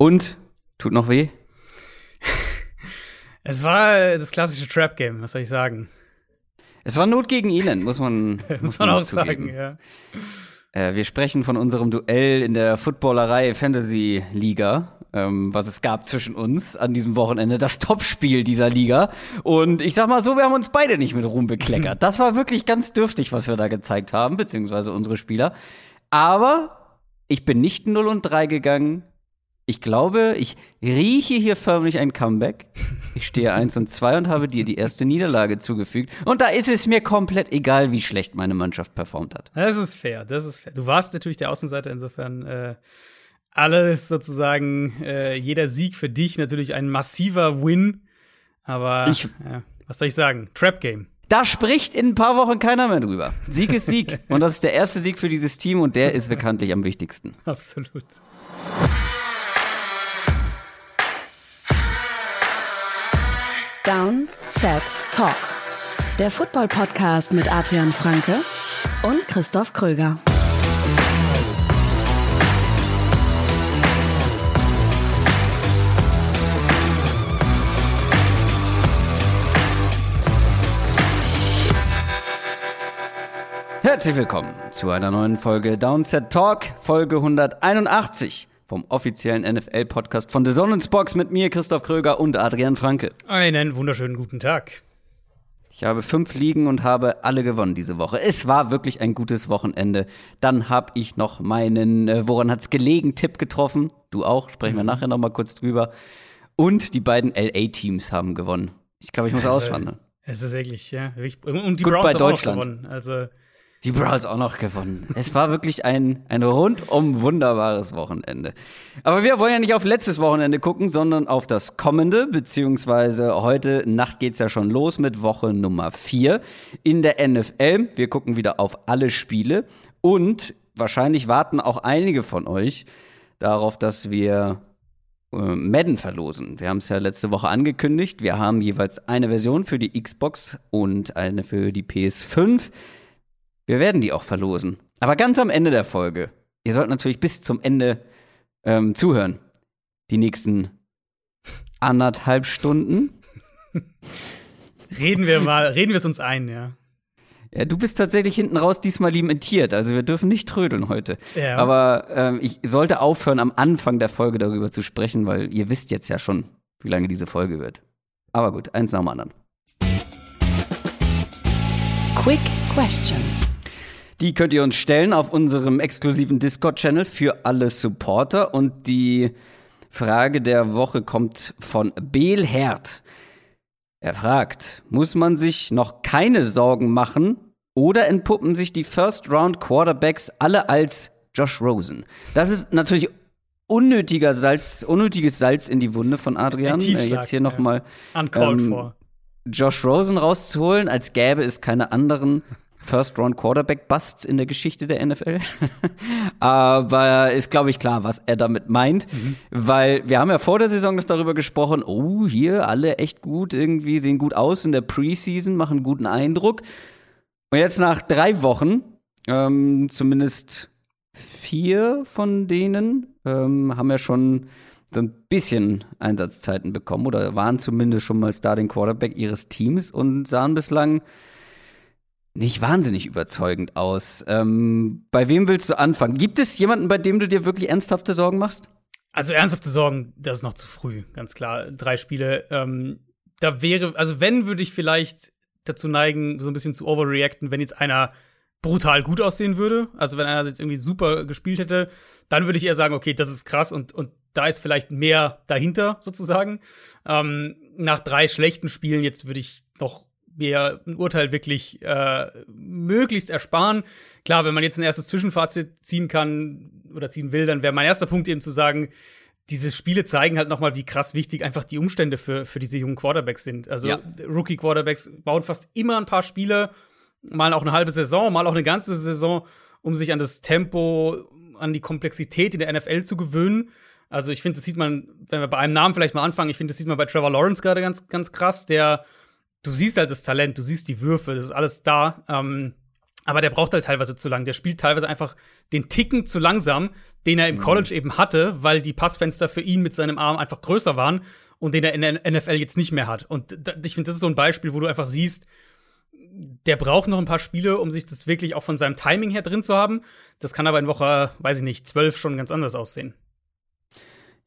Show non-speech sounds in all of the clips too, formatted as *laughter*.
Und? Tut noch weh? *laughs* Es war das klassische Trap-Game, was soll ich sagen? Es war Not gegen Elend, muss man, *laughs* muss, muss man auch zugeben. sagen, ja. Äh, wir sprechen von unserem Duell in der Footballerei Fantasy Liga, ähm, was es gab zwischen uns an diesem Wochenende, das Topspiel dieser Liga. Und ich sag mal so, wir haben uns beide nicht mit Ruhm bekleckert. *laughs* Das war wirklich ganz dürftig, was wir da gezeigt haben, beziehungsweise unsere Spieler. Aber ich bin nicht 0 und 3 gegangen. Ich glaube, ich rieche hier förmlich ein Comeback. Ich stehe 1 und 2 und habe dir die erste Niederlage zugefügt. Und da ist es mir komplett egal, wie schlecht meine Mannschaft performt hat. Das ist fair, das ist fair. Du warst natürlich der Außenseiter, insofern äh, alles sozusagen, äh, jeder Sieg für dich natürlich ein massiver Win. Aber ich, ja, was soll ich sagen? Trap Game. Da spricht in ein paar Wochen keiner mehr drüber. Sieg ist Sieg. *laughs* und das ist der erste Sieg für dieses Team und der ist bekanntlich am wichtigsten. Absolut. Down, Set, Talk. Der Football-Podcast mit Adrian Franke und Christoph Kröger. Herzlich willkommen zu einer neuen Folge Downset Talk, Folge 181 vom offiziellen NFL-Podcast von The Sonnens Box mit mir, Christoph Kröger und Adrian Franke. Einen wunderschönen guten Tag. Ich habe fünf Ligen und habe alle gewonnen diese Woche. Es war wirklich ein gutes Wochenende. Dann habe ich noch meinen, äh, woran hat's gelegen, Tipp getroffen. Du auch, sprechen wir mhm. nachher noch mal kurz drüber. Und die beiden LA-Teams haben gewonnen. Ich glaube, ich muss also, auswandern. Es ist wirklich, ja. Und die Gut Browns bei Deutschland. Auch gewonnen. Also die Browns auch noch gewonnen. Es war wirklich ein, ein rundum wunderbares Wochenende. Aber wir wollen ja nicht auf letztes Wochenende gucken, sondern auf das kommende, beziehungsweise heute Nacht geht's ja schon los mit Woche Nummer 4 in der NFL. Wir gucken wieder auf alle Spiele und wahrscheinlich warten auch einige von euch darauf, dass wir äh, Madden verlosen. Wir haben es ja letzte Woche angekündigt. Wir haben jeweils eine Version für die Xbox und eine für die PS5. Wir werden die auch verlosen. Aber ganz am Ende der Folge. Ihr sollt natürlich bis zum Ende ähm, zuhören. Die nächsten anderthalb Stunden. reden wir mal, reden wir es uns ein, ja. Ja, du bist tatsächlich hinten raus diesmal limitiert. Also wir dürfen nicht trödeln heute. Ja. Aber ähm, ich sollte aufhören, am Anfang der Folge darüber zu sprechen, weil ihr wisst jetzt ja schon, wie lange diese Folge wird. Aber gut, eins nach dem anderen. Quick Question. Die könnt ihr uns stellen auf unserem exklusiven Discord-Channel für alle Supporter. Und die Frage der Woche kommt von Belherd. Er fragt, muss man sich noch keine Sorgen machen oder entpuppen sich die First-Round-Quarterbacks alle als Josh Rosen? Das ist natürlich unnötiger Salz, unnötiges Salz in die Wunde von Adrian. Äh, jetzt hier nochmal ähm, Josh Rosen rauszuholen, als gäbe es keine anderen First-Round-Quarterback-Busts in der Geschichte der NFL. *laughs* Aber ist, glaube ich, klar, was er damit meint. Mhm. Weil wir haben ja vor der Saison das darüber gesprochen, oh, hier alle echt gut, irgendwie sehen gut aus in der Preseason, machen guten Eindruck. Und jetzt nach drei Wochen, ähm, zumindest vier von denen, ähm, haben ja schon so ein bisschen Einsatzzeiten bekommen oder waren zumindest schon mal Starting Quarterback ihres Teams und sahen bislang nicht wahnsinnig überzeugend aus. Ähm, bei wem willst du anfangen? Gibt es jemanden, bei dem du dir wirklich ernsthafte Sorgen machst? Also ernsthafte Sorgen, das ist noch zu früh, ganz klar. Drei Spiele. Ähm, da wäre, also wenn, würde ich vielleicht dazu neigen, so ein bisschen zu overreacten, wenn jetzt einer brutal gut aussehen würde. Also wenn einer jetzt irgendwie super gespielt hätte, dann würde ich eher sagen, okay, das ist krass und, und da ist vielleicht mehr dahinter sozusagen. Ähm, nach drei schlechten Spielen jetzt würde ich noch mir ein Urteil wirklich äh, möglichst ersparen. Klar, wenn man jetzt ein erstes Zwischenfazit ziehen kann oder ziehen will, dann wäre mein erster Punkt eben zu sagen, diese Spiele zeigen halt noch mal, wie krass wichtig einfach die Umstände für, für diese jungen Quarterbacks sind. Also ja. Rookie-Quarterbacks bauen fast immer ein paar Spiele, mal auch eine halbe Saison, mal auch eine ganze Saison, um sich an das Tempo, an die Komplexität in der NFL zu gewöhnen. Also ich finde, das sieht man, wenn wir bei einem Namen vielleicht mal anfangen, ich finde, das sieht man bei Trevor Lawrence gerade ganz, ganz krass, der du siehst halt das Talent, du siehst die Würfe, das ist alles da. Ähm, Aber der braucht halt teilweise zu lang. Der spielt teilweise einfach den Ticken zu langsam, den er im mhm. College eben hatte, weil die Passfenster für ihn mit seinem Arm einfach größer waren und den er in der NFL jetzt nicht mehr hat. Und ich finde, das ist so ein Beispiel, wo du einfach siehst, der braucht noch ein paar Spiele, um sich das wirklich auch von seinem Timing her drin zu haben. Das kann aber in Woche, weiß ich nicht, zwölf schon ganz anders aussehen.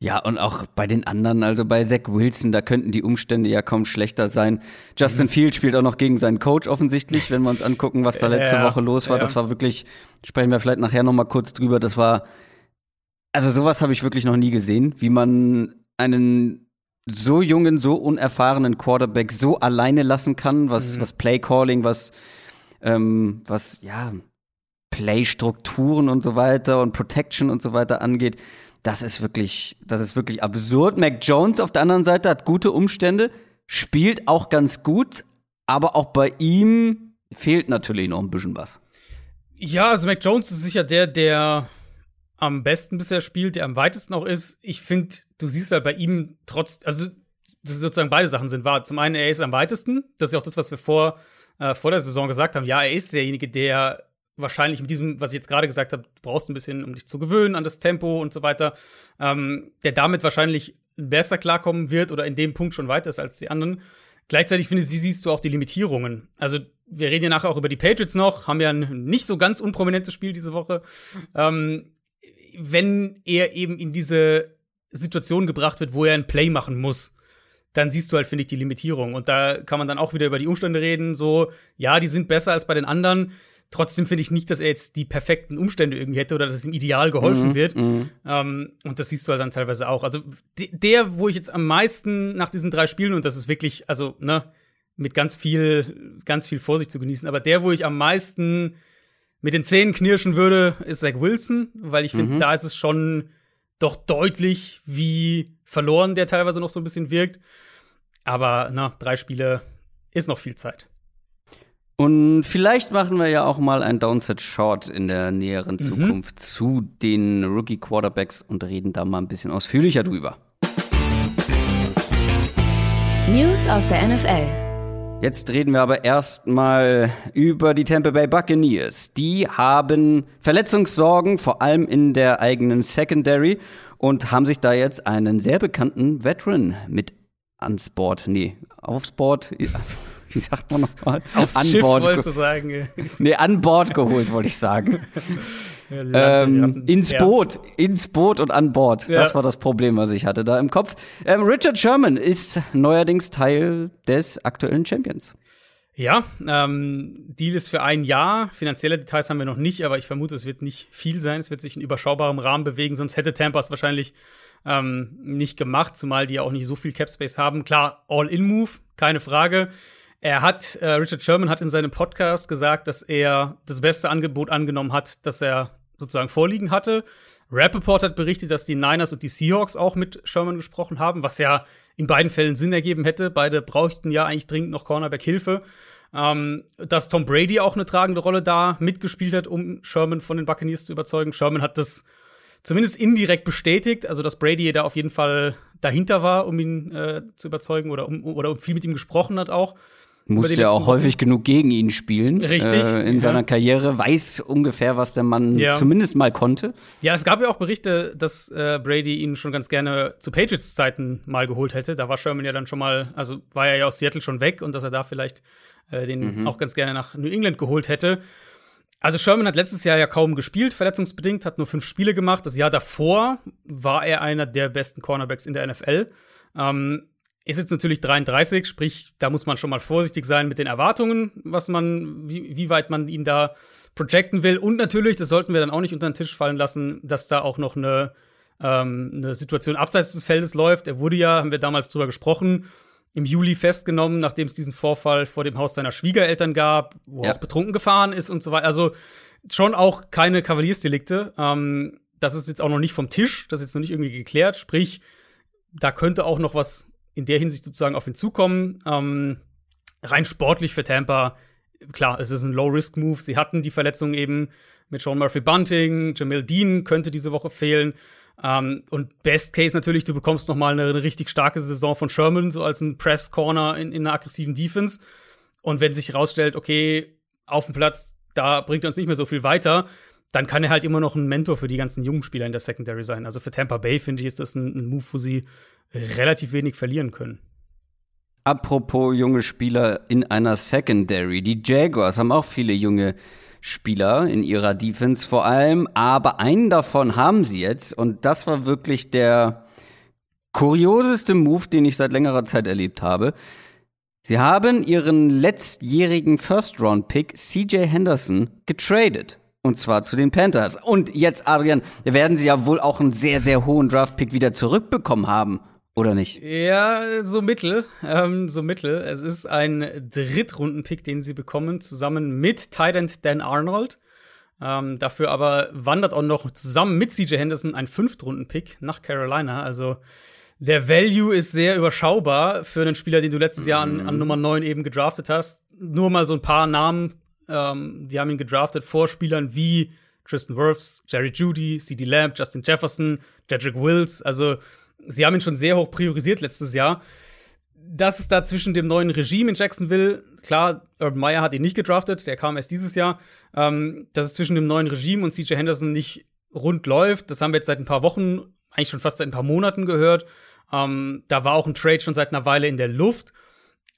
Ja, und auch bei den anderen, also bei Zach Wilson, da könnten die Umstände ja kaum schlechter sein. Justin mhm. Field spielt auch noch gegen seinen Coach offensichtlich, wenn wir uns angucken, was da letzte ja, Woche los war. Ja. Das war wirklich, sprechen wir vielleicht nachher noch mal kurz drüber, das war, also sowas habe ich wirklich noch nie gesehen, wie man einen so jungen, so unerfahrenen Quarterback so alleine lassen kann, was, mhm. was Play-Calling, was, ähm, was, ja, Play-Strukturen und so weiter und Protection und so weiter angeht das ist wirklich, das ist wirklich absurd. Mac Jones auf der anderen Seite hat gute Umstände, spielt auch ganz gut, aber auch bei ihm fehlt natürlich noch ein bisschen was. Ja, also Mac Jones ist sicher der, der am besten bisher spielt, der am weitesten auch ist. Ich finde, du siehst halt bei ihm trotz, also das sozusagen beide Sachen sind wahr. Zum einen, er ist am weitesten. Das ist ja auch das, was wir vor, äh, vor der Saison gesagt haben. Ja, er ist derjenige, der wahrscheinlich mit diesem, was ich jetzt gerade gesagt habe, du brauchst ein bisschen, um dich zu gewöhnen an das Tempo und so weiter, ähm, der damit wahrscheinlich besser klarkommen wird oder in dem Punkt schon weiter ist als die anderen. Gleichzeitig finde ich, sie siehst du auch die Limitierungen. Also, wir reden ja nachher auch über die Patriots noch, haben ja ein nicht so ganz unprominentes Spiel diese Woche. Ähm, wenn er eben in diese Situation gebracht wird, wo er ein Play machen muss, dann siehst du halt, finde ich, die Limitierung. Und da kann man dann auch wieder über die Umstände reden, so, ja, die sind besser als bei den anderen. Trotzdem finde ich nicht, dass er jetzt die perfekten Umstände irgendwie hätte oder dass es ihm ideal geholfen mhm, wird. Mhm. Ähm, und das siehst du halt dann teilweise auch. Also der, wo ich jetzt am meisten nach diesen drei Spielen, und das ist wirklich, also, ne, mit ganz viel, ganz viel Vorsicht zu genießen, aber der, wo ich am meisten mit den Zähnen knirschen würde, ist Zach Wilson, weil ich finde, mhm. da ist es schon doch deutlich, wie verloren der teilweise noch so ein bisschen wirkt. Aber na, drei Spiele ist noch viel Zeit. Und vielleicht machen wir ja auch mal ein Downset Short in der näheren mhm. Zukunft zu den Rookie Quarterbacks und reden da mal ein bisschen ausführlicher drüber. News aus der NFL. Jetzt reden wir aber erstmal über die Tampa Bay Buccaneers. Die haben Verletzungssorgen, vor allem in der eigenen Secondary, und haben sich da jetzt einen sehr bekannten Veteran mit ans Board, nee, aufs Board wie sagt man nochmal? Aufs an Schiff Bord wolltest du sagen. nee, an Bord geholt, wollte ich sagen. *laughs* Ja, ähm, ins ja. Boot, ins Boot und an Bord. Ja. Das war das Problem, was ich hatte da im Kopf. Ähm, Richard Sherman ist neuerdings Teil des aktuellen Champions. Ja, ähm, Deal ist für ein Jahr. Finanzielle Details haben wir noch nicht, aber ich vermute, es wird nicht viel sein. Es wird sich in überschaubarem Rahmen bewegen, sonst hätte Tampa es wahrscheinlich ähm, nicht gemacht, zumal die ja auch nicht so viel Cap Space haben. Klar, All-In-Move, keine Frage. Er hat, äh, Richard Sherman hat in seinem Podcast gesagt, dass er das beste Angebot angenommen hat, das er sozusagen vorliegen hatte. Rappaport hat berichtet, dass die Niners und die Seahawks auch mit Sherman gesprochen haben, was ja in beiden Fällen Sinn ergeben hätte. Beide brauchten ja eigentlich dringend noch Cornerback-Hilfe. Ähm, dass Tom Brady auch eine tragende Rolle da mitgespielt hat, um Sherman von den Buccaneers zu überzeugen. Sherman hat das zumindest indirekt bestätigt, also dass Brady da auf jeden Fall dahinter war, um ihn äh, zu überzeugen oder, um, oder viel mit ihm gesprochen hat auch musste ja auch häufig genug gegen ihn spielen. Richtig. Äh, in ja. seiner Karriere, weiß ungefähr, was der Mann ja. zumindest mal konnte. Ja, es gab ja auch Berichte, dass äh, Brady ihn schon ganz gerne zu Patriots-Zeiten mal geholt hätte. Da war Sherman ja dann schon mal, also war er ja aus Seattle schon weg und dass er da vielleicht äh, den mhm. auch ganz gerne nach New England geholt hätte. Also Sherman hat letztes Jahr ja kaum gespielt, verletzungsbedingt, hat nur fünf Spiele gemacht. Das Jahr davor war er einer der besten Cornerbacks in der NFL. Ähm, ist jetzt natürlich 33, sprich, da muss man schon mal vorsichtig sein mit den Erwartungen, was man, wie, wie weit man ihn da projecten will. Und natürlich, das sollten wir dann auch nicht unter den Tisch fallen lassen, dass da auch noch eine, ähm, eine Situation abseits des Feldes läuft. Er wurde ja, haben wir damals drüber gesprochen, im Juli festgenommen, nachdem es diesen Vorfall vor dem Haus seiner Schwiegereltern gab, wo ja. er auch betrunken gefahren ist und so weiter. Also schon auch keine Kavaliersdelikte. Ähm, das ist jetzt auch noch nicht vom Tisch, das ist jetzt noch nicht irgendwie geklärt. Sprich, da könnte auch noch was in der Hinsicht sozusagen auf ihn zukommen. Ähm, rein sportlich für Tampa, klar, es ist ein Low-Risk-Move. Sie hatten die Verletzung eben mit Sean Murphy Bunting, Jamil Dean könnte diese Woche fehlen. Ähm, und Best Case natürlich, du bekommst noch mal eine, eine, richtig starke Saison von Sherman, so als ein Press-Corner in, in einer aggressiven Defense. Und wenn sich herausstellt, okay, auf dem Platz da bringt er uns nicht mehr so viel weiter, dann kann er halt immer noch ein Mentor für die ganzen jungen Spieler in der Secondary sein. Also für Tampa Bay, finde ich, ist das ein, ein Move, wo sie relativ wenig verlieren können. Apropos junge Spieler in einer Secondary. Die Jaguars haben auch viele junge Spieler in ihrer Defense vor allem, aber einen davon haben sie jetzt und das war wirklich der kurioseste Move, den ich seit längerer Zeit erlebt habe. Sie haben ihren letztjährigen First-Round-Pick CJ Henderson getradet. Und zwar zu den Panthers. Und jetzt, Adrian, werden sie ja wohl auch einen sehr, sehr hohen Draft-Pick wieder zurückbekommen haben. Oder nicht? Ja, so mittel. Ähm, so mittel. Es ist ein Drittrunden-Pick, den sie bekommen, zusammen mit Titan Dan Arnold. Ähm, dafür aber wandert auch noch zusammen mit CJ Henderson ein Fünftrunden-Pick nach Carolina. Also der Value ist sehr überschaubar für einen Spieler, den du letztes Jahr an, an Nummer 9 eben gedraftet hast. Nur mal so ein paar Namen, ähm, die haben ihn gedraftet vor Spielern wie Tristan Wirfs, Jerry Judy, CD Lamb, Justin Jefferson, Jedrick Wills. Also sie haben ihn schon sehr hoch priorisiert letztes Jahr. Das ist da zwischen dem neuen Regime in Jacksonville, klar, Urban Meyer hat ihn nicht gedraftet, der kam erst dieses Jahr, ähm, dass es zwischen dem neuen Regime und CJ Henderson nicht rund läuft. Das haben wir jetzt seit ein paar Wochen, eigentlich schon fast seit ein paar Monaten gehört. Ähm, da war auch ein Trade schon seit einer Weile in der Luft.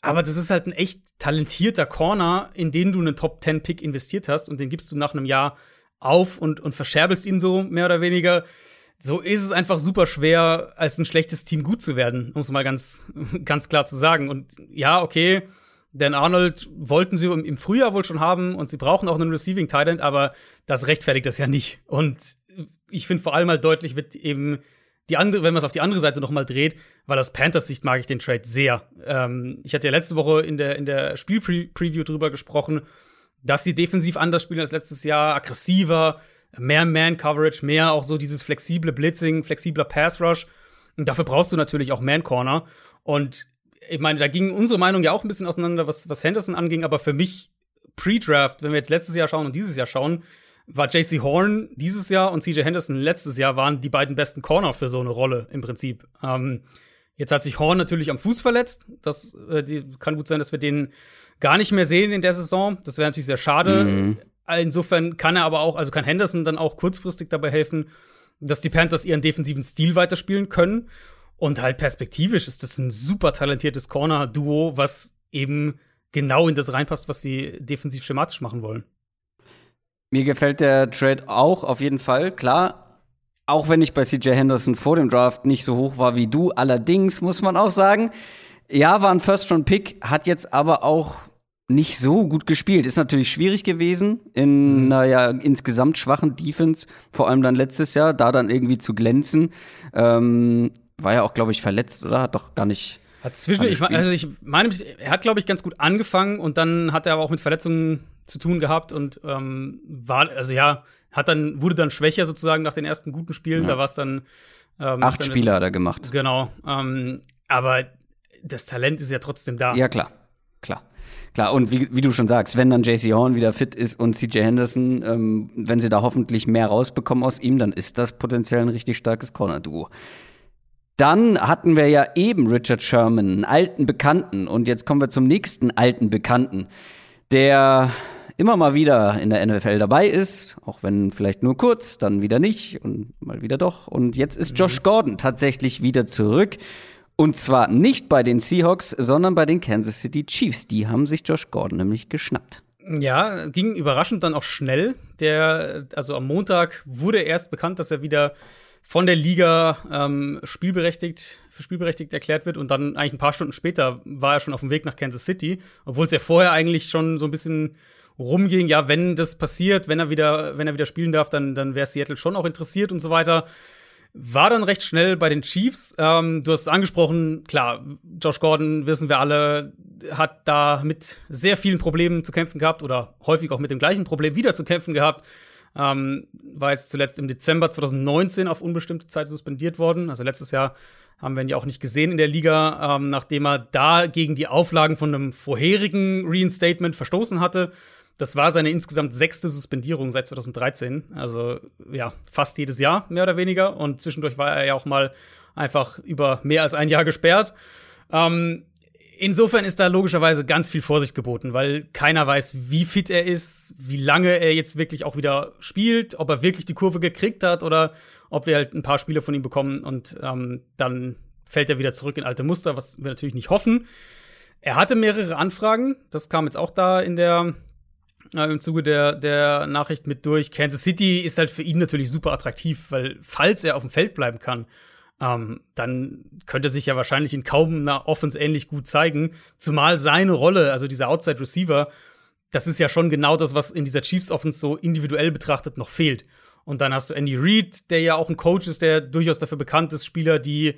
Aber das ist halt ein echt talentierter Corner, in den du einen Top-10-Pick investiert hast und den gibst du nach einem Jahr auf und, und verscherbelst ihn so mehr oder weniger so ist es einfach super schwer, als ein schlechtes Team gut zu werden, um es mal ganz, *laughs* ganz klar zu sagen. Und ja, okay, Dan Arnold wollten sie im Frühjahr wohl schon haben und sie brauchen auch einen Receiving Tight aber das rechtfertigt das ja nicht. Und ich finde vor allem mal deutlich wird eben die andere, wenn man es auf die andere Seite noch mal dreht, weil aus Panthers Sicht mag ich den Trade sehr. Ähm, ich hatte ja letzte Woche in der, in der Spielpreview drüber gesprochen, dass sie defensiv anders spielen als letztes Jahr, aggressiver, mehr Man-Coverage, mehr auch so dieses flexible Blitzing, flexibler Pass-Rush. Und dafür brauchst du natürlich auch Man-Corner. Und ich meine, da ging unsere Meinung ja auch ein bisschen auseinander, was, was Henderson anging, aber für mich Pre-Draft, wenn wir jetzt letztes Jahr schauen und dieses Jahr schauen, war JC Horn dieses Jahr und CJ Henderson letztes Jahr waren die beiden besten Corner für so eine Rolle im Prinzip. Ähm, jetzt hat sich Horn natürlich am Fuß verletzt. Das äh, die, kann gut sein, dass wir den gar nicht mehr sehen in der Saison. Das wäre natürlich sehr schade. Mhm. Insofern kann er aber auch, also kann Henderson dann auch kurzfristig dabei helfen, dass die Panthers ihren defensiven Stil weiterspielen können. Und halt perspektivisch ist das ein super talentiertes Corner-Duo, was eben genau in das reinpasst, was sie defensiv schematisch machen wollen. Mir gefällt der Trade auch auf jeden Fall, klar. Auch wenn ich bei CJ Henderson vor dem Draft nicht so hoch war wie du, allerdings muss man auch sagen, ja, war ein First-Round-Pick, hat jetzt aber auch nicht so gut gespielt. Ist natürlich schwierig gewesen in mhm. einer ja insgesamt schwachen Defense, vor allem dann letztes Jahr, da dann irgendwie zu glänzen. Ähm, war ja auch, glaube ich, verletzt, oder? Hat doch gar nicht. Hat zwischen, ich, also ich meine, er hat, glaube ich, ganz gut angefangen und dann hat er aber auch mit Verletzungen zu tun gehabt und ähm, war, also ja, hat dann, wurde dann schwächer sozusagen nach den ersten guten Spielen. Ja. Da war es dann. Ähm, Acht dann Spiele hat er gemacht. Genau. Ähm, aber das Talent ist ja trotzdem da. Ja, klar. Klar. Klar, und wie, wie du schon sagst, wenn dann JC Horn wieder fit ist und CJ Henderson, ähm, wenn sie da hoffentlich mehr rausbekommen aus ihm, dann ist das potenziell ein richtig starkes Corner-Duo. Dann hatten wir ja eben Richard Sherman, einen alten Bekannten. Und jetzt kommen wir zum nächsten alten Bekannten, der immer mal wieder in der NFL dabei ist, auch wenn vielleicht nur kurz, dann wieder nicht und mal wieder doch. Und jetzt ist Josh Gordon tatsächlich wieder zurück. Und zwar nicht bei den Seahawks, sondern bei den Kansas City Chiefs. Die haben sich Josh Gordon nämlich geschnappt. Ja, ging überraschend dann auch schnell. Der, also am Montag wurde erst bekannt, dass er wieder von der Liga ähm, spielberechtigt, für spielberechtigt erklärt wird und dann eigentlich ein paar Stunden später war er schon auf dem Weg nach Kansas City, obwohl es ja vorher eigentlich schon so ein bisschen rumging, ja, wenn das passiert, wenn er wieder, wenn er wieder spielen darf, dann, dann wäre Seattle schon auch interessiert und so weiter. War dann recht schnell bei den Chiefs. Ähm, du hast es angesprochen, klar, Josh Gordon, wissen wir alle, hat da mit sehr vielen Problemen zu kämpfen gehabt oder häufig auch mit dem gleichen Problem wieder zu kämpfen gehabt. Ähm, war jetzt zuletzt im Dezember 2019 auf unbestimmte Zeit suspendiert worden. Also letztes Jahr haben wir ihn ja auch nicht gesehen in der Liga, ähm, nachdem er da gegen die Auflagen von einem vorherigen Reinstatement verstoßen hatte. Das war seine insgesamt sechste Suspendierung seit 2013. Also ja, fast jedes Jahr, mehr oder weniger. Und zwischendurch war er ja auch mal einfach über mehr als ein Jahr gesperrt. Ähm, Insofern ist da logischerweise ganz viel Vorsicht geboten, weil keiner weiß, wie fit er ist, wie lange er jetzt wirklich auch wieder spielt, ob er wirklich die Kurve gekriegt hat oder ob wir halt ein paar Spiele von ihm bekommen und ähm, dann fällt er wieder zurück in alte Muster, was wir natürlich nicht hoffen. Er hatte mehrere Anfragen, das kam jetzt auch da in der im Zuge der, der Nachricht mit durch. Kansas City ist halt für ihn natürlich super attraktiv, weil falls er auf dem Feld bleiben kann, ähm, dann könnte er sich ja wahrscheinlich in kaum einer Offense ähnlich gut zeigen. Zumal seine Rolle, also dieser Outside Receiver, das ist ja schon genau das, was in dieser Chiefs Offense so individuell betrachtet noch fehlt. Und dann hast du Andy Reid, der ja auch ein Coach ist, der durchaus dafür bekannt ist, Spieler, die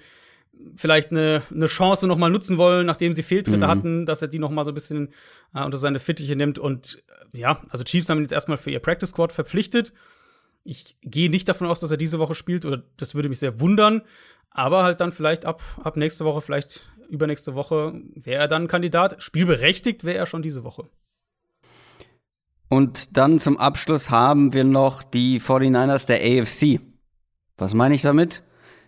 vielleicht eine, eine Chance noch mal nutzen wollen, nachdem sie Fehltritte mhm. hatten, dass er die noch mal so ein bisschen äh, unter seine Fittiche nimmt. Und äh, ja, also Chiefs haben ihn jetzt erstmal für ihr Practice Squad verpflichtet. Ich gehe nicht davon aus, dass er diese Woche spielt, oder das würde mich sehr wundern. Aber halt dann vielleicht ab, ab nächste Woche, vielleicht übernächste Woche, wäre er dann ein Kandidat. Spielberechtigt wäre er schon diese Woche. Und dann zum Abschluss haben wir noch die 49ers der AFC. Was meine ich damit?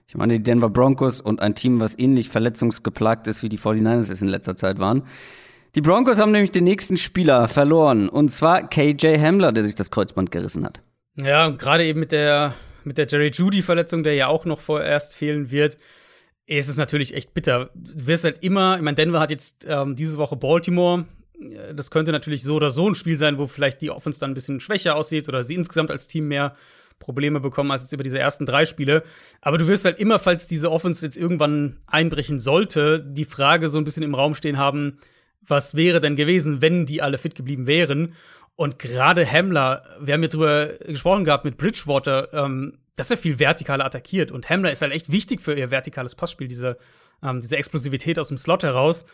Ich meine die Denver Broncos und ein Team, was ähnlich verletzungsgeplagt ist, wie die 49ers es in letzter Zeit waren. Die Broncos haben nämlich den nächsten Spieler verloren, und zwar KJ Hamler, der sich das Kreuzband gerissen hat. Ja, gerade eben mit der, mit der Jerry Judy-Verletzung, der ja auch noch vorerst fehlen wird, ist es natürlich echt bitter. Du wirst halt immer, ich meine, Denver hat jetzt ähm, diese Woche Baltimore. Das könnte natürlich so oder so ein Spiel sein, wo vielleicht die Offense dann ein bisschen schwächer aussieht oder sie insgesamt als Team mehr Probleme bekommen als jetzt über diese ersten drei Spiele. Aber du wirst halt immer, falls diese Offense jetzt irgendwann einbrechen sollte, die Frage so ein bisschen im Raum stehen haben, was wäre denn gewesen, wenn die alle fit geblieben wären? Und gerade Hamler, wir haben ja drüber gesprochen gehabt mit Bridgewater, ähm, dass er viel vertikaler attackiert. Und Hamler ist halt echt wichtig für ihr vertikales Passspiel, diese, ähm, diese Explosivität aus dem Slot heraus.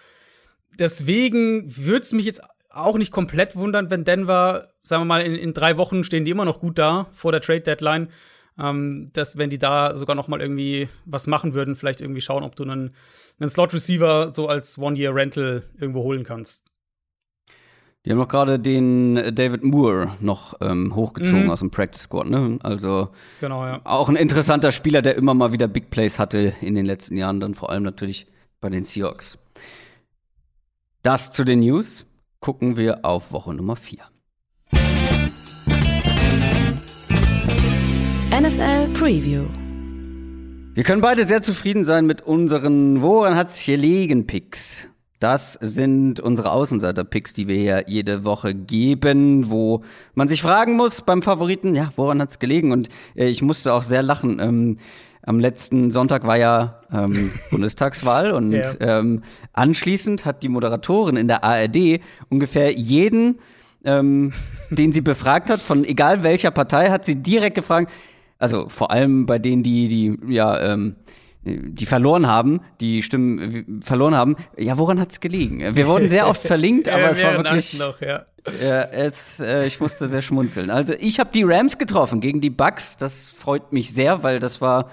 Deswegen würde es mich jetzt auch nicht komplett wundern, wenn Denver, sagen wir mal, in, in drei Wochen stehen die immer noch gut da vor der Trade Deadline. Ähm, dass wenn die da sogar noch mal irgendwie was machen würden, vielleicht irgendwie schauen, ob du einen, einen Slot Receiver so als One-Year-Rental irgendwo holen kannst. Die haben noch gerade den David Moore noch ähm, hochgezogen mhm. aus dem Practice Squad, ne? Also genau, ja. auch ein interessanter Spieler, der immer mal wieder Big Plays hatte in den letzten Jahren, dann vor allem natürlich bei den Seahawks. Das zu den News. Gucken wir auf Woche Nummer 4. NFL Preview. Wir können beide sehr zufrieden sein mit unseren Woran hat's hier liegen Picks. Das sind unsere Außenseiter-Picks, die wir hier jede Woche geben, wo man sich fragen muss beim Favoriten, ja, woran hat's gelegen? Und äh, ich musste auch sehr lachen. Ähm, am letzten Sonntag war ja ähm, *laughs* Bundestagswahl und ja. ähm, anschließend hat die Moderatorin in der ARD ungefähr jeden, ähm, *laughs* den sie befragt hat, von egal welcher Partei, hat sie direkt gefragt, also vor allem bei denen, die, die, ja, ähm, die verloren haben, die Stimmen verloren haben. Ja, woran hat es gelegen? Wir wurden sehr oft *laughs* verlinkt, aber es war wirklich. Noch, ja. ja es, äh, ich musste sehr schmunzeln. Also ich habe die Rams getroffen gegen die Bucks. Das freut mich sehr, weil das war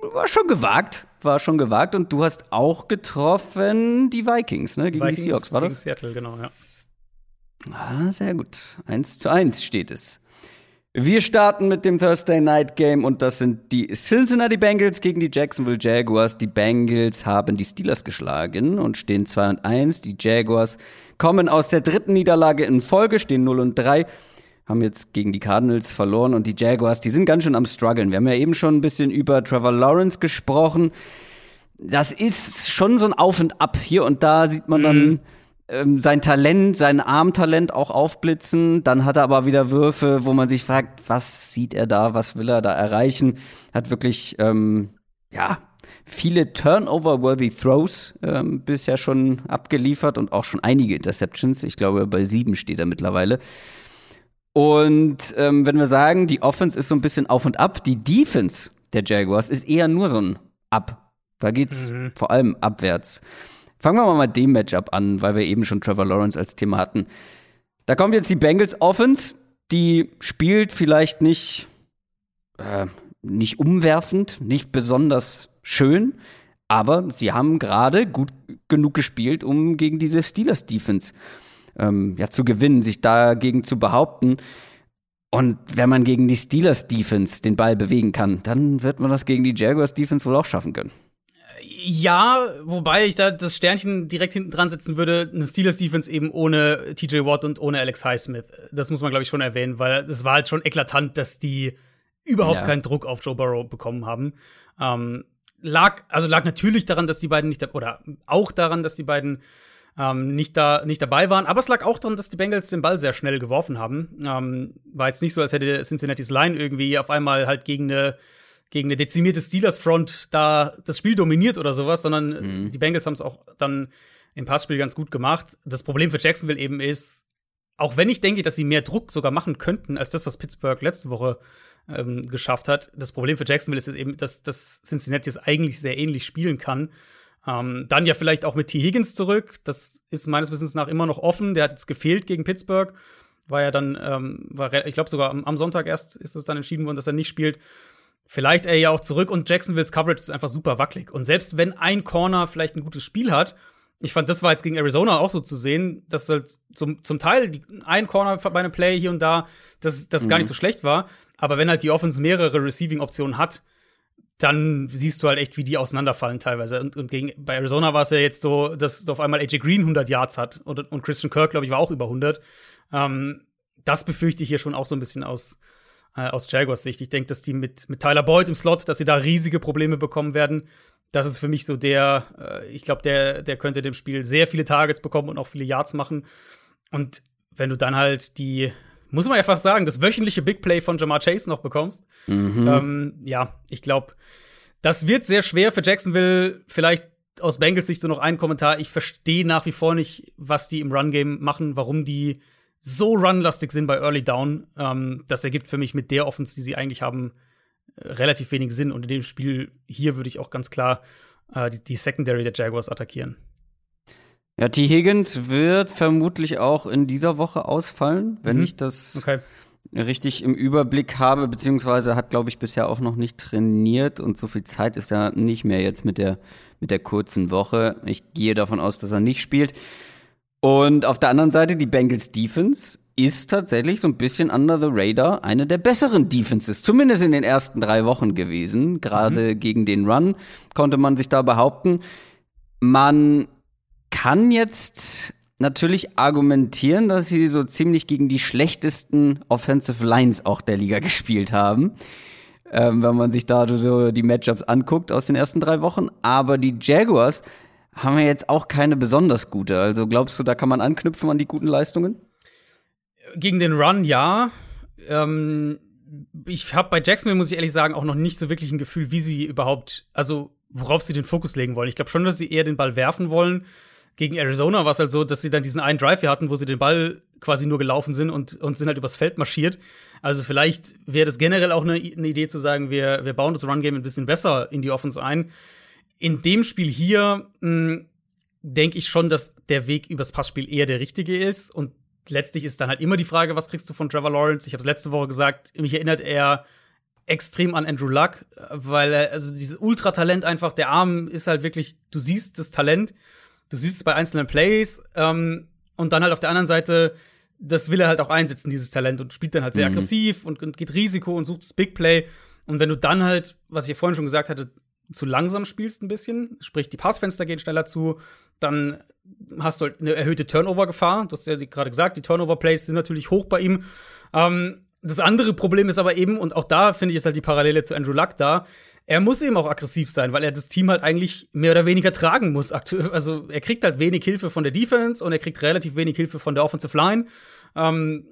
war schon gewagt, war schon gewagt. Und du hast auch getroffen die Vikings, ne? Gegen Vikings, die Seahawks, war das? Gegen Seattle, genau, ja. Ah, sehr gut. Eins zu eins steht es. Wir starten mit dem Thursday Night Game und das sind die Cincinnati Bengals gegen die Jacksonville Jaguars. Die Bengals haben die Steelers geschlagen und stehen 2 und 1. Die Jaguars kommen aus der dritten Niederlage in Folge, stehen 0 und 3 haben jetzt gegen die Cardinals verloren und die Jaguars, die sind ganz schön am struggeln. Wir haben ja eben schon ein bisschen über Trevor Lawrence gesprochen. Das ist schon so ein Auf und Ab. Hier und da sieht man dann mhm ähm, sein Talent, sein Armtalent auch aufblitzen. Dann hat er aber wieder Würfe, wo man sich fragt, was sieht er da, was will er da erreichen? Hat wirklich, ähm, ja, viele Turnover-worthy Throws ähm, bisher schon abgeliefert und auch schon einige Interceptions. Ich glaube, bei sieben steht er mittlerweile. Und ähm, wenn wir sagen, die Offense ist so ein bisschen auf und ab, die Defense der Jaguars ist eher nur so ein Ab. Da geht's mhm. vor allem abwärts. Fangen wir mal mit dem Matchup an, weil wir eben schon Trevor Lawrence als Thema hatten. Da kommt jetzt die Bengals Offense, die spielt vielleicht nicht, äh, nicht umwerfend, nicht besonders schön, aber sie haben gerade gut genug gespielt, um gegen diese Steelers Defense ähm, ja, zu gewinnen, sich dagegen zu behaupten. Und wenn man gegen die Steelers Defense den Ball bewegen kann, dann wird man das gegen die Jaguars Defense wohl auch schaffen können. Ja, wobei ich da das Sternchen direkt hinten dran setzen würde, eine Steelers Defense eben ohne TJ Watt und ohne Alex Highsmith. Das muss man, glaube ich, schon erwähnen, weil es war halt schon eklatant, dass die überhaupt ja. keinen Druck auf Joe Burrow bekommen haben. Ähm, lag, also lag natürlich daran, dass die beiden nicht, oder auch daran, dass die beiden ähm, nicht, da, nicht dabei waren. Aber es lag auch daran, dass die Bengals den Ball sehr schnell geworfen haben. Ähm, war jetzt nicht so, als hätte Cincinnati's Line irgendwie auf einmal halt gegen eine, gegen eine dezimierte Steelers-Front da das Spiel dominiert oder sowas, sondern mhm. die Bengals haben es auch dann im Passspiel ganz gut gemacht. Das Problem für Jacksonville eben ist, auch wenn ich denke, dass sie mehr Druck sogar machen könnten, als das, was Pittsburgh letzte Woche ähm, geschafft hat. Das Problem für Jacksonville ist eben, dass, dass Cincinnati es eigentlich sehr ähnlich spielen kann. Ähm, dann ja vielleicht auch mit T. Higgins zurück. Das ist meines Wissens nach immer noch offen. Der hat jetzt gefehlt gegen Pittsburgh. War ja dann, ähm, war, ich glaube sogar am, am, Sonntag erst ist es dann entschieden worden, dass er nicht spielt. Vielleicht er ja auch zurück und Jacksonville's Coverage ist einfach super wackelig. Und selbst wenn ein Corner vielleicht ein gutes Spiel hat, ich fand, das war jetzt gegen Arizona auch so zu sehen, dass halt zum, zum Teil die, ein Corner bei einem Play hier und da, dass das mhm. gar nicht mhm. so schlecht war. Aber wenn halt die Offense mehrere Receiving-Optionen hat, dann siehst du halt echt, wie die auseinanderfallen teilweise. Und, und gegen, bei Arizona war es ja jetzt so, dass auf einmal AJ Green 100 Yards hat und, und Christian Kirk, glaube ich, war auch über 100. Ähm, das befürchte ich hier schon auch so ein bisschen aus, äh, aus Jaguars Sicht. Ich denke, dass die mit, mit Tyler Boyd im Slot, dass sie da riesige Probleme bekommen werden. Das ist für mich so der, äh, ich glaube, der, der könnte dem Spiel sehr viele Targets bekommen und auch viele Yards machen. Und wenn du dann halt die muss man ja fast sagen, das wöchentliche Big Play von Jamar Chase noch bekommst. Mhm. Ähm, ja, ich glaube, das wird sehr schwer für Jacksonville. Vielleicht aus Bengals Sicht so noch ein Kommentar. Ich verstehe nach wie vor nicht, was die im Run-Game machen, warum die so runlastig sind bei Early Down. Ähm, das ergibt für mich mit der Offense, die sie eigentlich haben, relativ wenig Sinn. Und in dem Spiel hier würde ich auch ganz klar äh, die, die Secondary der Jaguars attackieren. Ja, T. Higgins wird vermutlich auch in dieser Woche ausfallen, wenn mhm. ich das okay. richtig im Überblick habe, beziehungsweise hat, glaube ich, bisher auch noch nicht trainiert und so viel Zeit ist ja nicht mehr jetzt mit der, mit der kurzen Woche. Ich gehe davon aus, dass er nicht spielt. Und auf der anderen Seite, die Bengals Defense ist tatsächlich so ein bisschen under the radar eine der besseren Defenses, zumindest in den ersten drei Wochen gewesen. Gerade mhm. gegen den Run konnte man sich da behaupten. Man kann jetzt natürlich argumentieren, dass sie so ziemlich gegen die schlechtesten Offensive Lines auch der Liga gespielt haben. Ähm, wenn man sich da so die Matchups anguckt aus den ersten drei Wochen. Aber die Jaguars haben ja jetzt auch keine besonders gute. Also glaubst du, da kann man anknüpfen an die guten Leistungen? Gegen den Run ja. Ähm, ich habe bei Jacksonville, muss ich ehrlich sagen, auch noch nicht so wirklich ein Gefühl, wie sie überhaupt, also worauf sie den Fokus legen wollen. Ich glaube schon, dass sie eher den Ball werfen wollen gegen Arizona war es halt so, dass sie dann diesen einen Drive hier hatten, wo sie den Ball quasi nur gelaufen sind und, und sind halt übers Feld marschiert. Also vielleicht wäre das generell auch eine, eine Idee zu sagen, wir, wir bauen das Run-Game ein bisschen besser in die Offense ein. In dem Spiel hier hm, denke ich schon, dass der Weg übers Passspiel eher der richtige ist. Und letztlich ist dann halt immer die Frage, was kriegst du von Trevor Lawrence? Ich habe es letzte Woche gesagt, mich erinnert er extrem an Andrew Luck, weil er, also dieses Ultratalent einfach, der Arm ist halt wirklich, du siehst das Talent du siehst es bei einzelnen Plays ähm, und dann halt auf der anderen Seite, das will er halt auch einsetzen, dieses Talent, und spielt dann halt sehr mhm. aggressiv und, und, geht Risiko und sucht das Big Play. Und wenn du dann halt, was ich ja vorhin schon gesagt hatte, zu langsam spielst ein bisschen, sprich die Passfenster gehen schneller zu, dann hast du halt eine erhöhte Turnover-Gefahr. Du hast ja gerade gesagt, die Turnover-Plays sind natürlich hoch bei ihm. Ähm, das andere Problem ist aber eben, und auch da finde ich es halt die Parallele zu Andrew Luck da, er muss eben auch aggressiv sein, weil er das Team halt eigentlich mehr oder weniger tragen muss. Also er kriegt halt wenig Hilfe von der Defense und er kriegt relativ wenig Hilfe von der Offensive Line. Ähm,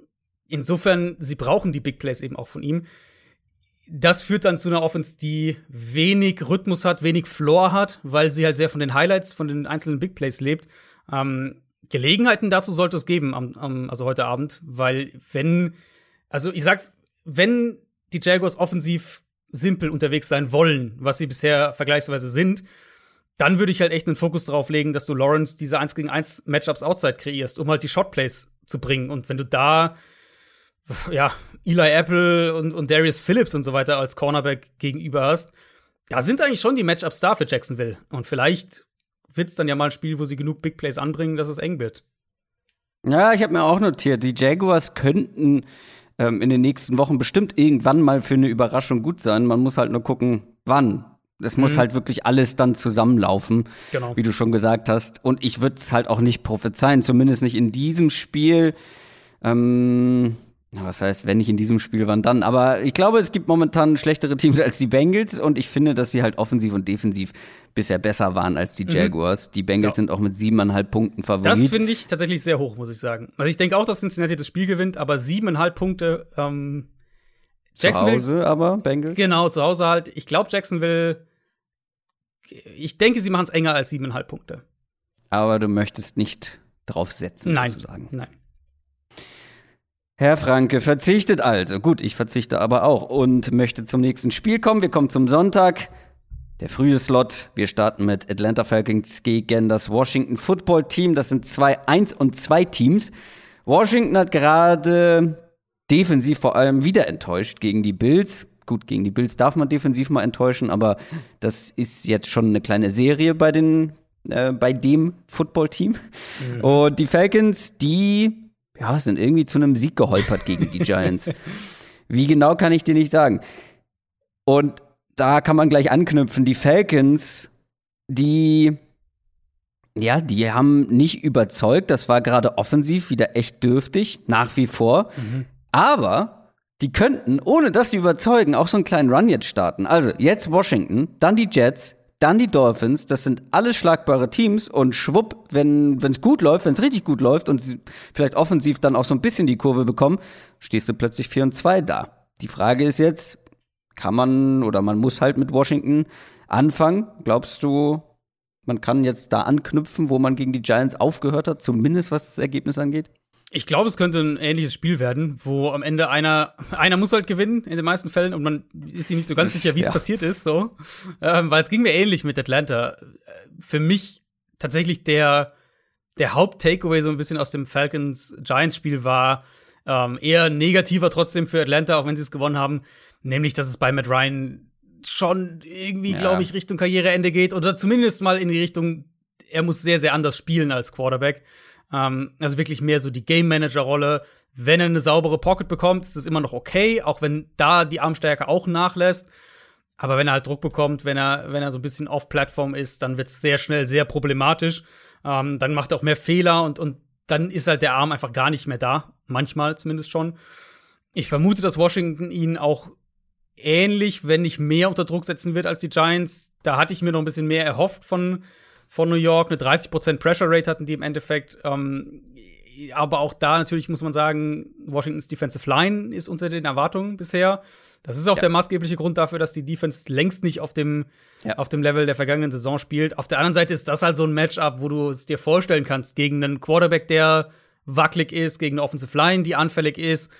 insofern, sie brauchen die Big Plays eben auch von ihm. Das führt dann zu einer Offense, die wenig Rhythmus hat, wenig Floor hat, weil sie halt sehr von den Highlights, von den einzelnen Big Plays lebt. Ähm, Gelegenheiten dazu sollte es geben, am, am, also heute Abend, weil wenn, also ich sag's, wenn die Jaguars offensiv simpel unterwegs sein wollen, was sie bisher vergleichsweise sind, dann würde ich halt echt einen Fokus darauf legen, dass du Lawrence diese 1 gegen 1 Matchups outside kreierst, um halt die Shotplays zu bringen. Und wenn du da ja, Eli Apple und, und Darius Phillips und so weiter als Cornerback gegenüber hast, da sind eigentlich schon die Matchups da für Jacksonville. Und vielleicht wird es dann ja mal ein Spiel, wo sie genug Big Plays anbringen, dass es eng wird. Ja, ich habe mir auch notiert, die Jaguars könnten ähm, in den nächsten Wochen bestimmt irgendwann mal für eine Überraschung gut sein. Man muss halt nur gucken, wann. Es muss Mhm. halt wirklich alles dann zusammenlaufen, Genau. wie du schon gesagt hast. Und ich würde es halt auch nicht prophezeien, zumindest nicht in diesem Spiel. Ähm, na, was heißt, wenn nicht in diesem Spiel, wann dann? Aber ich glaube, es gibt momentan schlechtere Teams als die Bengals und ich finde, dass sie halt offensiv und defensiv bisher besser waren als die Jaguars. Die Bengals Mhm. Ja. sind auch mit siebeneinhalb Punkten Das Favorit. finde ich tatsächlich sehr hoch, muss ich sagen. Also ich denke auch, dass Cincinnati das Spiel gewinnt, aber siebeneinhalb Punkte. Ähm, Zu Jacksonville, Hause aber, Bengals. genau, zu Hause halt. Ich glaube, Jacksonville. Ich denke, sie machen es enger als siebeneinhalb Punkte. Aber du möchtest nicht drauf setzen, Nein, sozusagen. nein. Herr Franke verzichtet also. Gut, ich verzichte aber auch und möchte zum nächsten Spiel kommen. Wir kommen zum Sonntag. Der frühe Slot. Wir starten mit Atlanta Falcons gegen das Washington Football Team. Das sind zwei 1 und 2 Teams. Washington hat gerade defensiv vor allem wieder enttäuscht gegen die Bills. Gut, gegen die Bills darf man defensiv mal enttäuschen, aber das ist jetzt schon eine kleine Serie bei den äh, bei dem Football-Team. Und die Falcons, die ja, sind irgendwie zu einem Sieg geholpert gegen die Giants. *laughs* Wie genau kann ich dir nicht sagen. Und da kann man gleich anknüpfen. Die Falcons, die ja, die haben nicht überzeugt. Das war gerade offensiv wieder echt dürftig, nach wie vor. Aber die könnten, ohne dass sie überzeugen, auch so einen kleinen Run jetzt starten. Also jetzt Washington, dann die Jets, dann die Dolphins. Das sind alles schlagbare Teams und schwupp, wenn es gut läuft, wenn es richtig gut läuft und sie vielleicht offensiv dann auch so ein bisschen die Kurve bekommen, stehst du plötzlich 4 und 2 da. Die Frage ist jetzt, kann man oder man muss halt mit Washington anfangen? Glaubst du, man kann jetzt da anknüpfen, wo man gegen die Giants aufgehört hat, zumindest was das Ergebnis angeht? Ich glaube, es könnte ein ähnliches Spiel werden, wo am Ende einer, einer muss halt gewinnen in den meisten Fällen und man ist sich nicht so ganz sicher, wie es ja. passiert ist, so. Ähm, weil es ging mir ähnlich mit Atlanta. Äh, Für mich tatsächlich der, der Haupt-Takeaway so ein bisschen aus dem Falcons-Giants-Spiel war ähm, eher negativer trotzdem für Atlanta, auch wenn sie es gewonnen haben. Nämlich, dass es bei Matt Ryan schon irgendwie, Ja. glaube ich, Richtung Karriereende geht oder zumindest mal in die Richtung, er muss sehr, sehr anders spielen als Quarterback. Ähm, also wirklich mehr so die Game Manager-Rolle. Wenn er eine saubere Pocket bekommt, ist es immer noch okay, auch wenn da die Armstärke auch nachlässt. Aber wenn er halt Druck bekommt, wenn er, wenn er so ein bisschen off-Plattform ist, dann wird es sehr schnell sehr problematisch. Ähm, dann macht er auch mehr Fehler und, und dann ist halt der Arm einfach gar nicht mehr da. Manchmal zumindest schon. Ich vermute, dass Washington ihn auch ähnlich, wenn nicht mehr unter Druck setzen wird als die Giants. Da hatte ich mir noch ein bisschen mehr erhofft von, von New York. Eine 30% Pressure Rate hatten die im Endeffekt. Ähm, aber auch da natürlich muss man sagen, Washingtons Defensive Line ist unter den Erwartungen bisher. Das ist auch der maßgebliche Grund dafür, dass die Defense längst nicht auf dem, Ja. auf dem Level der vergangenen Saison spielt. Auf der anderen Seite ist das halt so ein Matchup, wo du es dir vorstellen kannst, gegen einen Quarterback, der wackelig ist, gegen eine Offensive Line, die anfällig ist.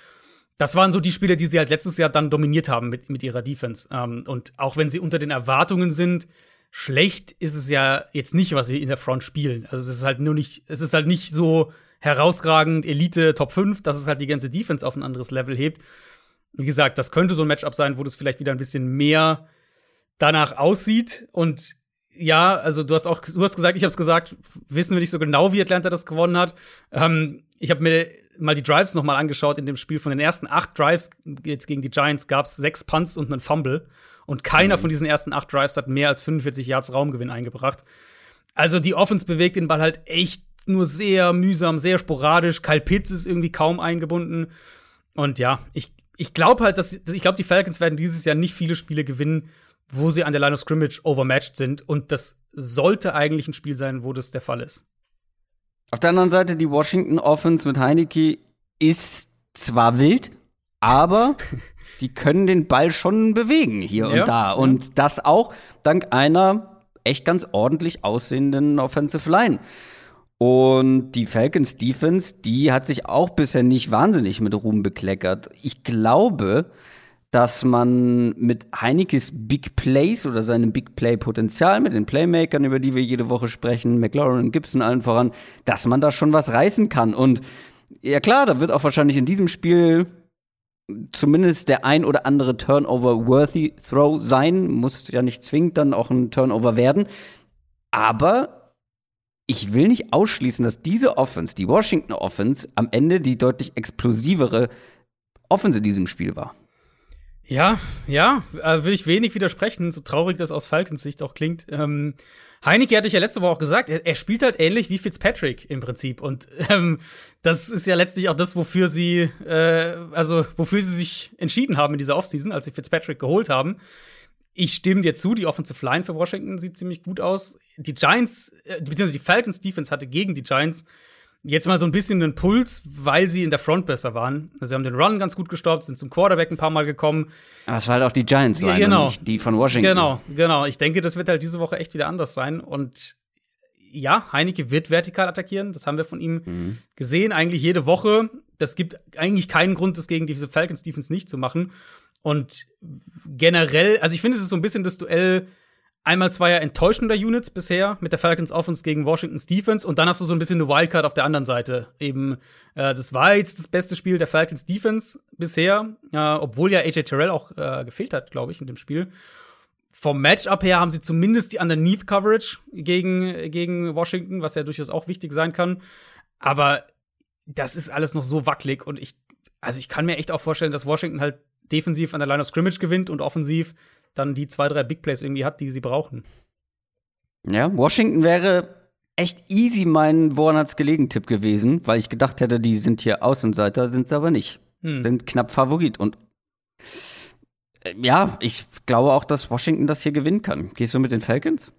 Das waren so die Spiele, die sie halt letztes Jahr dann dominiert haben mit, mit ihrer Defense. Ähm, und auch wenn sie unter den Erwartungen sind, schlecht ist es ja jetzt nicht, was sie in der Front spielen. Also es ist halt nur nicht, es ist halt nicht so herausragend Elite Top 5, dass es halt die ganze Defense auf ein anderes Level hebt. Wie gesagt, das könnte so ein Matchup sein, wo das vielleicht wieder ein bisschen mehr danach aussieht. Und ja, also du hast auch, du hast gesagt, ich habe es gesagt, wissen wir nicht so genau, wie Atlanta das gewonnen hat. Ähm, ich habe mir mal die Drives noch mal angeschaut in dem Spiel. Von den ersten acht Drives jetzt gegen die Giants gab es sechs Punts und einen Fumble. Und keiner von diesen ersten acht Drives hat mehr als 45 Yards Raumgewinn eingebracht. Also die Offense bewegt den Ball halt echt nur sehr mühsam, sehr sporadisch. Kyle Pitts ist irgendwie kaum eingebunden. Und ja, ich, ich glaube halt, dass ich glaube, die Falcons werden dieses Jahr nicht viele Spiele gewinnen, wo sie an der Line of Scrimmage overmatched sind. Und das sollte eigentlich ein Spiel sein, wo das der Fall ist. Auf der anderen Seite, die Washington Offense mit Heineke ist zwar wild, aber *laughs* die können den Ball schon bewegen hier Ja, und da. Und das auch dank einer echt ganz ordentlich aussehenden Offensive Line. Und die Falcons Defense, die hat sich auch bisher nicht wahnsinnig mit Ruhm bekleckert. Ich glaube, dass man mit Heinekes Big Plays oder seinem Big Play Potenzial mit den Playmakern, über die wir jede Woche sprechen, McLaurin und Gibson allen voran, dass man da schon was reißen kann. Und ja klar, da wird auch wahrscheinlich in diesem Spiel zumindest der ein oder andere Turnover-worthy Throw sein, muss ja nicht zwingend dann auch ein Turnover werden. Aber ich will nicht ausschließen, dass diese Offense, die Washington Offense, am Ende die deutlich explosivere Offense in diesem Spiel war. Ja, ja, äh, will ich wenig widersprechen, so traurig das aus Falcons Sicht auch klingt. Ähm, Heineke hatte ich ja letzte Woche auch gesagt, er, er, spielt halt ähnlich wie Fitzpatrick im Prinzip. Und ähm, das ist ja letztlich auch das, wofür sie, äh, also wofür sie sich entschieden haben in dieser Offseason, als sie Fitzpatrick geholt haben. Ich stimme dir zu, die Offensive Line für Washington sieht ziemlich gut aus. Die Giants, äh, beziehungsweise die Falcons Defense hatte gegen die Giants jetzt mal so ein bisschen den Puls, weil sie in der Front besser waren. Also sie haben den Run ganz gut gestoppt, sind zum Quarterback ein paar Mal gekommen. Aber es war halt auch die Giants ja, genau. nicht die von Washington. Genau, genau. Ich denke, das wird halt diese Woche echt wieder anders sein und ja, Heineke wird vertikal attackieren. Das haben wir von ihm mhm. gesehen, eigentlich jede Woche. Das gibt eigentlich keinen Grund, das gegen diese Falcons Defense nicht zu machen. Und generell, also ich finde, es ist so ein bisschen das Duell einmal zweier enttäuschender Units bisher mit der Falcons Offense gegen Washington's Defense und dann hast du so ein bisschen eine Wildcard auf der anderen Seite. Eben, äh, das war jetzt das beste Spiel der Falcons Defense bisher, äh, obwohl ja AJ Terrell auch äh, gefehlt hat, glaube ich, in dem Spiel. Vom Matchup her haben sie zumindest die Underneath Coverage gegen, gegen Washington, was ja durchaus auch wichtig sein kann. Aber das ist alles noch so wackelig und ich, also ich kann mir echt auch vorstellen, dass Washington halt defensiv an der Line of Scrimmage gewinnt und offensiv dann die zwei, drei Big Plays irgendwie hat, die sie brauchen. Ja, Washington wäre echt easy mein Woran hat's gelegen Tipp gewesen, weil ich gedacht hätte, die sind hier Außenseiter, sind sie aber nicht. Hm. Sind knapp Favorit und äh, ja, ich glaube auch, dass Washington das hier gewinnen kann. Gehst du mit den Falcons?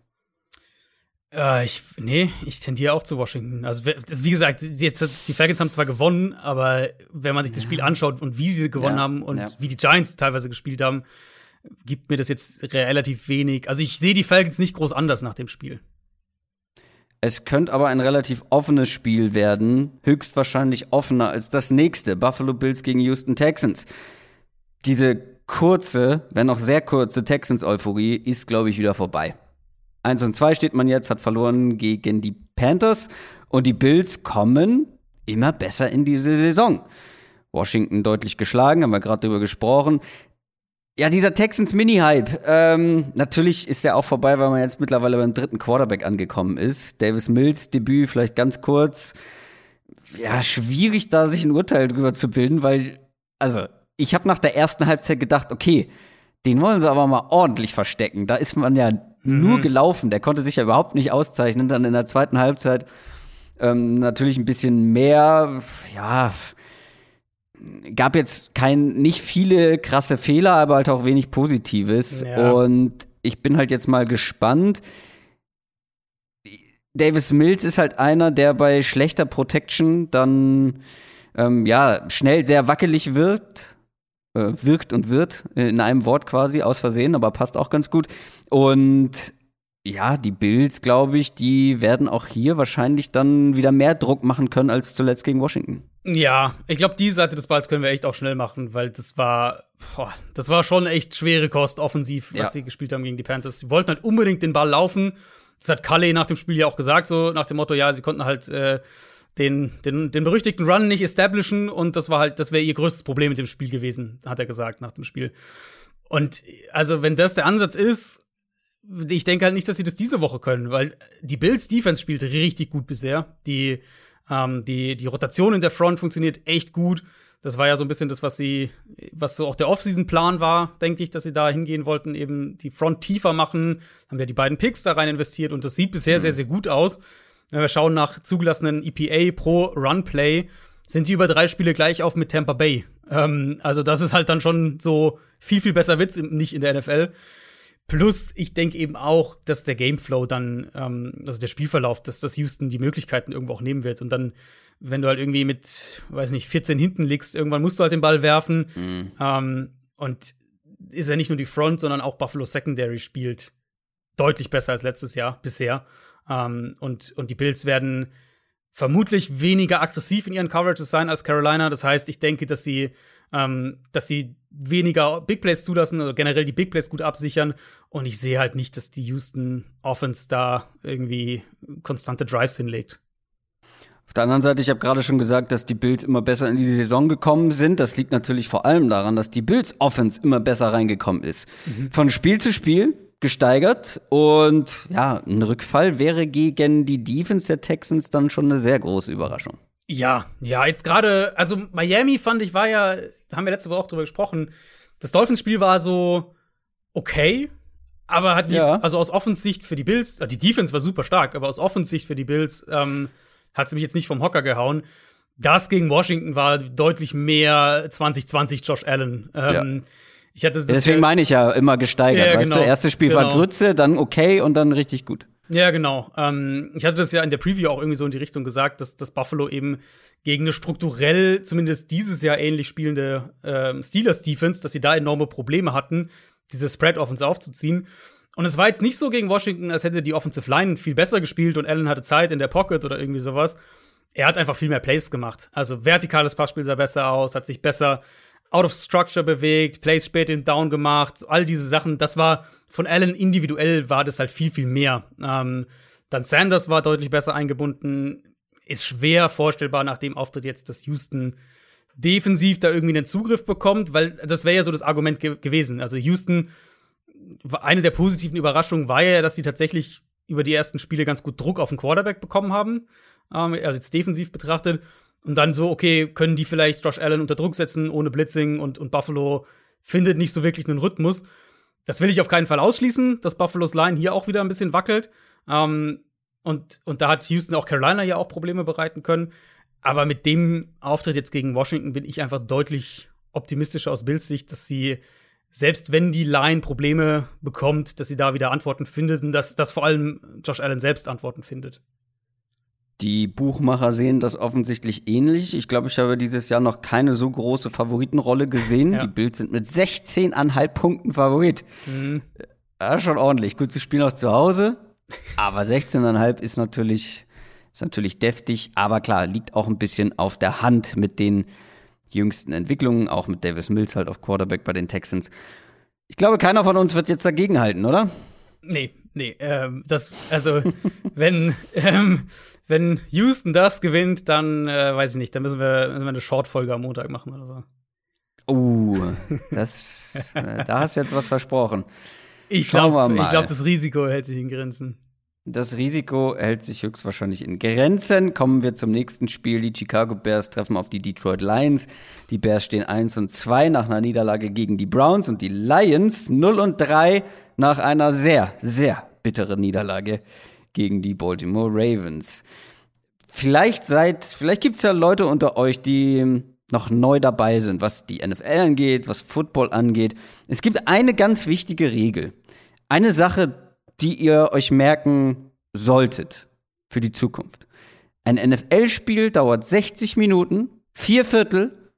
Äh, ich, nee, ich tendiere auch zu Washington. Also, wie gesagt, jetzt, die Falcons haben zwar gewonnen, aber wenn man sich das Spiel anschaut und wie sie gewonnen ja, haben und ja. wie die Giants teilweise gespielt haben, gibt mir das jetzt relativ wenig. Also ich sehe die Falcons nicht groß anders nach dem Spiel. Es könnte aber ein relativ offenes Spiel werden, höchstwahrscheinlich offener als das nächste, Buffalo Bills gegen Houston Texans. Diese kurze, wenn auch sehr kurze Texans-Euphorie ist, glaube ich, wieder vorbei. 1 und 2 steht man jetzt, hat verloren gegen die Panthers und die Bills kommen immer besser in diese Saison. Washington deutlich geschlagen, haben wir gerade drüber gesprochen. Ja, dieser Texans Mini-Hype. Ähm, natürlich ist der auch vorbei, weil man jetzt mittlerweile beim dritten Quarterback angekommen ist. Davis Mills Debüt vielleicht ganz kurz. Ja, schwierig da sich ein Urteil drüber zu bilden, weil, also, ich habe nach der ersten Halbzeit gedacht, okay, den wollen sie aber mal ordentlich verstecken. Da ist man ja mhm. nur gelaufen. Der konnte sich ja überhaupt nicht auszeichnen. Dann in der zweiten Halbzeit ähm, natürlich ein bisschen mehr, ja, gab jetzt kein, nicht viele krasse Fehler, aber halt auch wenig Positives. Ja. Und ich bin halt jetzt mal gespannt. Davis Mills ist halt einer, der bei schlechter Protection dann ähm, ja schnell sehr wackelig wird, äh, wirkt und wird in einem Wort quasi aus Versehen, aber passt auch ganz gut. Und ja, die Bills, glaube ich, die werden auch hier wahrscheinlich dann wieder mehr Druck machen können als zuletzt gegen Washington. Ja, ich glaube, die Seite des Balls können wir echt auch schnell machen, weil das war, boah, das war schon echt schwere Kost offensiv, was ja. sie gespielt haben gegen die Panthers. Sie wollten halt unbedingt den Ball laufen. Das hat Cully nach dem Spiel ja auch gesagt, so nach dem Motto, ja, sie konnten halt äh, den, den, den berüchtigten Run nicht establishen und das war halt, das wäre ihr größtes Problem mit dem Spiel gewesen, hat er gesagt nach dem Spiel. Und also, wenn das der Ansatz ist, ich denke halt nicht, dass sie das diese Woche können, weil die Bills Defense spielt richtig gut bisher. Die, ähm, die, die Rotation in der Front funktioniert echt gut. Das war ja so ein bisschen das, was sie, was so auch der Offseason-Plan war, denke ich, dass sie da hingehen wollten, eben die Front tiefer machen. Haben wir die beiden Picks da rein investiert und das sieht bisher mhm. sehr, sehr gut aus. Wenn wir schauen nach zugelassenen EPA pro Run-Play, sind die über drei Spiele gleich auf mit Tampa Bay. Ähm, also, das ist halt dann schon so viel, viel besser Witz, nicht in der NFL. Plus, ich denke eben auch, dass der Gameflow dann, ähm, also der Spielverlauf, dass das Houston die Möglichkeiten irgendwo auch nehmen wird. Und dann, wenn du halt irgendwie mit, weiß nicht, 14 hinten liegst, irgendwann musst du halt den Ball werfen. Mhm. Ähm, und ist ja nicht nur die Front, sondern auch Buffalo Secondary spielt deutlich besser als letztes Jahr bisher. Ähm, und, und die Bills werden vermutlich weniger aggressiv in ihren Coverages sein als Carolina. Das heißt, ich denke, dass sie, ähm, dass sie weniger Big Plays zulassen oder generell die Big Plays gut absichern. Und ich sehe halt nicht, dass die Houston Offense da irgendwie konstante Drives hinlegt. Auf der anderen Seite, ich habe gerade schon gesagt, dass die Bills immer besser in die Saison gekommen sind. Das liegt natürlich vor allem daran, dass die Bills Offense immer besser reingekommen ist. Mhm. Von Spiel zu Spiel gesteigert und ja, ein Rückfall wäre gegen die Defense der Texans dann schon eine sehr große Überraschung. Ja, ja, jetzt gerade, also Miami fand ich war ja, haben wir letzte Woche auch drüber gesprochen, das Dolphins-Spiel war so okay, aber hat jetzt, Ja. also aus Offensicht für die Bills, äh, die Defense war super stark, aber aus Offensicht für die Bills ähm, hat sie mich jetzt nicht vom Hocker gehauen. Das gegen Washington war deutlich mehr 2020 Josh Allen. Ähm, Ich hatte Deswegen ja- meine ich ja immer gesteigert, Ja, weißt genau. du? Erstes Spiel war Genau. Grütze, dann okay und dann richtig gut. Ja, genau. Ähm, ich hatte das ja in der Preview auch irgendwie so in die Richtung gesagt, dass, dass Buffalo eben gegen eine strukturell zumindest dieses Jahr ähnlich spielende ähm, Steelers-Defense, dass sie da enorme Probleme hatten, diese Spread-Offense aufzuziehen. Und es war jetzt nicht so gegen Washington, als hätte die Offensive Line viel besser gespielt und Allen hatte Zeit in der Pocket oder irgendwie sowas. Er hat einfach viel mehr Plays gemacht. Also vertikales Passspiel sah besser aus, hat sich besser out of structure bewegt, Plays spät in Down gemacht, all diese Sachen. Das war von Allen individuell war das halt viel, viel mehr. Ähm, dann Sanders war deutlich besser eingebunden. Ist schwer vorstellbar nach dem Auftritt jetzt, dass Houston defensiv da irgendwie einen Zugriff bekommt, weil das wäre ja so das Argument ge gewesen. Also Houston, eine der positiven Überraschungen war ja, dass sie tatsächlich über die ersten Spiele ganz gut Druck auf den Quarterback bekommen haben, ähm, also jetzt defensiv betrachtet. Und dann so, okay, können die vielleicht Josh Allen unter Druck setzen ohne Blitzing und, und Buffalo findet nicht so wirklich einen Rhythmus. Das will ich auf keinen Fall ausschließen, dass Buffalo's Line hier auch wieder ein bisschen wackelt. Ähm, und, und da hat Houston auch Carolina ja auch Probleme bereiten können. Aber mit dem Auftritt jetzt gegen Washington bin ich einfach deutlich optimistischer aus Bills Sicht, dass sie, selbst wenn die Line Probleme bekommt, dass sie da wieder Antworten findet und dass, dass vor allem Josh Allen selbst Antworten findet. Die Buchmacher sehen das offensichtlich ähnlich. Ich glaube, ich habe dieses Jahr noch keine so große Favoritenrolle gesehen. Ja. Die Bills sind mit 16,5 Punkten Favorit. Mhm. Ja, schon ordentlich. Gut, sie spielen auch zu Hause. Aber 16,5 ist natürlich, ist natürlich deftig. Aber klar, liegt auch ein bisschen auf der Hand mit den jüngsten Entwicklungen. Auch mit Davis Mills halt auf Quarterback bei den Texans. Ich glaube, keiner von uns wird jetzt dagegenhalten, oder? Nee, nee, ähm, das, also, *laughs* wenn, ähm, wenn Houston das gewinnt, dann äh, weiß ich nicht, dann müssen wir, müssen wir eine Short-Folge am Montag machen oder so. Oh, das, *laughs* äh, da hast du jetzt was versprochen. Ich glaube, glaub, das Risiko hält sich in Grenzen. Das Risiko hält sich höchstwahrscheinlich in Grenzen. Kommen wir zum nächsten Spiel. Die Chicago Bears treffen auf die Detroit Lions. Die Bears stehen 1 und 2 nach einer Niederlage gegen die Browns und die Lions 0 und 3 nach einer sehr, sehr bitteren Niederlage gegen die Baltimore Ravens. Vielleicht seid, vielleicht gibt es ja Leute unter euch, die noch neu dabei sind, was die NFL angeht, was Football angeht. Es gibt eine ganz wichtige Regel. Eine Sache, die ihr euch merken solltet für die Zukunft. Ein NFL-Spiel dauert 60 Minuten, vier Viertel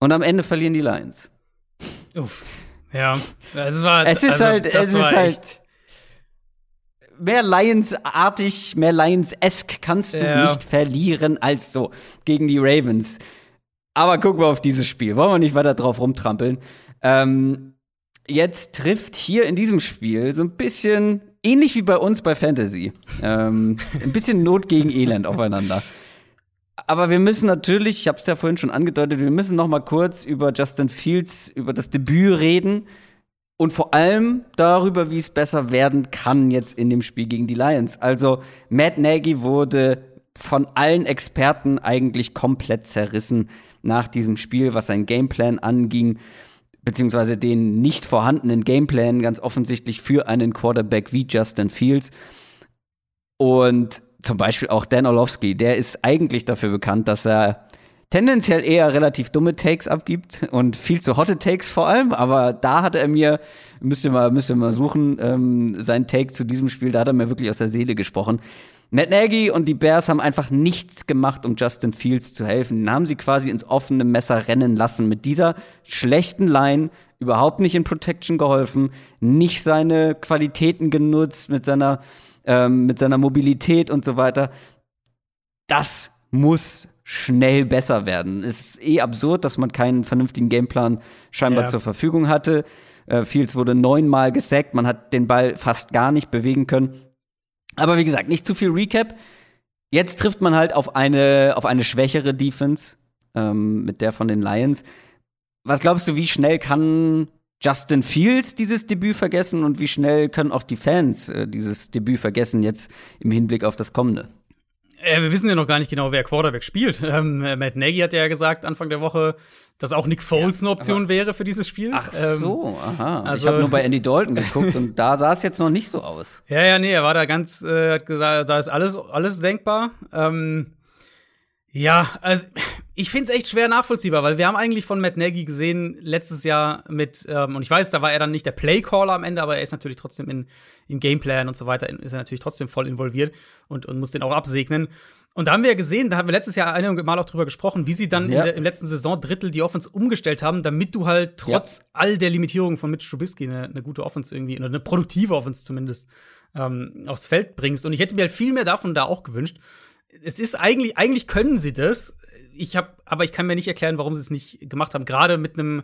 und am Ende verlieren die Lions. Uff. Ja, es war. Es ist also, halt, es ist halt mehr Lions-artig, mehr Lions-esque kannst du Ja. nicht verlieren als so gegen die Ravens. Aber gucken wir auf dieses Spiel. Wollen wir nicht weiter drauf rumtrampeln. Ähm, jetzt trifft hier in diesem Spiel so ein bisschen, ähnlich wie bei uns bei Fantasy, ähm, ein bisschen Not gegen Elend aufeinander. Aber wir müssen natürlich, ich habe es ja vorhin schon angedeutet, wir müssen noch mal kurz über Justin Fields, über das Debüt reden und vor allem darüber, wie es besser werden kann jetzt in dem Spiel gegen die Lions. Also Matt Nagy wurde von allen Experten eigentlich komplett zerrissen nach diesem Spiel, was sein Gameplan anging, beziehungsweise den nicht vorhandenen Gameplan ganz offensichtlich für einen Quarterback wie Justin Fields. Und zum Beispiel auch Dan Orlovsky, der ist eigentlich dafür bekannt, dass er tendenziell eher relativ dumme Takes abgibt und viel zu hotte Takes vor allem. Aber da hat er mir, müsst ihr mal, müsst ihr mal suchen, ähm, sein Take zu diesem Spiel, da hat er mir wirklich aus der Seele gesprochen. Matt Nagy und die Bears haben einfach nichts gemacht, um Justin Fields zu helfen. Den haben sie quasi ins offene Messer rennen lassen. Mit dieser schlechten Line überhaupt nicht in Protection geholfen, nicht seine Qualitäten genutzt mit seiner, ähm, mit seiner Mobilität und so weiter. Das muss schnell besser werden. Es ist eh absurd, dass man keinen vernünftigen Gameplan scheinbar Ja. zur Verfügung hatte. Äh, Fields wurde neunmal gesackt, man hat den Ball fast gar nicht bewegen können. Aber wie gesagt, nicht zu viel Recap. Jetzt trifft man halt auf eine, auf eine schwächere Defense ähm, mit der von den Lions. Was glaubst du, wie schnell kann Justin Fields dieses Debüt vergessen und wie schnell können auch die Fans äh, dieses Debüt vergessen jetzt im Hinblick auf das kommende? Äh, wir wissen ja noch gar nicht genau, wer Quarterback spielt. *laughs* Ähm, Matt Nagy hat ja gesagt Anfang der Woche, dass auch Nick Foles ja, eine Option wäre für dieses Spiel. Ach ähm, so, aha. Also, ich habe nur bei Andy Dalton geguckt und da sah es jetzt noch nicht so aus. *laughs* Ja, ja, nee, er war da ganz, äh, hat gesagt, da ist alles, alles denkbar. Ähm, ja, also ich finde es echt schwer nachvollziehbar, weil wir haben eigentlich von Matt Nagy gesehen letztes Jahr mit, ähm, und ich weiß, da war er dann nicht der Playcaller am Ende, aber er ist natürlich trotzdem in, im Gameplan und so weiter, ist er natürlich trotzdem voll involviert und, und muss den auch absegnen. Und da haben wir ja gesehen, da haben wir letztes Jahr einige Mal auch drüber gesprochen, wie sie dann ja. der, im letzten Saisondrittel die Offense umgestellt haben, damit du halt trotz ja. all der Limitierungen von Mitch Trubisky eine, eine, gute Offense irgendwie, oder eine produktive Offense zumindest, ähm, aufs Feld bringst. Und ich hätte mir halt viel mehr davon da auch gewünscht es ist eigentlich, eigentlich können sie das. Ich habe, aber ich kann mir nicht erklären, warum sie es nicht gemacht haben. Gerade mit einem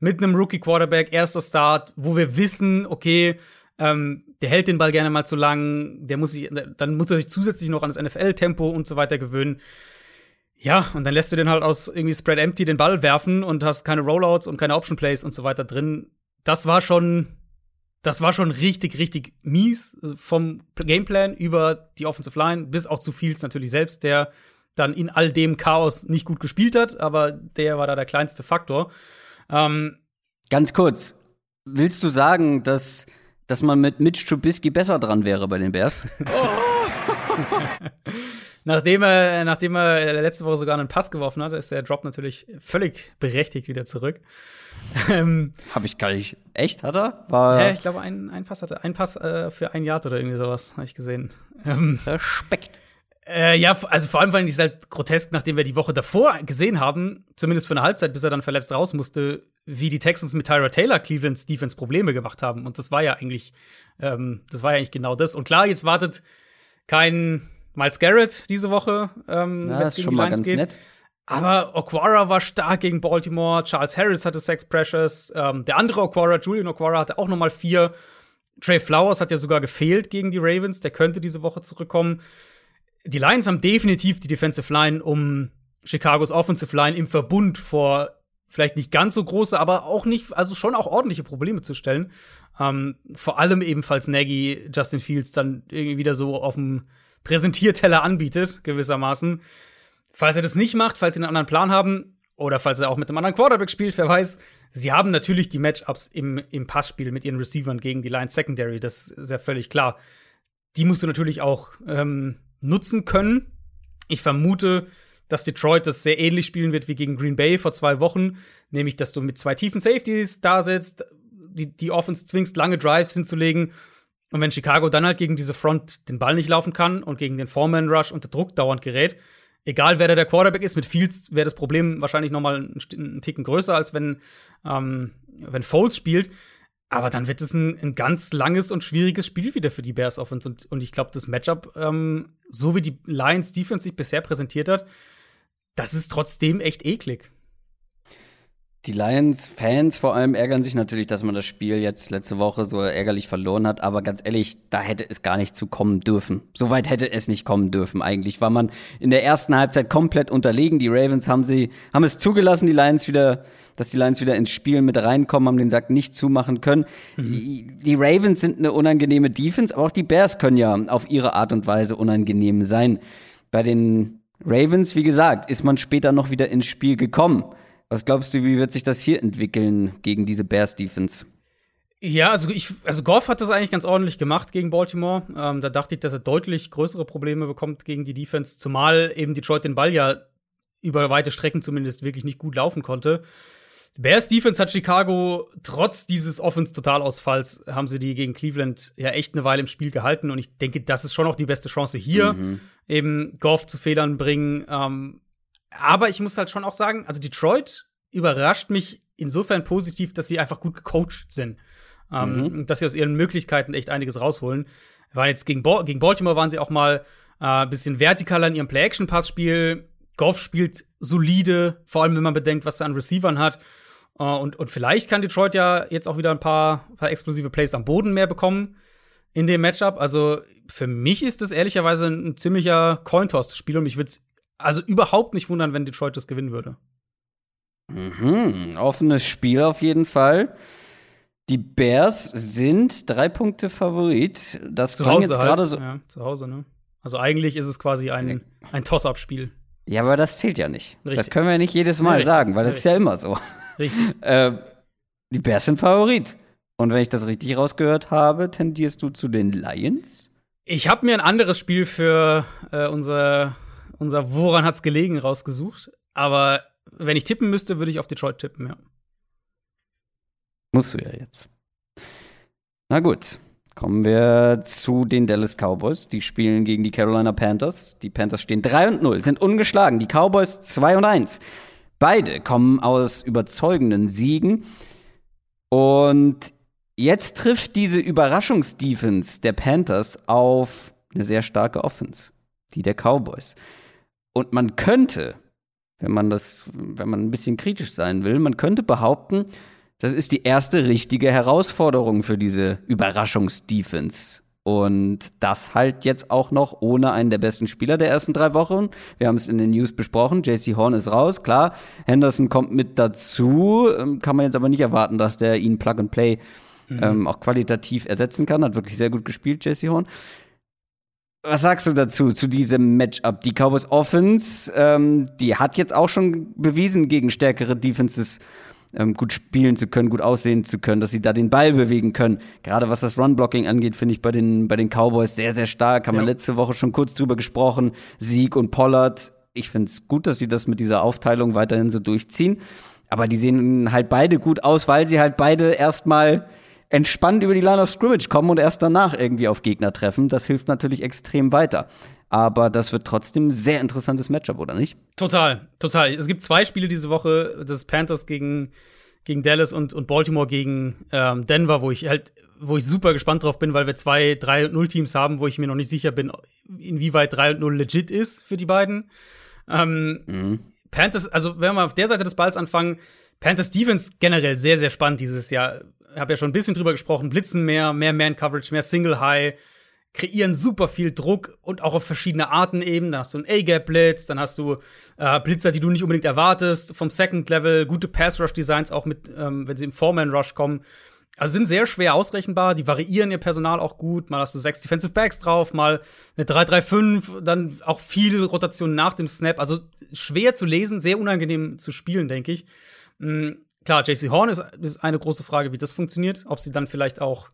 mit einem Rookie Quarterback, erster Start, wo wir wissen, okay, ähm, der hält den Ball gerne mal zu lang, der muss sich, dann muss er sich zusätzlich noch an das NFL-Tempo und so weiter gewöhnen. Ja, und dann lässt du den halt aus irgendwie Spread Empty den Ball werfen und hast keine Rollouts und keine Option Plays und so weiter drin. Das war schon das war schon richtig, richtig mies vom Gameplan über die Offensive Line, bis auch zu Fields natürlich selbst, der dann in all dem Chaos nicht gut gespielt hat, aber der war da der kleinste Faktor. Ähm, Ganz kurz, willst du sagen, dass, dass man mit Mitch Trubisky besser dran wäre bei den Bears? *laughs* *laughs* nachdem, er, nachdem er letzte Woche sogar einen Pass geworfen hat, ist der Drop natürlich völlig berechtigt wieder zurück. Ähm, Habe ich gar nicht. Echt, hat er? War ja, ich glaube, ein, ein Pass hatte. Ein Pass äh, für ein Yard oder irgendwie sowas, habe ich gesehen. Ähm, Respekt. Äh, ja, also vor allem, weil es halt grotesk, nachdem wir die Woche davor gesehen haben, zumindest für eine Halbzeit, bis er dann verletzt raus musste, wie die Texans mit Tyra Taylor Clevelands Defense Probleme gemacht haben. Und das war ja eigentlich, ähm, das war ja eigentlich genau das. Und klar, jetzt wartet kein Miles Garrett diese Woche, ähm, ja, wenn es gegen die Lines geht. Nett. Aber Okwara war stark gegen Baltimore. Charles Harris hatte sechs Pressures. Ähm, der andere Okwara, Julian Okwara, hatte auch noch mal vier. Trey Flowers hat ja sogar gefehlt gegen die Ravens. Der könnte diese Woche zurückkommen. Die Lions haben definitiv die Defensive Line, um Chicagos Offensive Line im Verbund vor vielleicht nicht ganz so große, aber auch nicht, also schon auch ordentliche Probleme zu stellen. Ähm, vor allem ebenfalls Nagy Justin Fields dann irgendwie wieder so auf dem Präsentierteller anbietet, gewissermaßen. Falls er das nicht macht, falls sie einen anderen Plan haben oder falls er auch mit einem anderen Quarterback spielt, wer weiß, sie haben natürlich die Matchups im, im Passspiel mit ihren Receivern gegen die Lions Secondary, das ist ja völlig klar. Die musst du natürlich auch ähm, nutzen können. Ich vermute, dass Detroit das sehr ähnlich spielen wird wie gegen Green Bay vor zwei Wochen, nämlich dass du mit zwei tiefen Safeties da sitzt, die, die Offense zwingst, lange Drives hinzulegen. Und wenn Chicago dann halt gegen diese Front den Ball nicht laufen kann und gegen den Foreman Rush unter Druck dauernd gerät, egal wer da der Quarterback ist, mit Fields wäre das Problem wahrscheinlich noch mal einen, einen Ticken größer, als wenn, ähm, wenn Foles spielt. Aber dann wird es ein, ein, ganz langes und schwieriges Spiel wieder für die Bears Offense. Und, und ich glaube, das Matchup, ähm, so wie die Lions Defense sich bisher präsentiert hat, das ist trotzdem echt eklig. Die Lions-Fans vor allem ärgern sich natürlich, dass man das Spiel jetzt letzte Woche so ärgerlich verloren hat. Aber ganz ehrlich, da hätte es gar nicht zu kommen dürfen. Soweit hätte es nicht kommen dürfen. Eigentlich war man in der ersten Halbzeit komplett unterlegen. Die Ravens haben sie, haben es zugelassen, die Lions wieder, dass die Lions wieder ins Spiel mit reinkommen, haben den Sack nicht zumachen können. Mhm. Die Ravens sind eine unangenehme Defense, aber auch die Bears können ja auf ihre Art und Weise unangenehm sein. Bei den Ravens, wie gesagt, ist man später noch wieder ins Spiel gekommen. Was glaubst du, wie wird sich das hier entwickeln gegen diese Bears Defense? Ja, also ich, also Goff hat das eigentlich ganz ordentlich gemacht gegen Baltimore. Ähm, da dachte ich, dass er deutlich größere Probleme bekommt gegen die Defense, zumal eben Detroit den Ball ja über weite Strecken zumindest wirklich nicht gut laufen konnte. Bears Defense hat Chicago trotz dieses Offense-Totalausfalls haben sie die gegen Cleveland ja echt eine Weile im Spiel gehalten und ich denke, das ist schon auch die beste Chance hier, mhm. eben Goff zu Fehlern bringen. Ähm, aber ich muss halt schon auch sagen, also Detroit überrascht mich insofern positiv, dass sie einfach gut gecoacht sind. Ähm, mhm. Dass sie aus ihren Möglichkeiten echt einiges rausholen. Waren jetzt gegen, Bo gegen Baltimore waren sie auch mal ein äh, bisschen vertikaler in ihrem Play-Action-Pass-Spiel. Goff spielt solide, vor allem wenn man bedenkt, was er an Receivern hat. Uh, und, und vielleicht kann Detroit ja jetzt auch wieder ein paar, paar explosive Plays am Boden mehr bekommen in dem Matchup. Also für mich ist das ehrlicherweise ein, ein ziemlicher Cointoss-Spiel und mich würde es also überhaupt nicht wundern, wenn Detroit das gewinnen würde. Mhm, offenes Spiel auf jeden Fall. Die Bears sind drei Punkte Favorit. Das zu Hause jetzt halt. gerade so. Ja, zu Hause, ne? Also eigentlich ist es quasi ein, ein Toss-Up-Spiel. Ja, aber das zählt ja nicht. Richtig. Das können wir nicht jedes Mal Richtig. sagen, weil das ist ja immer so. Richtig. *laughs* äh, die Bears sind Favorit. Und wenn ich das richtig rausgehört habe, tendierst du zu den Lions? Ich habe mir ein anderes Spiel für äh, unser, unser Woran hat's gelegen rausgesucht. Aber wenn ich tippen müsste, würde ich auf Detroit tippen, ja. Musst du ja jetzt. Na gut. Kommen wir zu den Dallas Cowboys. Die spielen gegen die Carolina Panthers. Die Panthers stehen 3 und 0, sind ungeschlagen. Die Cowboys 2 und 1. Beide kommen aus überzeugenden Siegen. Und jetzt trifft diese Überraschungsdefense der Panthers auf eine sehr starke Offense, die der Cowboys. Und man könnte, wenn man das, wenn man ein bisschen kritisch sein will, man könnte behaupten, das ist die erste richtige Herausforderung für diese Überraschungsdefense. Und das halt jetzt auch noch ohne einen der besten Spieler der ersten drei Wochen. Wir haben es in den News besprochen. JC Horn ist raus, klar. Henderson kommt mit dazu. Ähm, Kann man jetzt aber nicht erwarten, dass der ihn Plug and Play ähm, auch qualitativ ersetzen kann. Hat wirklich sehr gut gespielt, JC Horn. Was sagst du dazu, zu diesem Matchup? Die Cowboys Offense, ähm, die hat jetzt auch schon bewiesen, gegen stärkere Defenses ähm, gut spielen zu können, gut aussehen zu können, dass sie da den Ball bewegen können. Gerade was das Run-Blocking angeht, finde ich bei den, bei den Cowboys sehr, sehr stark. Haben wir Ja. letzte Woche schon kurz drüber gesprochen. Sieg und Pollard. Ich finde es gut, dass sie das mit dieser Aufteilung weiterhin so durchziehen. Aber die sehen halt beide gut aus, weil sie halt beide erstmal entspannt über die Line of Scrimmage kommen und erst danach irgendwie auf Gegner treffen. Das hilft natürlich extrem weiter. Aber das wird trotzdem ein sehr interessantes Matchup, oder nicht? Total, total. Es gibt zwei Spiele diese Woche, das Panthers gegen, gegen Dallas und, und Baltimore gegen ähm, Denver, wo ich halt, wo ich super gespannt drauf bin, weil wir zwei 3 und 0 Teams haben, wo ich mir noch nicht sicher bin, inwieweit 3 und 0 legit ist für die beiden. Ähm, Panthers, also wenn wir auf der Seite des Balls anfangen, Panthers Defense generell sehr, sehr spannend dieses Jahr. Habe ja schon ein bisschen drüber gesprochen, blitzen mehr, mehr Man-Coverage, mehr Single-High, kreieren super viel Druck und auch auf verschiedene Arten eben. Dann hast du einen A-Gap-Blitz, dann hast du äh, Blitzer, die du nicht unbedingt erwartest, vom Second Level, gute Pass-Rush-Designs auch mit, ähm, wenn sie im Foreman-Rush kommen. Also sind sehr schwer ausrechenbar, die variieren ihr Personal auch gut. Mal hast du sechs Defensive Backs drauf, mal eine 3-3-5, dann auch viel Rotation nach dem Snap. Also schwer zu lesen, sehr unangenehm zu spielen, denke ich. Klar, JC Horn ist, ist eine große Frage, wie das funktioniert. Ob sie dann vielleicht auch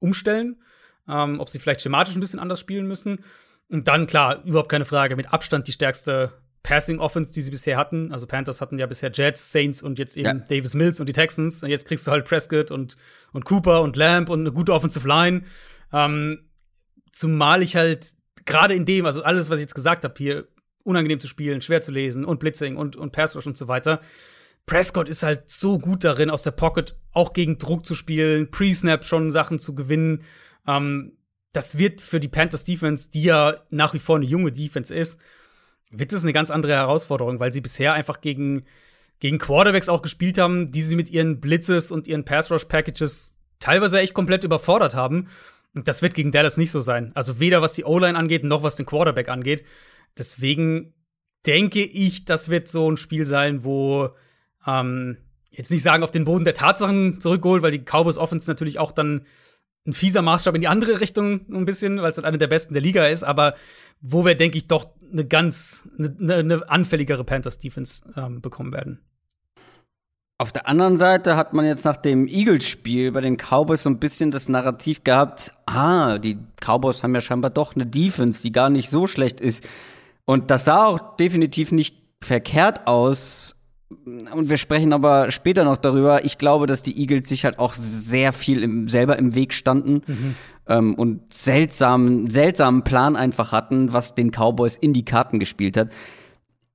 umstellen, ähm, ob sie vielleicht schematisch ein bisschen anders spielen müssen. Und dann, klar, überhaupt keine Frage, mit Abstand die stärkste Passing Offense, die sie bisher hatten. Also Panthers hatten ja bisher Jets, Saints und jetzt eben Ja. Davis Mills und die Texans. Und jetzt kriegst du halt Prescott und, und Cooper und Lamb und eine gute Offensive Line. Ähm, zumal ich halt gerade in dem, also alles, was ich jetzt gesagt habe hier, unangenehm zu spielen, schwer zu lesen und Blitzing und, und Pass Rush und so weiter. Prescott ist halt so gut darin, aus der Pocket auch gegen Druck zu spielen, Pre-Snap schon Sachen zu gewinnen. Ähm, das wird für die Panthers Defense, die ja nach wie vor eine junge Defense ist, wird es eine ganz andere Herausforderung, weil sie bisher einfach gegen, gegen Quarterbacks auch gespielt haben, die sie mit ihren Blitzes und ihren Pass-Rush-Packages teilweise echt komplett überfordert haben. Und das wird gegen Dallas nicht so sein. Also weder was die O-Line angeht, noch was den Quarterback angeht. Deswegen denke ich, das wird so ein Spiel sein, wo ähm, jetzt nicht sagen, auf den Boden der Tatsachen zurückgeholt, weil die Cowboys Offense natürlich auch dann ein fieser Maßstab in die andere Richtung ein bisschen, weil es halt eine der besten der Liga ist, aber wo wir, denke ich, doch eine ganz, eine, eine anfälligere Panthers-Defense ähm, bekommen werden. Auf der anderen Seite hat man jetzt nach dem Eagles-Spiel bei den Cowboys so ein bisschen das Narrativ gehabt, ah, die Cowboys haben ja scheinbar doch eine Defense, die gar nicht so schlecht ist. Und das sah auch definitiv nicht verkehrt aus. Und wir sprechen aber später noch darüber. Ich glaube, dass die Eagles sich halt auch sehr viel im, selber im Weg standen ähm, und seltsamen, seltsamen Plan einfach hatten, was den Cowboys in die Karten gespielt hat.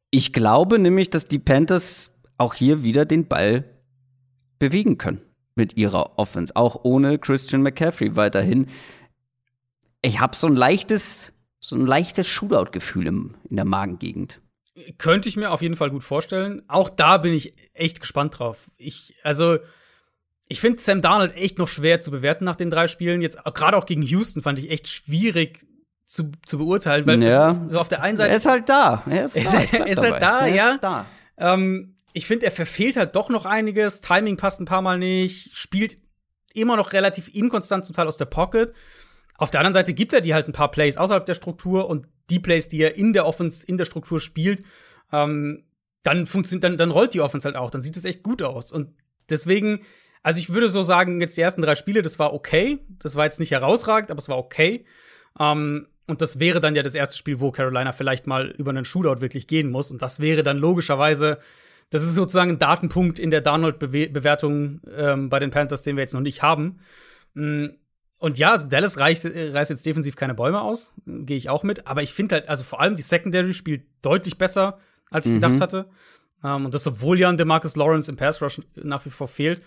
Ich glaube nämlich, dass die Panthers auch hier wieder den Ball bewegen können mit ihrer Offense, auch ohne Christian McCaffrey weiterhin. Ich habe so ein leichtes, so ein leichtes Shootout-Gefühl in der Magengegend. Könnte ich mir auf jeden Fall gut vorstellen. Auch da bin ich echt gespannt drauf. Ich, also, ich finde Sam Darnold echt noch schwer zu bewerten nach den drei Spielen. Jetzt gerade auch gegen Houston fand ich echt schwierig zu, zu beurteilen, weil Ja. so, auf der einen Er Seite ist halt da. Er ist, da. er- ist halt da, er ja. Ist da. Ähm, ich finde, er verfehlt halt doch noch einiges. Timing passt ein paar Mal nicht. Spielt immer noch relativ inkonstant zum Teil aus der Pocket. Auf der anderen Seite gibt er dir halt ein paar Plays außerhalb der Struktur und die Plays, die er in der Offense, in der Struktur spielt, ähm, dann funktioniert, dann, dann rollt die Offense halt auch. Dann sieht es echt gut aus. Und deswegen, also ich würde so sagen, jetzt die ersten drei Spiele, das war okay. Das war jetzt nicht herausragend, aber es war okay. Ähm, und das wäre dann ja das erste Spiel, wo Carolina vielleicht mal über einen Shootout wirklich gehen muss. Und das wäre dann logischerweise, das ist sozusagen ein Datenpunkt in der Darnold-Bewertung ähm, bei den Panthers, den wir jetzt noch nicht haben. Mm, und ja, also Dallas reißt, reißt jetzt defensiv keine Bäume aus, gehe ich auch mit. Aber ich finde halt, also vor allem die Secondary spielt deutlich besser, als ich mhm. gedacht hatte. Ähm, und das, obwohl ja ein DeMarcus Lawrence im Pass Rush nach wie vor fehlt.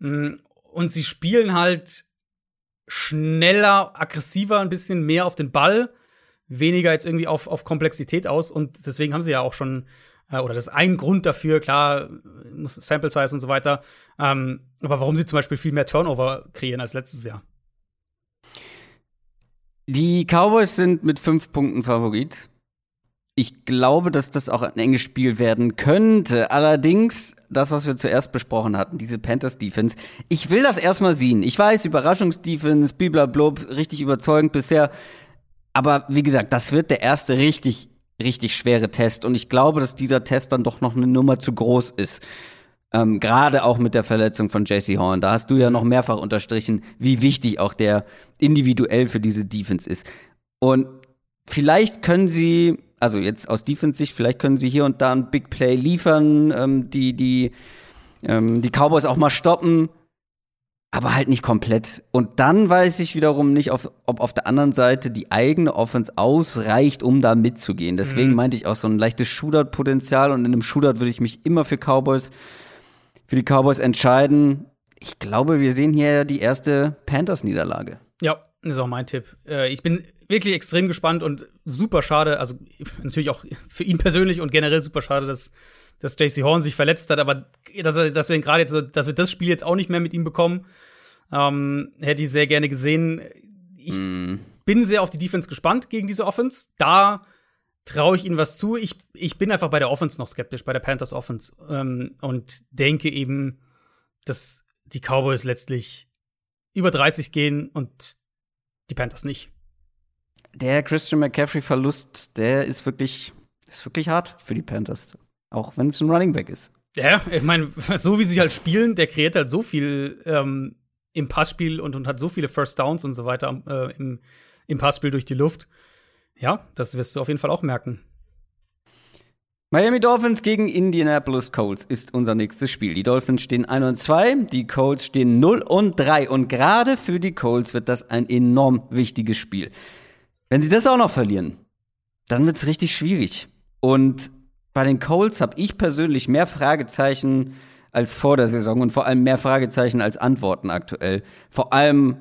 Mm, und sie spielen halt schneller, aggressiver, ein bisschen mehr auf den Ball, weniger jetzt irgendwie auf, auf Komplexität aus. Und deswegen haben sie ja auch schon, äh, oder das ist ein Grund dafür, klar, muss Sample Size und so weiter. Ähm, aber warum sie zum Beispiel viel mehr Turnover kreieren als letztes Jahr. Die Cowboys sind mit fünf Punkten Favorit. Ich glaube, dass das auch ein enges Spiel werden könnte. Allerdings, das, was wir zuerst besprochen hatten, diese Panthers Defense, ich will das erstmal sehen. Ich weiß, Überraschungsdefense, bliblablub, richtig überzeugend bisher. Aber wie gesagt, das wird der erste richtig, richtig schwere Test. Und ich glaube, dass dieser Test dann doch noch eine Nummer zu groß ist. Ähm, Gerade auch mit der Verletzung von JC Horn. Da hast du ja noch mehrfach unterstrichen, wie wichtig auch der individuell für diese Defense ist. Und vielleicht können sie also jetzt aus Defense-Sicht, vielleicht können sie hier und da ein Big Play liefern, ähm, die, die, ähm, die Cowboys auch mal stoppen, aber halt nicht komplett. Und dann weiß ich wiederum nicht, auf, ob auf der anderen Seite die eigene Offense ausreicht, um da mitzugehen. Deswegen mhm. meinte ich auch so ein leichtes Shootout-Potenzial und in einem Shootout würde ich mich immer für Cowboys, für die Cowboys entscheiden. Ich glaube, wir sehen hier die erste Panthers-Niederlage. Ja, ist auch mein Tipp. Äh, ich bin wirklich extrem gespannt und super schade, also *laughs* natürlich auch für ihn persönlich und generell super schade, dass, dass JC Horn sich verletzt hat, aber dass, er, dass wir gerade jetzt, dass wir das Spiel jetzt auch nicht mehr mit ihm bekommen, ähm, hätte ich sehr gerne gesehen. Ich mm. bin sehr auf die Defense gespannt gegen diese Offense. Da traue ich ihnen was zu. Ich, ich bin einfach bei der Offense noch skeptisch, bei der Panthers Offense ähm, und denke eben, dass die Cowboys letztlich über 30 gehen und die Panthers nicht der Christian McCaffrey-Verlust, der ist wirklich, ist wirklich hart für die Panthers. Auch wenn es ein Running Back ist. Ja, ich meine, *laughs* so wie sie halt spielen, der kreiert halt so viel ähm, im Passspiel und, und hat so viele First Downs und so weiter äh, im, im Passspiel durch die Luft. Ja, das wirst du auf jeden Fall auch merken. Miami Dolphins gegen Indianapolis Colts ist unser nächstes Spiel. Die Dolphins stehen 1 und 2, die Colts stehen 0 und 3. Und gerade für die Colts wird das ein enorm wichtiges Spiel. Wenn sie das auch noch verlieren, dann wird es richtig schwierig. Und bei den Colts habe ich persönlich mehr Fragezeichen als vor der Saison und vor allem mehr Fragezeichen als Antworten aktuell. Vor allem,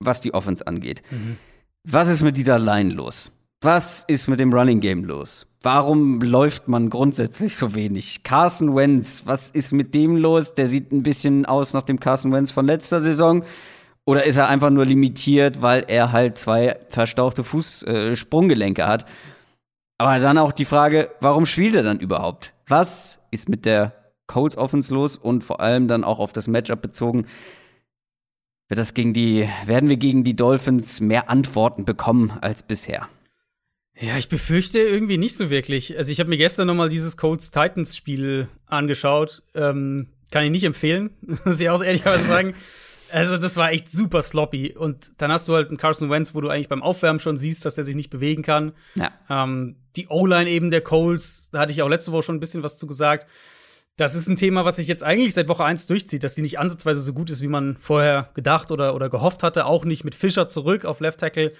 was die Offense angeht. Mhm. Was ist mit dieser Line los? Was ist mit dem Running Game los? Warum läuft man grundsätzlich so wenig? Carson Wentz, was ist mit dem los? Der sieht ein bisschen aus nach dem Carson Wentz von letzter Saison. Oder ist er einfach nur limitiert, weil er halt zwei verstauchte Fußsprunggelenke äh, hat? Aber dann auch die Frage, warum spielt er dann überhaupt? Was ist mit der Colts Offense los und vor allem dann auch auf das Matchup bezogen? Wird das gegen die, werden wir gegen die Dolphins mehr Antworten bekommen als bisher? Ja, ich befürchte irgendwie nicht so wirklich. Also ich habe mir gestern noch mal dieses Colts Titans Spiel angeschaut. Ähm, kann ich nicht empfehlen, *laughs* muss ich auch ehrlicherweise sagen. Also, das war echt super sloppy. Und dann hast du halt einen Carson Wentz, wo du eigentlich beim Aufwärmen schon siehst, dass er sich nicht bewegen kann. Ja. Ähm, die O-Line eben der Coles, da hatte ich auch letzte Woche schon ein bisschen was zu gesagt. Das ist ein Thema, was sich jetzt eigentlich seit Woche 1 durchzieht, dass die nicht ansatzweise so gut ist, wie man vorher gedacht oder, oder gehofft hatte. Auch nicht mit Fischer zurück auf Left Tackle.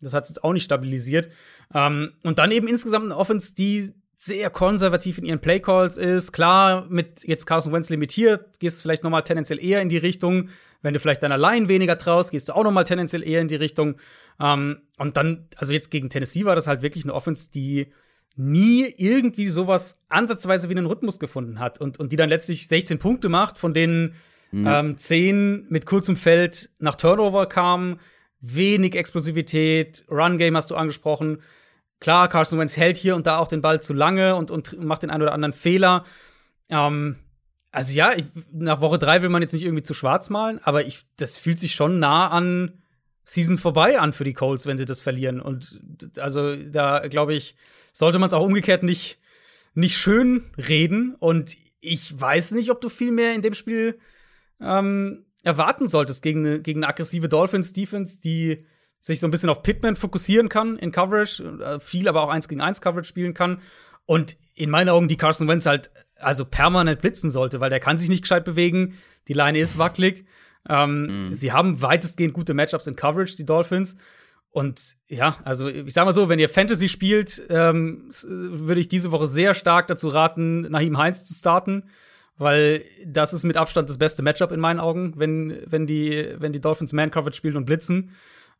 Das hat es jetzt auch nicht stabilisiert. Ähm, und dann eben insgesamt eine Offense, die sehr konservativ in ihren Playcalls ist. Klar, mit jetzt Carson Wentz limitiert, gehst du vielleicht noch mal tendenziell eher in die Richtung. Wenn du vielleicht deiner Line weniger traust, gehst du auch noch mal tendenziell eher in die Richtung. Ähm, und dann, also jetzt gegen Tennessee war das halt wirklich eine Offense, die nie irgendwie sowas ansatzweise wie einen Rhythmus gefunden hat und, und die dann letztlich 16 Punkte macht, von denen mhm. ähm, 10 mit kurzem Feld nach Turnover kamen, wenig Explosivität, Run-Game hast du angesprochen. Klar, Carson Wentz hält hier und da auch den Ball zu lange und, und macht den einen oder anderen Fehler. Ähm, also ja, ich, nach Woche drei will man jetzt nicht irgendwie zu schwarz malen, aber ich, das fühlt sich schon nah an Season vorbei an für die Colts, wenn sie das verlieren. Und also da glaube ich, sollte man es auch umgekehrt nicht, nicht schön reden. Und ich weiß nicht, ob du viel mehr in dem Spiel ähm, erwarten solltest gegen eine, gegen eine aggressive Dolphins-Defense, die sich so ein bisschen auf Pittman fokussieren kann in Coverage, äh, viel aber auch eins gegen eins Coverage spielen kann. Und in meinen Augen die Carson Wentz halt also permanent blitzen sollte, weil der kann sich nicht gescheit bewegen. Die Line ist wackelig. Ähm, mhm. Sie haben weitestgehend gute Matchups in Coverage, die Dolphins. Und ja, also ich sag mal so, wenn ihr Fantasy spielt, ähm, würde ich diese Woche sehr stark dazu raten, Nahim Heinz zu starten, weil das ist mit Abstand das beste Matchup in meinen Augen, wenn, wenn, die, wenn die Dolphins Man-Coverage spielen und blitzen.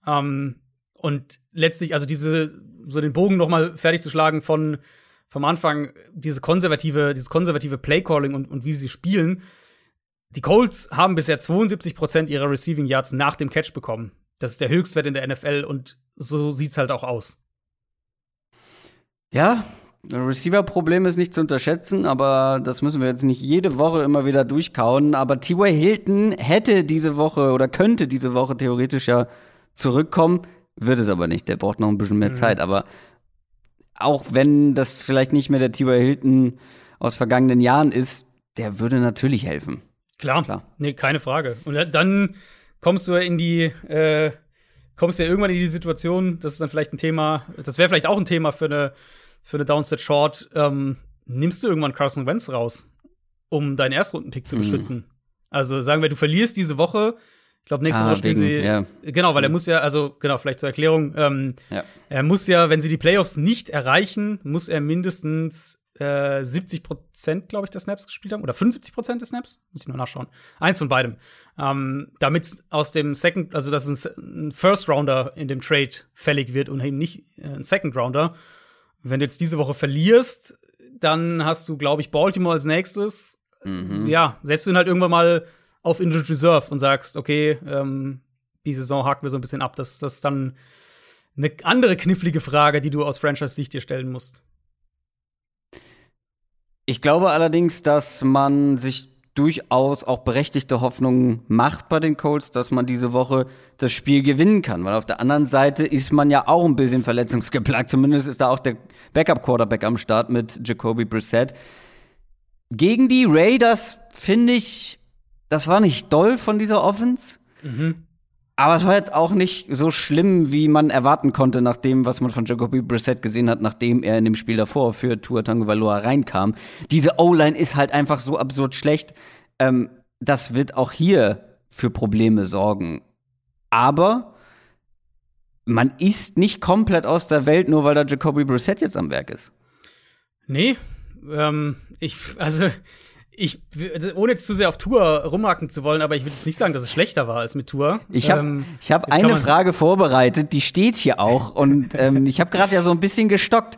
Ähm, und letztlich, also diese, so den Bogen noch mal fertig zu schlagen von vom Anfang, diese konservative, dieses konservative Playcalling und, und wie sie spielen, die Colts haben bisher 72% ihrer Receiving Yards nach dem Catch bekommen. Das ist der Höchstwert in der NFL und so sieht's halt auch aus. Ja, Receiver-Problem ist nicht zu unterschätzen, aber das müssen wir jetzt nicht jede Woche immer wieder durchkauen. Aber T.Y. Hilton hätte diese Woche oder könnte diese Woche theoretisch ja zurückkommen, wird es aber nicht. Der braucht noch ein bisschen mehr mhm. Zeit. Aber auch wenn das vielleicht nicht mehr der T.Y. Hilton aus vergangenen Jahren ist, der würde natürlich helfen. Klar, Klar. Nee, keine Frage. Und dann kommst du in die, äh, kommst ja irgendwann in die Situation, das ist dann vielleicht ein Thema, das wäre vielleicht auch ein Thema für eine, für eine Downset Short. Ähm, nimmst du irgendwann Carson Wentz raus, um deinen Erstrundenpick zu mhm. beschützen? Also sagen wir, du verlierst diese Woche. Ich glaube, nächste ah, Woche spielen wegen, sie. Ja. Genau, weil er mhm. muss ja, also genau, vielleicht zur Erklärung, ähm, ja. er muss ja, wenn sie die Playoffs nicht erreichen, muss er mindestens 70 äh, Prozent, glaube ich, der Snaps gespielt haben. Oder 75 Prozent der Snaps? Muss ich noch nachschauen. Eins von beidem. Ähm, damit aus dem Second, also dass ein First Rounder in dem Trade fällig wird und eben nicht äh, ein Second Rounder. Wenn du jetzt diese Woche verlierst, dann hast du, glaube ich, Baltimore als nächstes. Mhm. Ja, setzt du ihn halt irgendwann mal auf Injured Reserve und sagst, okay, ähm, die Saison haken wir so ein bisschen ab. Das, das ist dann eine andere knifflige Frage, die du aus Franchise-Sicht dir stellen musst. Ich glaube allerdings, dass man sich durchaus auch berechtigte Hoffnungen macht bei den Colts, dass man diese Woche das Spiel gewinnen kann. Weil auf der anderen Seite ist man ja auch ein bisschen verletzungsgeplagt. Zumindest ist da auch der Backup-Quarterback am Start mit Jacoby Brissett. Gegen die Raiders finde ich, das war nicht doll von dieser Offense. Mhm. Aber es war jetzt auch nicht so schlimm, wie man erwarten konnte, nach dem, was man von Jacoby Brissett gesehen hat, nachdem er in dem Spiel davor für Tua Tagovailoa reinkam. Diese O-Line ist halt einfach so absurd schlecht. Ähm, das wird auch hier für Probleme sorgen. Aber man ist nicht komplett aus der Welt, nur weil da Jacoby Brissett jetzt am Werk ist. Nee, ähm, ich, also ich, ohne jetzt zu sehr auf Tour rumhaken zu wollen, aber ich würde jetzt nicht sagen, dass es schlechter war als mit Tour. Ich habe ähm, hab eine Frage vorbereitet, die steht hier auch. Und ähm, ich habe gerade ja so ein bisschen gestockt,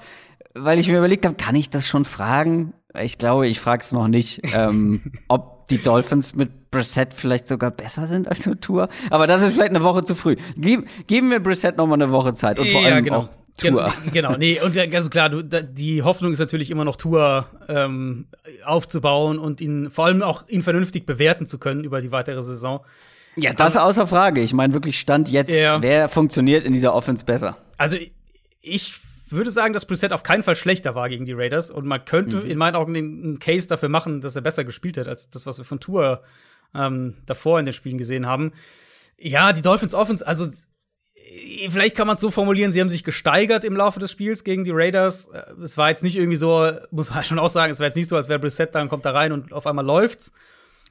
weil ich mir überlegt habe, kann ich das schon fragen? Ich glaube, ich frage es noch nicht, ähm, *laughs* ob die Dolphins mit Brissett vielleicht sogar besser sind als mit Tour. Aber das ist vielleicht eine Woche zu früh. Gib, geben wir Brissett noch mal eine Woche Zeit und vor allem ja, genau. auch Tour. genau, nee, und ganz klar, du, die Hoffnung ist natürlich immer noch Tour ähm, aufzubauen und ihn vor allem auch ihn vernünftig bewerten zu können über die weitere Saison. Ja, das ist außer Frage. Ich meine wirklich Stand jetzt, ja. wer funktioniert in dieser Offense besser? Also ich würde sagen, dass Brissett auf keinen Fall schlechter war gegen die Raiders und man könnte mhm. in meinen Augen einen Case dafür machen, dass er besser gespielt hat als das, was wir von Tour ähm, davor in den Spielen gesehen haben. Ja, die Dolphins Offense, also vielleicht kann man es so formulieren, sie haben sich gesteigert im Laufe des Spiels gegen die Raiders. Äh, es war jetzt nicht irgendwie so, muss man *laughs* schon auch sagen, es war jetzt nicht so, als wäre Brissett dann kommt da rein und auf einmal läuft's.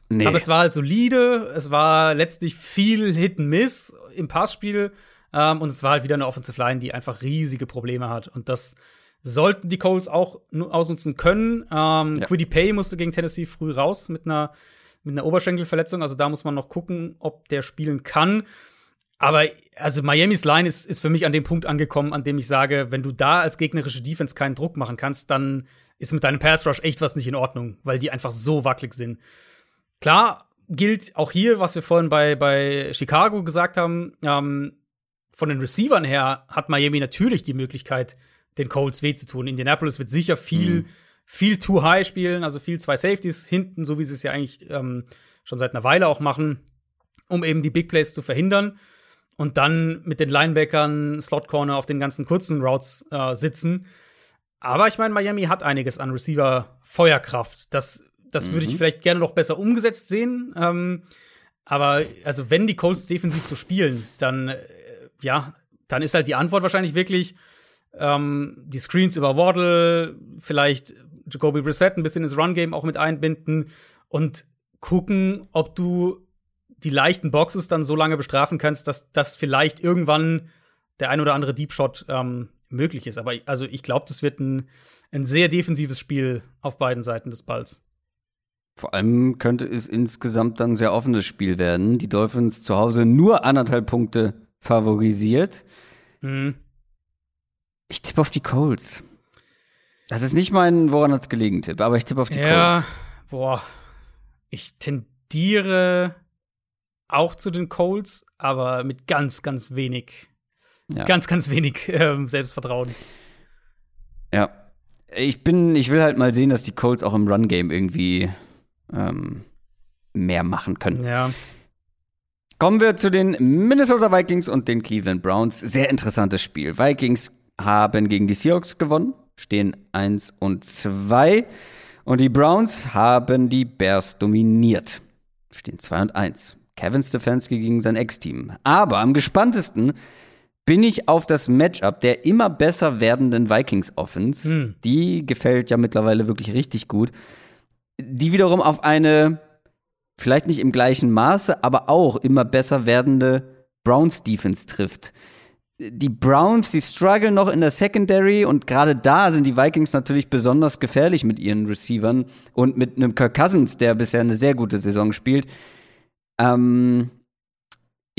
Nee. Aber es war halt solide, es war letztlich viel Hit and Miss im Passspiel ähm, und es war halt wieder eine Offensive Line, die einfach riesige Probleme hat und das sollten die Colts auch ausnutzen können. Ähm, ja. Quiddy Pay musste gegen Tennessee früh raus mit einer mit einer Oberschenkelverletzung, also da muss man noch gucken, ob der spielen kann. Aber also Miamis Line ist, ist für mich an dem Punkt angekommen, an dem ich sage, wenn du da als gegnerische Defense keinen Druck machen kannst, dann ist mit deinem Pass Rush echt was nicht in Ordnung, weil die einfach so wackelig sind. Klar gilt auch hier, was wir vorhin bei, bei Chicago gesagt haben, ähm, von den Receivern her hat Miami natürlich die Möglichkeit, den Colts weh zu tun. Indianapolis wird sicher viel, mhm. viel too high spielen, also viel zwei Safeties hinten, so wie sie es ja eigentlich ähm, schon seit einer Weile auch machen, um eben die Big Plays zu verhindern. Und dann mit den Linebackern, Slot Corner auf den ganzen kurzen Routes äh, sitzen. Aber ich meine, Miami hat einiges an Receiver-Feuerkraft. Das, das mhm. würde ich mhm. vielleicht gerne noch besser umgesetzt sehen. Ähm, aber also, wenn die Colts defensiv so spielen, dann äh, ja, dann ist halt die Antwort wahrscheinlich wirklich ähm, die Screens über Waddle, vielleicht Jacoby Brissett ein bisschen ins Run-Game auch mit einbinden und gucken, ob du die leichten Boxes dann so lange bestrafen kannst, dass das vielleicht irgendwann der ein oder andere Deep Shot ähm, möglich ist. Aber also ich glaube, das wird ein, ein sehr defensives Spiel auf beiden Seiten des Balls. Vor allem könnte es insgesamt dann ein sehr offenes Spiel werden. Die Dolphins zu Hause nur anderthalb Punkte favorisiert. Mhm. Ich tippe auf die Colts. Das ist nicht mein, woran hat's gelegen, Tipp, aber ich tippe auf die ja, Colts. Boah. Ich tendiere auch zu den Colts, aber mit ganz, ganz wenig, ja. ganz, ganz wenig äh, Selbstvertrauen. Ja. Ich bin, ich will halt mal sehen, dass die Colts auch im Run-Game irgendwie ähm, mehr machen können. Ja. Kommen wir zu den Minnesota Vikings und den Cleveland Browns. Sehr interessantes Spiel. Vikings haben gegen die Seahawks gewonnen, stehen 1 und 2. Und die Browns haben die Bears dominiert, stehen 2 und 1. Kevin Stefanski gegen sein Ex-Team. Aber am gespanntesten bin ich auf das Matchup der immer besser werdenden Vikings Offense. Hm. Die gefällt ja mittlerweile wirklich richtig gut. Die wiederum auf eine vielleicht nicht im gleichen Maße, aber auch immer besser werdende Browns Defense trifft. Die Browns, die strugglen noch in der Secondary und gerade da sind die Vikings natürlich besonders gefährlich mit ihren Receivern und mit einem Kirk Cousins, der bisher eine sehr gute Saison spielt. Ähm,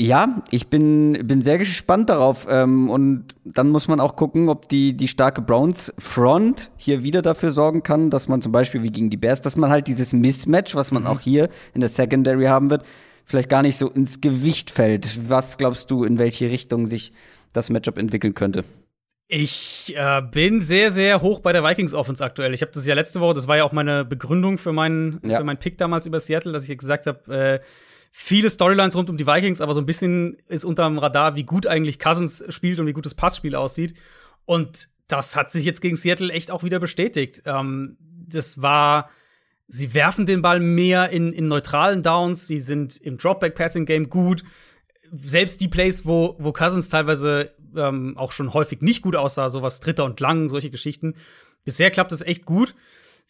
ja, ich bin, bin sehr gespannt darauf. Ähm, und dann muss man auch gucken, ob die, die starke Browns-Front hier wieder dafür sorgen kann, dass man zum Beispiel wie gegen die Bears, dass man halt dieses Mismatch, was man mhm. auch hier in der Secondary haben wird, vielleicht gar nicht so ins Gewicht fällt. Was glaubst du, in welche Richtung sich das Matchup entwickeln könnte? Ich äh, bin sehr, sehr hoch bei der Vikings Offense aktuell. Ich habe das ja letzte Woche, das war ja auch meine Begründung für meinen, ja. für meinen Pick damals über Seattle, dass ich gesagt habe, äh, viele Storylines rund um die Vikings, aber so ein bisschen ist unterm Radar, wie gut eigentlich Cousins spielt und wie gut das Passspiel aussieht. Und das hat sich jetzt gegen Seattle echt auch wieder bestätigt. Ähm, das war, sie werfen den Ball mehr in, in neutralen Downs, sie sind im Dropback-Passing-Game gut. Selbst die Plays, wo, wo Cousins teilweise ähm, auch schon häufig nicht gut aussah, sowas Dritter und Lang, solche Geschichten. Bisher klappt es echt gut.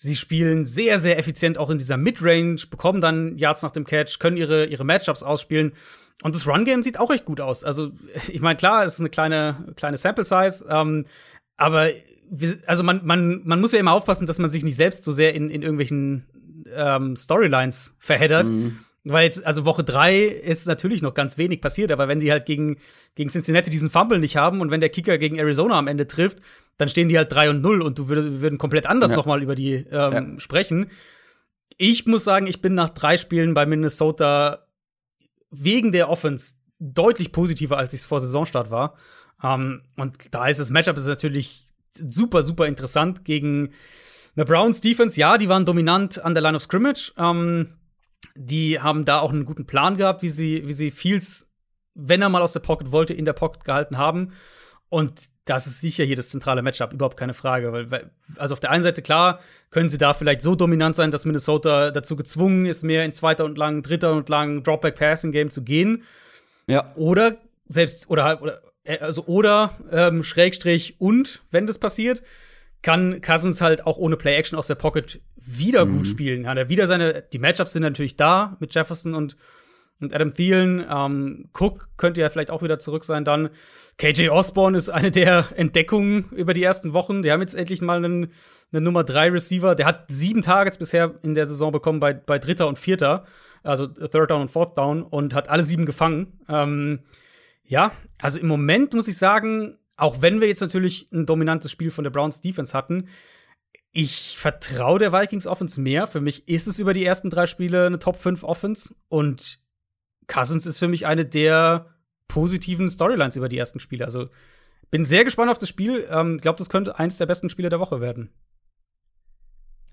Sie spielen sehr, sehr effizient auch in dieser Midrange, bekommen dann Yards nach dem Catch, können ihre, ihre Matchups ausspielen. Und das Run-Game sieht auch echt gut aus. Also, *laughs* ich meine, klar, es ist eine kleine, kleine Sample-Size, ähm, aber wir, also man, man, man muss ja immer aufpassen, dass man sich nicht selbst so sehr in, in irgendwelchen ähm, Storylines verheddert. Mhm. Weil jetzt, also Woche drei ist natürlich noch ganz wenig passiert, aber wenn sie halt gegen, gegen Cincinnati diesen Fumble nicht haben und wenn der Kicker gegen Arizona am Ende trifft, dann stehen die halt 3 und 0 und du würdest, wir würden komplett anders ja. nochmal über die ähm, ja. sprechen. Ich muss sagen, ich bin nach drei Spielen bei Minnesota wegen der Offense deutlich positiver, als ich es vor Saisonstart war. Ähm, und da ist das Matchup ist natürlich super, super interessant gegen eine Browns Defense. Ja, die waren dominant an der Line of Scrimmage. Ähm, die haben da auch einen guten Plan gehabt, wie sie, wie sie Fields, wenn er mal aus der Pocket wollte, in der Pocket gehalten haben. Und das ist sicher hier das zentrale Matchup, überhaupt keine Frage. Weil, weil, also auf der einen Seite, klar, können sie da vielleicht so dominant sein, dass Minnesota dazu gezwungen ist, mehr in zweiter und lang, dritter und lang Dropback-Passing-Game zu gehen. Ja. Oder selbst, oder oder, äh, also, oder, ähm, Schrägstrich und, wenn das passiert, kann Cousins halt auch ohne Play-Action aus der Pocket wieder mhm. gut spielen. Hat er wieder seine, die Matchups sind natürlich da mit Jefferson und und Adam Thielen, ähm, Cook könnte ja vielleicht auch wieder zurück sein dann. KJ Osborne ist eine der Entdeckungen über die ersten Wochen. Die haben jetzt endlich mal einen, einen Nummer 3 Receiver. Der hat sieben Targets bisher in der Saison bekommen bei, bei Dritter und Vierter. Also Third Down und Fourth Down und hat alle sieben gefangen. Ähm, ja, also im Moment muss ich sagen, auch wenn wir jetzt natürlich ein dominantes Spiel von der Browns Defense hatten, ich vertraue der Vikings Offense mehr. Für mich ist es über die ersten drei Spiele eine Top 5 Offense und Cousins ist für mich eine der positiven Storylines über die ersten Spiele. Also bin sehr gespannt auf das Spiel. Ähm, glaube, das könnte eins der besten Spiele der Woche werden.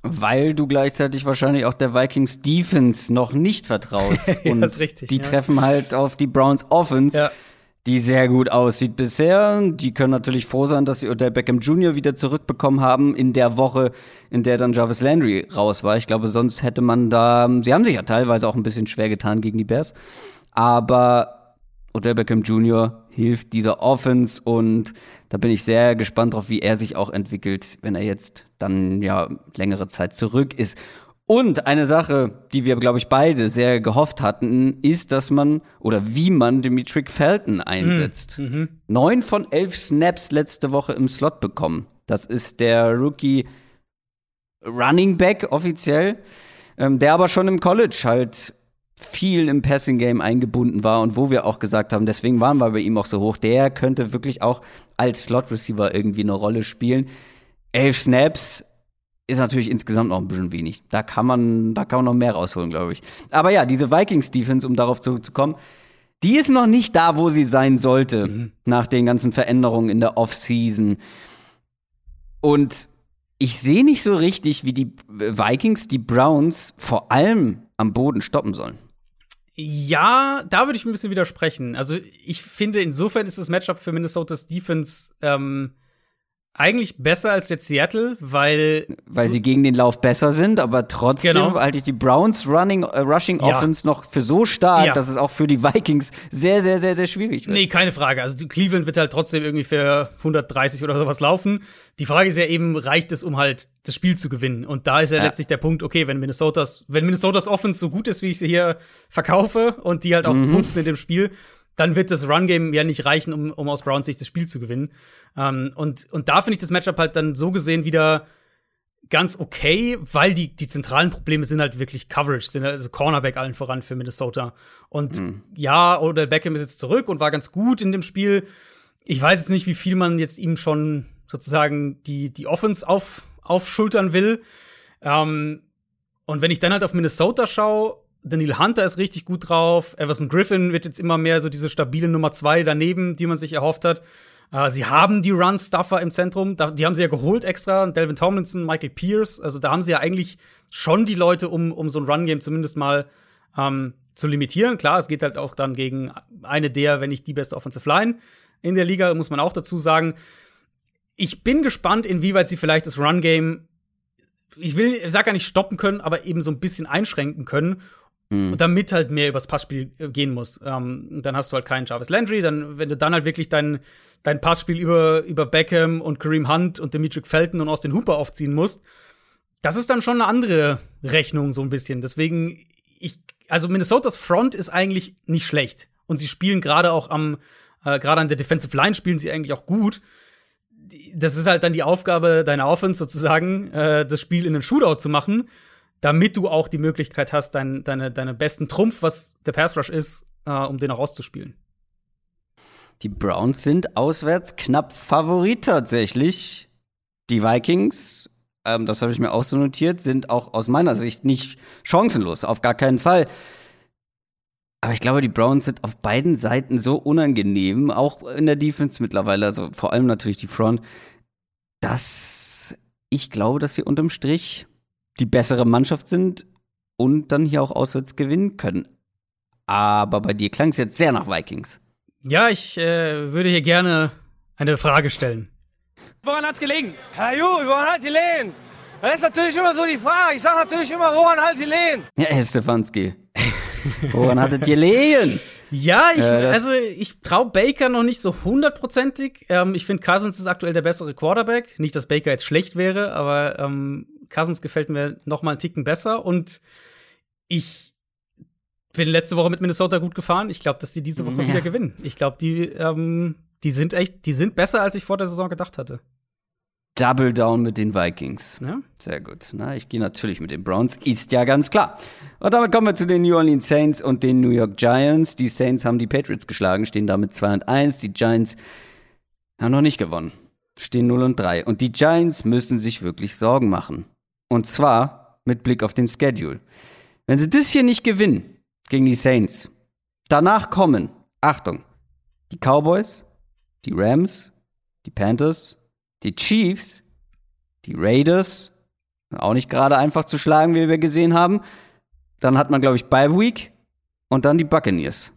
Weil du gleichzeitig wahrscheinlich auch der Vikings Defense noch nicht vertraust. *laughs* Und ja, richtig, die ja. treffen halt auf die Browns Offense. Ja. Die sehr gut aussieht bisher. Die können natürlich froh sein, dass sie Odell Beckham Jr. wieder zurückbekommen haben in der Woche, in der dann Jarvis Landry raus war. Ich glaube, sonst hätte man da, sie haben sich ja teilweise auch ein bisschen schwer getan gegen die Bears. Aber Odell Beckham Jr. hilft dieser Offense und da bin ich sehr gespannt drauf, wie er sich auch entwickelt, wenn er jetzt dann ja längere Zeit zurück ist. Und eine Sache, die wir, glaube ich, beide sehr gehofft hatten, ist, dass man oder wie man Dimitri Felton einsetzt. Mhm. Neun von elf Snaps letzte Woche im Slot bekommen. Das ist der Rookie Running Back offiziell, ähm, der aber schon im College halt viel im Passing Game eingebunden war und wo wir auch gesagt haben, deswegen waren wir bei ihm auch so hoch, der könnte wirklich auch als Slot Receiver irgendwie eine Rolle spielen. Elf Snaps, ist natürlich insgesamt noch ein bisschen wenig. Da kann man, da kann man noch mehr rausholen, glaube ich. Aber ja, diese Vikings-Defense, um darauf zurückzukommen, die ist noch nicht da, wo sie sein sollte, mhm. nach den ganzen Veränderungen in der Offseason. Und ich sehe nicht so richtig, wie die Vikings die Browns vor allem am Boden stoppen sollen. Ja, da würde ich ein bisschen widersprechen. Also ich finde, insofern ist das Matchup für Minnesotas Defense ähm, eigentlich besser als jetzt Seattle, weil weil sie gegen den Lauf besser sind, aber trotzdem genau. halte ich die Browns Running äh, Rushing ja. Offense noch für so stark, ja. dass es auch für die Vikings sehr sehr sehr sehr schwierig wird. Nee, keine Frage. Also Cleveland wird halt trotzdem irgendwie für 130 oder sowas laufen. Die Frage ist ja eben, reicht es, um halt das Spiel zu gewinnen? Und da ist ja, ja. letztlich der Punkt, okay, wenn Minnesotas wenn Minnesotas Offense so gut ist, wie ich sie hier verkaufe und die halt auch mhm. punkten in dem Spiel, dann wird das Run-Game ja nicht reichen, um, um aus Browns Sicht das Spiel zu gewinnen. Ähm, und, und da finde ich das Matchup halt dann so gesehen wieder ganz okay, weil die, die zentralen Probleme sind halt wirklich Coverage, sind also Cornerback allen voran für Minnesota. Und mhm. ja, Odell Beckham ist jetzt zurück und war ganz gut in dem Spiel. Ich weiß jetzt nicht, wie viel man jetzt ihm schon sozusagen die, die Offense auf, aufschultern will. Ähm, und wenn ich dann halt auf Minnesota schaue, Daniel Hunter ist richtig gut drauf. Everson Griffin wird jetzt immer mehr so diese stabile Nummer zwei daneben, die man sich erhofft hat. Äh, sie haben die Run-Stuffer im Zentrum. Da, die haben sie ja geholt extra. Delvin Tomlinson, Michael Pierce. Also da haben sie ja eigentlich schon die Leute, um, um so ein Run-Game zumindest mal ähm, zu limitieren. Klar, es geht halt auch dann gegen eine der, wenn nicht die beste Offensive Line in der Liga, muss man auch dazu sagen. Ich bin gespannt, inwieweit sie vielleicht das Run-Game ich will, ich sag gar nicht stoppen können, aber eben so ein bisschen einschränken können, Mhm. Und damit halt mehr übers Passspiel äh, gehen muss. Ähm, dann hast du halt keinen Jarvis Landry. Dann, wenn du dann halt wirklich dein, dein Passspiel über, über Beckham und Kareem Hunt und Dimitri Felton und aus den Hooper aufziehen musst, das ist dann schon eine andere Rechnung, so ein bisschen. Deswegen, ich, also Minnesotas Front ist eigentlich nicht schlecht. Und sie spielen gerade auch am, äh, gerade an der Defensive Line spielen sie eigentlich auch gut. Das ist halt dann die Aufgabe deiner Offense sozusagen, äh, das Spiel in einen Shootout zu machen damit du auch die Möglichkeit hast, dein, deine, deine besten Trumpf, was der Pass Rush ist, äh, um den auch auszuspielen. Die Browns sind auswärts knapp Favorit tatsächlich. Die Vikings, ähm, das habe ich mir auch so notiert, sind auch aus meiner Sicht nicht chancenlos, auf gar keinen Fall. Aber ich glaube, die Browns sind auf beiden Seiten so unangenehm, auch in der Defense mittlerweile, also vor allem natürlich die Front, dass ich glaube, dass sie unterm Strich die bessere Mannschaft sind und dann hier auch auswärts gewinnen können. Aber bei dir klang es jetzt sehr nach Vikings. Ja, ich äh, würde hier gerne eine Frage stellen. Woran hat's gelegen? Herr Ju, woran hat die gelegen? Das ist natürlich immer so die Frage. Ich sage natürlich immer, woran hat die gelegen? Ja, Herr Stefanski. woran hattet ihr gelegen? *laughs* Ja, ich, äh, also ich traue Baker noch nicht so hundertprozentig. Ähm, ich finde, Cousins ist aktuell der bessere Quarterback. Nicht, dass Baker jetzt schlecht wäre, aber ähm, Cousins gefällt mir noch mal einen Ticken besser und ich bin letzte Woche mit Minnesota gut gefahren. Ich glaube, dass die diese Woche ja. wieder gewinnen. Ich glaube, die, ähm, die sind echt, die sind besser, als ich vor der Saison gedacht hatte. Double Down mit den Vikings. Ja. Sehr gut. Na, ich gehe natürlich mit den Browns, ist ja ganz klar. Und damit kommen wir zu den New Orleans Saints und den New York Giants. Die Saints haben die Patriots geschlagen, stehen damit 2 und 1. Die Giants haben noch nicht gewonnen, stehen 0 und 3. Und die Giants müssen sich wirklich Sorgen machen. Und zwar mit Blick auf den Schedule. Wenn sie das hier nicht gewinnen gegen die Saints, danach kommen, Achtung, die Cowboys, die Rams, die Panthers, die Chiefs, die Raiders, auch nicht gerade einfach zu schlagen, wie wir gesehen haben. Dann hat man, glaube ich, Bye Week und dann die Buccaneers.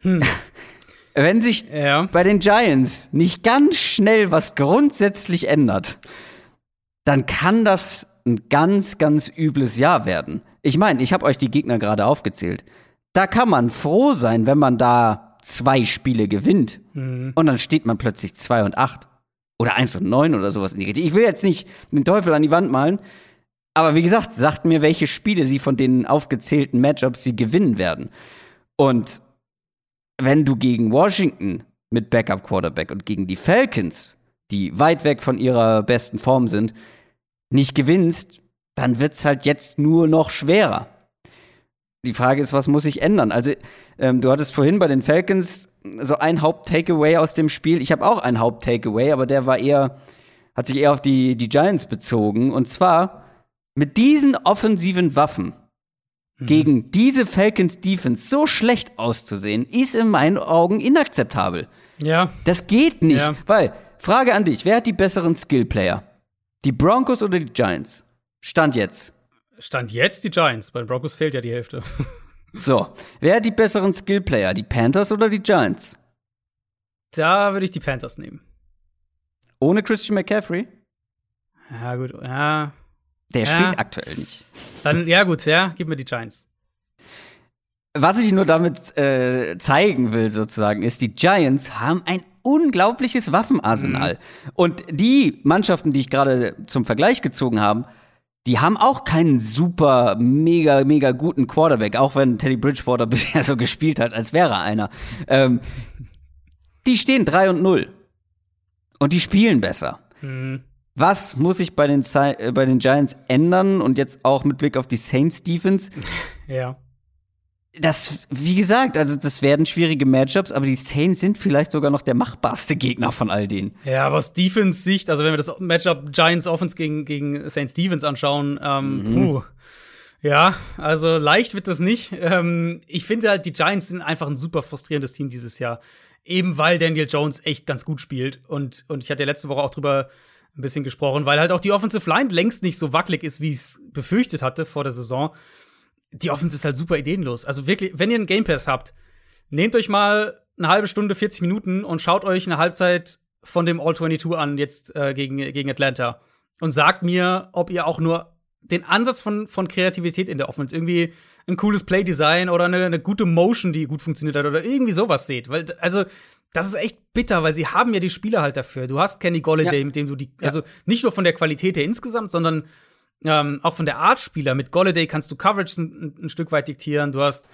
Hm. *laughs* wenn sich Ja. bei den Giants nicht ganz schnell was grundsätzlich ändert, dann kann das ein ganz, ganz übles Jahr werden. Ich meine, ich habe euch die Gegner gerade aufgezählt. Da kann man froh sein, wenn man da zwei Spiele gewinnt. Und dann steht man plötzlich 2 und 8. Oder 1 und 9 oder sowas in die Richtung. Ich will jetzt nicht den Teufel an die Wand malen. Aber wie gesagt, sagt mir, welche Spiele sie von den aufgezählten Matchups sie gewinnen werden. Und wenn du gegen Washington mit Backup Quarterback und gegen die Falcons, die weit weg von ihrer besten Form sind, nicht gewinnst, dann wird's halt jetzt nur noch schwerer. Die Frage ist, was muss sich ändern? Also, ähm, du hattest vorhin bei den Falcons so ein Haupt-Takeaway aus dem Spiel. Ich habe auch ein Haupt-Takeaway, aber der war eher, hat sich eher auf die, die Giants bezogen. Und zwar mit diesen offensiven Waffen gegen diese Falcons Defense so schlecht auszusehen, ist in meinen Augen inakzeptabel. Ja. Das geht nicht. Ja. Weil, Frage an dich, wer hat die besseren Skill-Player? Die Broncos oder die Giants? Stand jetzt. Stand jetzt die Giants. Bei den Broncos fehlt ja die Hälfte. *laughs* So, wer hat die besseren Skill-Player? Die Panthers oder die Giants? Da würde ich die Panthers nehmen. Ohne Christian McCaffrey? Ja, gut. Ja. Der Ja. spielt aktuell nicht. Dann, ja, gut, ja, gib mir die Giants. Was ich nur damit äh, zeigen will, sozusagen, ist, die Giants haben ein unglaubliches Waffenarsenal. Und die Mannschaften, die ich gerade zum Vergleich gezogen habe, die haben auch keinen super, mega, mega guten Quarterback, auch wenn Teddy Bridgewater *laughs* bisher so gespielt hat, als wäre er einer. Ähm, die stehen 3 und 0. Und die spielen besser. Mhm. Was muss sich bei den, äh, bei den Giants ändern und jetzt auch mit Blick auf die Saints Defense? Ja. Das, wie gesagt, also das werden schwierige Matchups, aber die Saints sind vielleicht sogar noch der machbarste Gegner von all denen. Ja, aber aus Defense Sicht, also wenn wir das Matchup Giants Offense gegen, gegen Saints Defense anschauen, ähm, puh. Ja, also leicht wird das nicht. Ähm, ich finde halt, die Giants sind einfach ein super frustrierendes Team dieses Jahr. Eben weil Daniel Jones echt ganz gut spielt. Und, und ich hatte ja letzte Woche auch drüber ein bisschen gesprochen, weil halt auch die Offensive Line längst nicht so wackelig ist, wie ich es befürchtet hatte vor der Saison. Die Offense ist halt super ideenlos. Also wirklich, wenn ihr einen Game Pass habt, nehmt euch mal eine halbe Stunde, 40 Minuten und schaut euch eine Halbzeit von dem All-22 an, jetzt äh, gegen, gegen Atlanta. Und sagt mir, ob ihr auch nur den Ansatz von, von Kreativität in der Offense, irgendwie ein cooles Play-Design oder eine, eine gute Motion, die gut funktioniert hat oder irgendwie sowas seht. Weil, also, das ist echt bitter, weil sie haben ja die Spieler halt dafür. Du hast Kenny Golladay, Ja. mit dem du die, also nicht nur von der Qualität her insgesamt, sondern ähm, auch von der Art Spieler. Mit Golladay kannst du Coverage ein, ein Stück weit diktieren. Du hast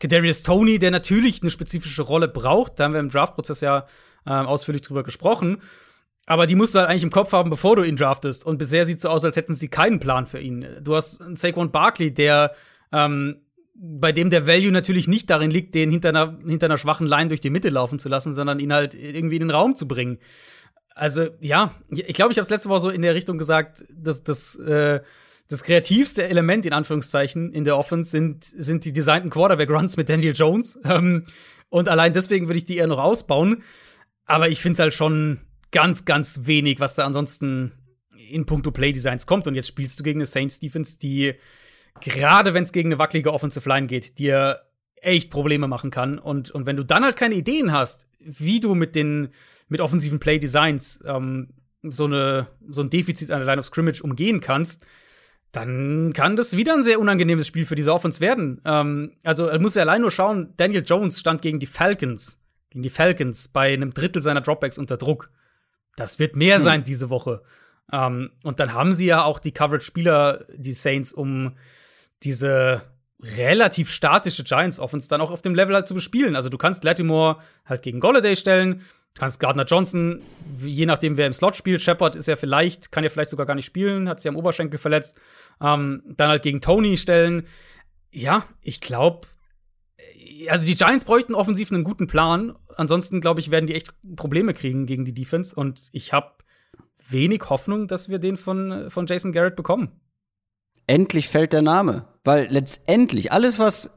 Kadarius Tony, der natürlich eine spezifische Rolle braucht. Da haben wir im Draftprozess ja ähm, ausführlich drüber gesprochen. Aber die musst du halt eigentlich im Kopf haben, bevor du ihn draftest. Und bisher sieht es so aus, als hätten sie keinen Plan für ihn. Du hast einen Saquon Barkley, der ähm, bei dem der Value natürlich nicht darin liegt, den hinter einer, hinter einer schwachen Line durch die Mitte laufen zu lassen, sondern ihn halt irgendwie in den Raum zu bringen. Also, ja, ich glaube, ich habe es letzte Woche so in der Richtung gesagt, dass das, äh, das kreativste Element in Anführungszeichen in der Offense sind, sind die designten Quarterback-Runs mit Daniel Jones. *laughs* Ähm, und allein deswegen würde ich die eher noch ausbauen. Aber ich finde es halt schon ganz, ganz wenig, was da ansonsten in puncto Play-Designs kommt. Und jetzt spielst du gegen eine Saints-Defense, die gerade wenn es gegen eine wackelige Offensive Line geht, dir echt Probleme machen kann. Und, und wenn du dann halt keine Ideen hast, wie du mit den mit offensiven Play Designs ähm, so, eine, so ein Defizit an der Line of Scrimmage umgehen kannst, dann kann das wieder ein sehr unangenehmes Spiel für diese Offense werden. Ähm, also, er muss ja allein nur schauen, Daniel Jones stand gegen die Falcons, gegen die Falcons bei einem Drittel seiner Dropbacks unter Druck. Das wird mehr sein diese Woche. Ähm, und dann haben sie ja auch die Coverage-Spieler, die Saints, um diese relativ statische Giants-Offense dann auch auf dem Level halt zu bespielen. Also du kannst Latimore halt gegen Golladay stellen, kannst Gardner Johnson, je nachdem wer im Slot spielt, Shepard ist ja vielleicht, kann ja vielleicht sogar gar nicht spielen, hat sich am Oberschenkel verletzt, ähm, dann halt gegen Tony stellen. Ja, ich glaube, also die Giants bräuchten offensiv einen guten Plan. Ansonsten, glaube ich, werden die echt Probleme kriegen gegen die Defense. Und ich habe wenig Hoffnung, dass wir den von, von Jason Garrett bekommen. Endlich fällt der Name. Weil letztendlich alles, was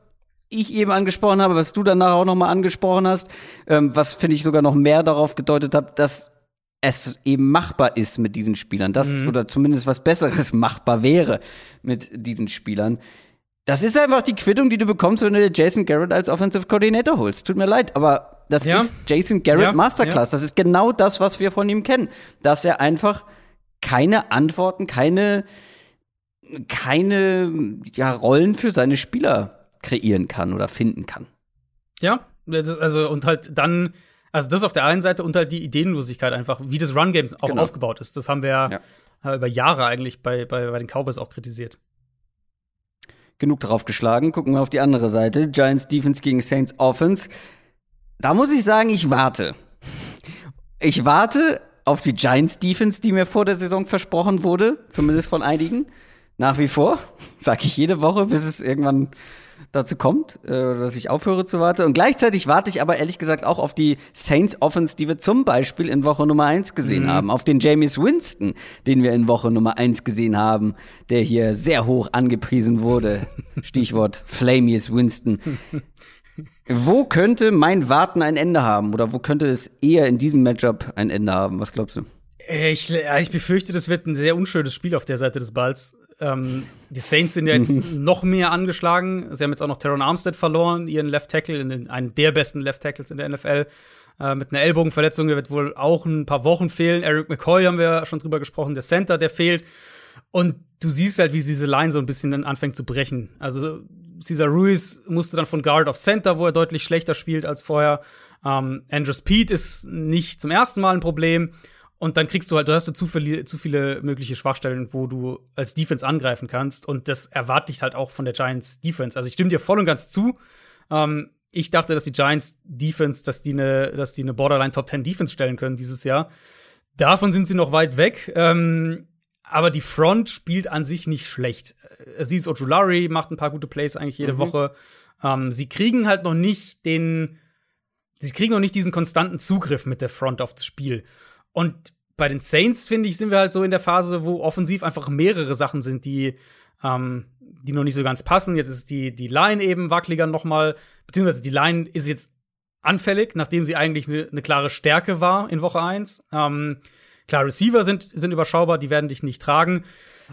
ich eben angesprochen habe, was du danach auch noch mal angesprochen hast, ähm, was finde ich sogar noch mehr darauf gedeutet hat, dass es eben machbar ist mit diesen Spielern, dass oder zumindest was Besseres *laughs* machbar wäre mit diesen Spielern. Das ist einfach die Quittung, die du bekommst, wenn du dir Jason Garrett als Offensive Coordinator holst. Tut mir leid, aber das Ja. ist Jason Garrett Ja, Masterclass. Das ist genau das, was wir von ihm kennen. Dass er einfach keine Antworten, keine, keine ja, Rollen für seine Spieler kreieren kann oder finden kann. Ja, also und halt dann, also das auf der einen Seite und halt die Ideenlosigkeit einfach, wie das Run-Game auch Genau. aufgebaut ist. Das haben wir ja. äh, über Jahre eigentlich bei, bei, bei den Cowboys auch kritisiert. Genug drauf geschlagen. Gucken wir auf die andere Seite. Giants Defense gegen Saints Offense. Da muss ich sagen, ich warte. Ich warte auf die Giants Defense, die mir vor der Saison versprochen wurde, zumindest von einigen. Nach wie vor, *laughs* sage ich jede Woche, bis es irgendwann dazu kommt, äh, dass ich aufhöre zu warten. Und gleichzeitig warte ich aber ehrlich gesagt auch auf die Saints Offense, die wir zum Beispiel in Woche Nummer 1 gesehen haben. Auf den Jameis Winston, den wir in Woche Nummer 1 gesehen haben, der hier sehr hoch angepriesen wurde. *laughs* Stichwort Flamius Winston. Wo könnte mein Warten ein Ende haben? Oder wo könnte es eher in diesem Matchup ein Ende haben? Was glaubst du? Äh, Ich, ja, ich befürchte, das wird ein sehr unschönes Spiel auf der Seite des Balls. Ähm, die Saints sind ja jetzt noch mehr angeschlagen. Sie haben jetzt auch noch Teron Armstead verloren, ihren Left Tackle, in den, einen der besten Left Tackles in der NFL. Äh, mit einer Ellbogenverletzung, der wird wohl auch ein paar Wochen fehlen. Eric McCoy haben wir schon drüber gesprochen, der Center, der fehlt. Und du siehst halt, wie diese Line so ein bisschen dann anfängt zu brechen. Also Cesar Ruiz musste dann von Guard auf Center, wo er deutlich schlechter spielt als vorher. Ähm, Andrews Pete ist nicht zum ersten Mal ein Problem. Und dann kriegst du halt, du hast du zu viele, zu viele mögliche Schwachstellen, wo du als Defense angreifen kannst. Und das erwarte ich halt auch von der Giants Defense. Also ich stimme dir voll und ganz zu. Ähm, ich dachte, dass die Giants Defense, dass die eine, dass die eine Borderline Top 10 Defense stellen können dieses Jahr. Davon sind sie noch weit weg. Ähm, aber die Front spielt an sich nicht schlecht. Aziz Ojulari macht ein paar gute Plays eigentlich jede Woche. Ähm, sie kriegen halt noch nicht den, sie kriegen noch nicht diesen konstanten Zugriff mit der Front auf das Spiel. Und bei den Saints, finde ich, sind wir halt so in der Phase, wo offensiv einfach mehrere Sachen sind, die, ähm, die noch nicht so ganz passen. Jetzt ist die, die Line eben wackeliger noch mal, beziehungsweise die Line ist jetzt anfällig, nachdem sie eigentlich eine ne klare Stärke war in Woche 1. Ähm, klar, Receiver sind, sind überschaubar, die werden dich nicht tragen.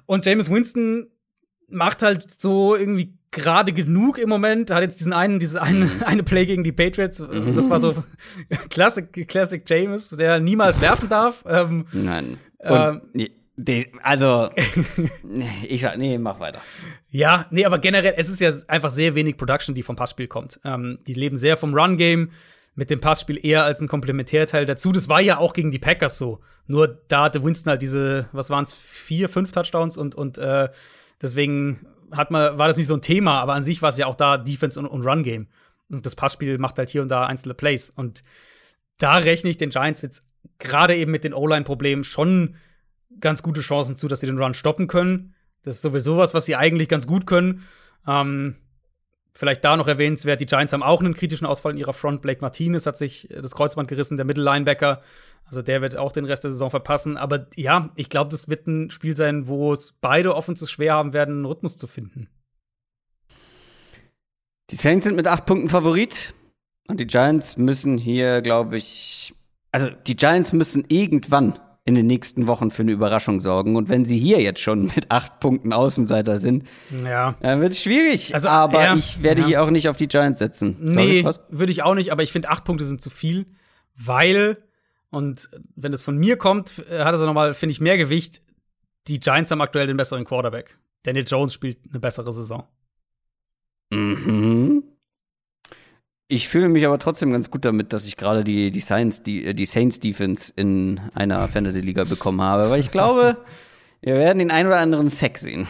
Und James Winston macht halt so irgendwie gerade genug im Moment. Hat jetzt diesen einen, diese eine, *laughs* eine Play gegen die Patriots. Das war so *laughs* Classic, Classic James, der niemals werfen darf. Ähm, Nein. Ähm. Und, nee, die, also, *laughs* ich sag, nee, mach weiter. Ja, nee, aber generell, es ist ja einfach sehr wenig Production, die vom Passspiel kommt. Ähm, die leben sehr vom Run-Game, mit dem Passspiel eher als ein Komplementärteil dazu. Das war ja auch gegen die Packers so. Nur da hatte Winston halt diese, was waren es, vier, fünf Touchdowns und, und äh, deswegen hat man, war das nicht so ein Thema, aber an sich war es ja auch da Defense und, und Run-Game. Und das Passspiel macht halt hier und da einzelne Plays. Und da rechne ich den Giants jetzt gerade eben mit den O-Line-Problemen schon ganz gute Chancen zu, dass sie den Run stoppen können. Das ist sowieso was, was sie eigentlich ganz gut können. Ähm, vielleicht da noch erwähnenswert, die Giants haben auch einen kritischen Ausfall in ihrer Front. Blake Martinez hat sich äh, das Kreuzband gerissen, der Mittellinebacker. Also der wird auch den Rest der Saison verpassen. Aber ja, ich glaube, das wird ein Spiel sein, wo es beide Offenses schwer haben werden, einen Rhythmus zu finden. Die Saints sind mit acht Punkten Favorit. Und die Giants müssen hier, glaube ich, also die Giants müssen irgendwann in den nächsten Wochen für eine Überraschung sorgen. Und wenn sie hier jetzt schon mit acht Punkten Außenseiter sind, Ja. dann wird es schwierig. Also, aber ja, ich werde ja. hier auch nicht auf die Giants setzen. Sorry, Nee, würde ich auch nicht, aber ich finde, acht Punkte sind zu viel, weil, und wenn das von mir kommt, äh, hat es auch nochmal, finde ich, mehr Gewicht. Die Giants haben aktuell den besseren Quarterback. Daniel Jones spielt eine bessere Saison. Mhm. Ich fühle mich aber trotzdem ganz gut damit, dass ich gerade die, die, Science, die, äh, die Saints Defense in einer Fantasy-Liga bekommen habe, weil ich glaube, *laughs* wir werden den ein oder anderen Sack sehen.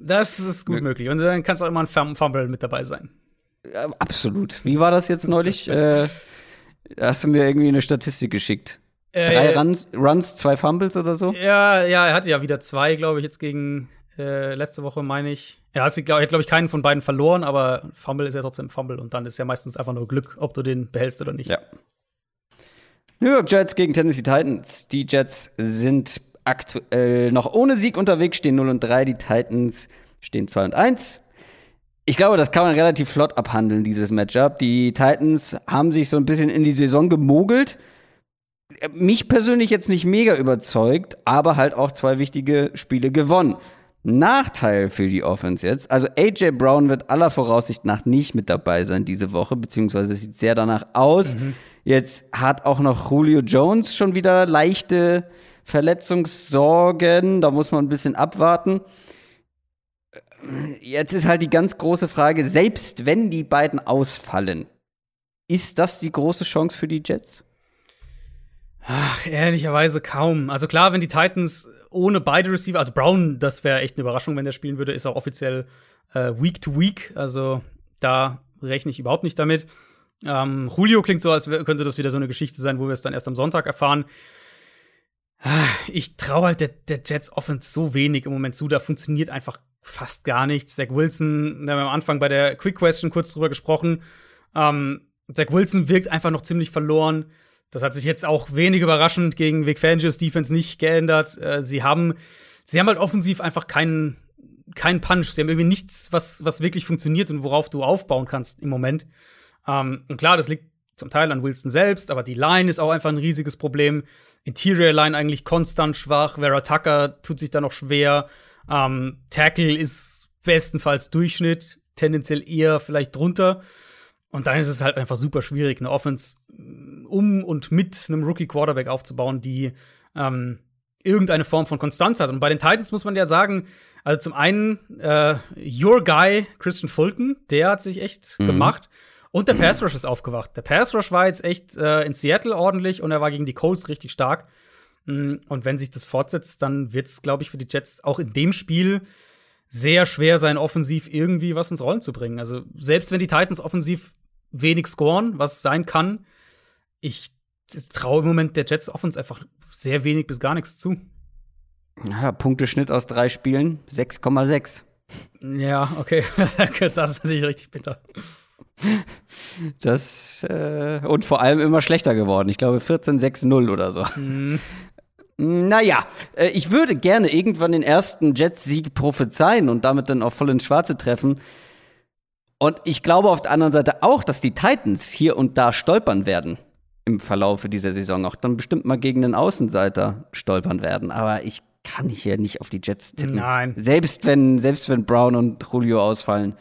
Das ist gut möglich. Und dann kann es auch immer ein Fum- Fumble mit dabei sein. Ja, absolut. Wie war das jetzt neulich? *laughs* äh, hast du mir irgendwie eine Statistik geschickt? Drei Äh, Runs, Runs, zwei Fumbles oder so? Ja, ja, er hatte ja wieder zwei, glaube ich, jetzt gegen äh, letzte Woche, meine ich. Er hat, glaube glaub ich, keinen von beiden verloren, aber Fumble ist ja trotzdem Fumble und dann ist ja meistens einfach nur Glück, ob du den behältst oder nicht. Ja. New York Jets gegen Tennessee Titans. Die Jets sind aktuell noch ohne Sieg unterwegs, stehen 0 und 3. Die Titans stehen 2 und 1. Ich glaube, das kann man relativ flott abhandeln, dieses Matchup. Die Titans haben sich so ein bisschen in die Saison gemogelt. Mich persönlich jetzt nicht mega überzeugt, aber halt auch zwei wichtige Spiele gewonnen. Nachteil für die Offense jetzt. Also AJ Brown wird aller Voraussicht nach nicht mit dabei sein diese Woche, beziehungsweise es sieht sehr danach aus. Jetzt hat auch noch Julio Jones schon wieder leichte Verletzungssorgen. Da muss man ein bisschen abwarten. Jetzt ist halt die ganz große Frage, selbst wenn die beiden ausfallen, ist das die große Chance für die Jets? Ach, ehrlicherweise kaum. Also klar, wenn die Titans ohne beide Receiver, also Brown, das wäre echt eine Überraschung, wenn der spielen würde, ist auch offiziell äh, Week to Week. Also da rechne ich überhaupt nicht damit. Ähm, Julio klingt so, als könnte das wieder so eine Geschichte sein, wo wir es dann erst am Sonntag erfahren. Ich traue halt der, der Jets Offense so wenig im Moment zu. Da funktioniert einfach fast gar nichts. Zach Wilson, da haben wir am Anfang bei der Quick Question kurz drüber gesprochen. Ähm, Zach Wilson wirkt einfach noch ziemlich verloren. Das hat sich jetzt auch wenig überraschend gegen Vic Fangios Defense nicht geändert. Äh, sie haben, sie haben halt offensiv einfach keinen, keinen Punch. Sie haben irgendwie nichts, was, was wirklich funktioniert und worauf du aufbauen kannst im Moment. Ähm, und klar, das liegt zum Teil an Wilson selbst, aber die Line ist auch einfach ein riesiges Problem. Interior Line eigentlich konstant schwach. Vera Tucker tut sich da noch schwer. Ähm, Tackle ist bestenfalls Durchschnitt, tendenziell eher vielleicht drunter. Und dann ist es halt einfach super schwierig, eine Offense um und mit einem Rookie Quarterback aufzubauen, die ähm, irgendeine Form von Konstanz hat. Und bei den Titans muss man ja sagen, also zum einen äh, Your Guy Christian Fulton, der hat sich echt mhm. gemacht. Und der Pass Rush ist aufgewacht. Der Pass Rush war jetzt echt äh, in Seattle ordentlich und er war gegen die Colts richtig stark. Mm, und wenn sich das fortsetzt, dann wird es, glaube ich, für die Jets auch in dem Spiel sehr schwer sein, offensiv irgendwie was ins Rollen zu bringen. Also selbst wenn die Titans offensiv wenig scoren, was sein kann, ich traue im Moment der Jets Offense einfach sehr wenig bis gar nichts zu. Ja, Punkteschnitt aus drei Spielen 6,6. Ja, okay. *laughs* das ist natürlich richtig bitter. Das äh, und vor allem immer schlechter geworden. Ich glaube 14-6-0 oder so. Mhm. Naja, äh, ich würde gerne irgendwann den ersten Jets-Sieg prophezeien und damit dann auch voll ins Schwarze treffen. Und ich glaube auf der anderen Seite auch, dass die Titans hier und da stolpern werden im Verlaufe dieser Saison. Auch dann bestimmt mal gegen den Außenseiter stolpern werden. Aber ich kann hier nicht auf die Jets tippen. Nein. Selbst wenn, selbst wenn Brown und Julio ausfallen.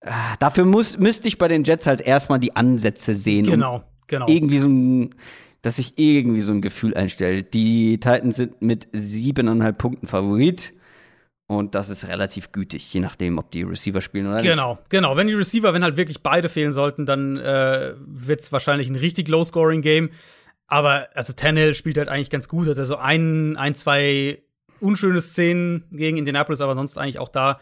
Ah, dafür muss, müsste ich bei den Jets halt erstmal die Ansätze sehen. Genau, genau. Irgendwie so ein, dass sich irgendwie so ein Gefühl einstellt. Die Titans sind mit siebeneinhalb Punkten Favorit. Und das ist relativ gütig, je nachdem, ob die Receiver spielen oder nicht. Genau, genau. Wenn die Receiver, wenn halt wirklich beide fehlen sollten, dann äh, wird es wahrscheinlich ein richtig Low-Scoring-Game. Aber also Tannehill spielt halt eigentlich ganz gut, hat also ein, ein, zwei unschöne Szenen gegen Indianapolis, aber sonst eigentlich auch da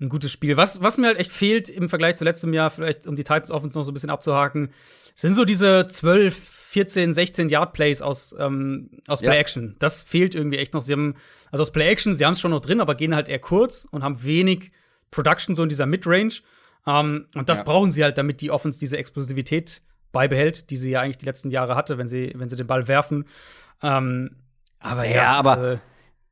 ein gutes Spiel. Was, was mir halt echt fehlt im Vergleich zu letztem Jahr, vielleicht um die Titans Offense noch so ein bisschen abzuhaken, sind so diese 12, 14, 16 Yard Plays aus, ähm, aus Play Action. Ja. Das fehlt irgendwie echt noch. Sie haben, also aus Play Action, sie haben es schon noch drin, aber gehen halt eher kurz und haben wenig Production so in dieser Midrange. Ähm, und das ja. brauchen sie halt, damit die Offense diese Explosivität beibehält, die sie ja eigentlich die letzten Jahre hatte, wenn sie, wenn sie den Ball werfen. Ähm, aber ja, ja aber äh,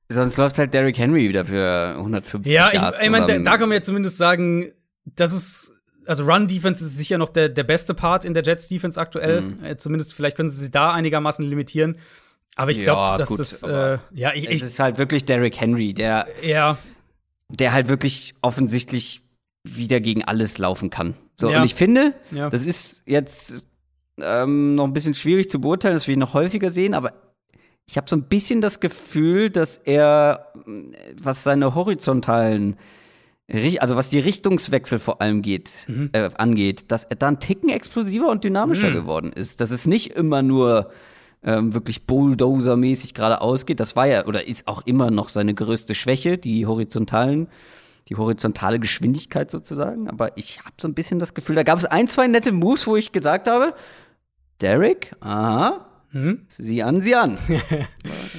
Sonst läuft halt Derrick Henry wieder für 150 Ja, ich, ich meine, da, da kann man ja zumindest sagen, das ist also Run-Defense ist sicher noch der, der beste Part in der Jets-Defense aktuell. Mhm. Äh, zumindest vielleicht können sie sich da einigermaßen limitieren. Aber ich glaube, ja, dass gut, das, äh, ja, ich, es ist halt wirklich Derrick Henry, der, ja. der halt wirklich offensichtlich wieder gegen alles laufen kann. So, ja. und ich finde, ja. das ist jetzt ähm, noch ein bisschen schwierig zu beurteilen, das will ich noch häufiger sehen, aber ich habe so ein bisschen das Gefühl, dass er, was seine horizontalen, also was die Richtungswechsel vor allem geht, mhm. äh, angeht, dass er da ein Ticken explosiver und dynamischer mhm. geworden ist. Dass es nicht immer nur ähm, wirklich Bulldozer-mäßig geradeaus geht. Das war ja oder ist auch immer noch seine größte Schwäche, die horizontalen, die horizontale Geschwindigkeit sozusagen. Aber ich habe so ein bisschen das Gefühl, da gab es ein, zwei nette Moves, wo ich gesagt habe, Derek, aha, hm? Sieh an, sieh an. *laughs*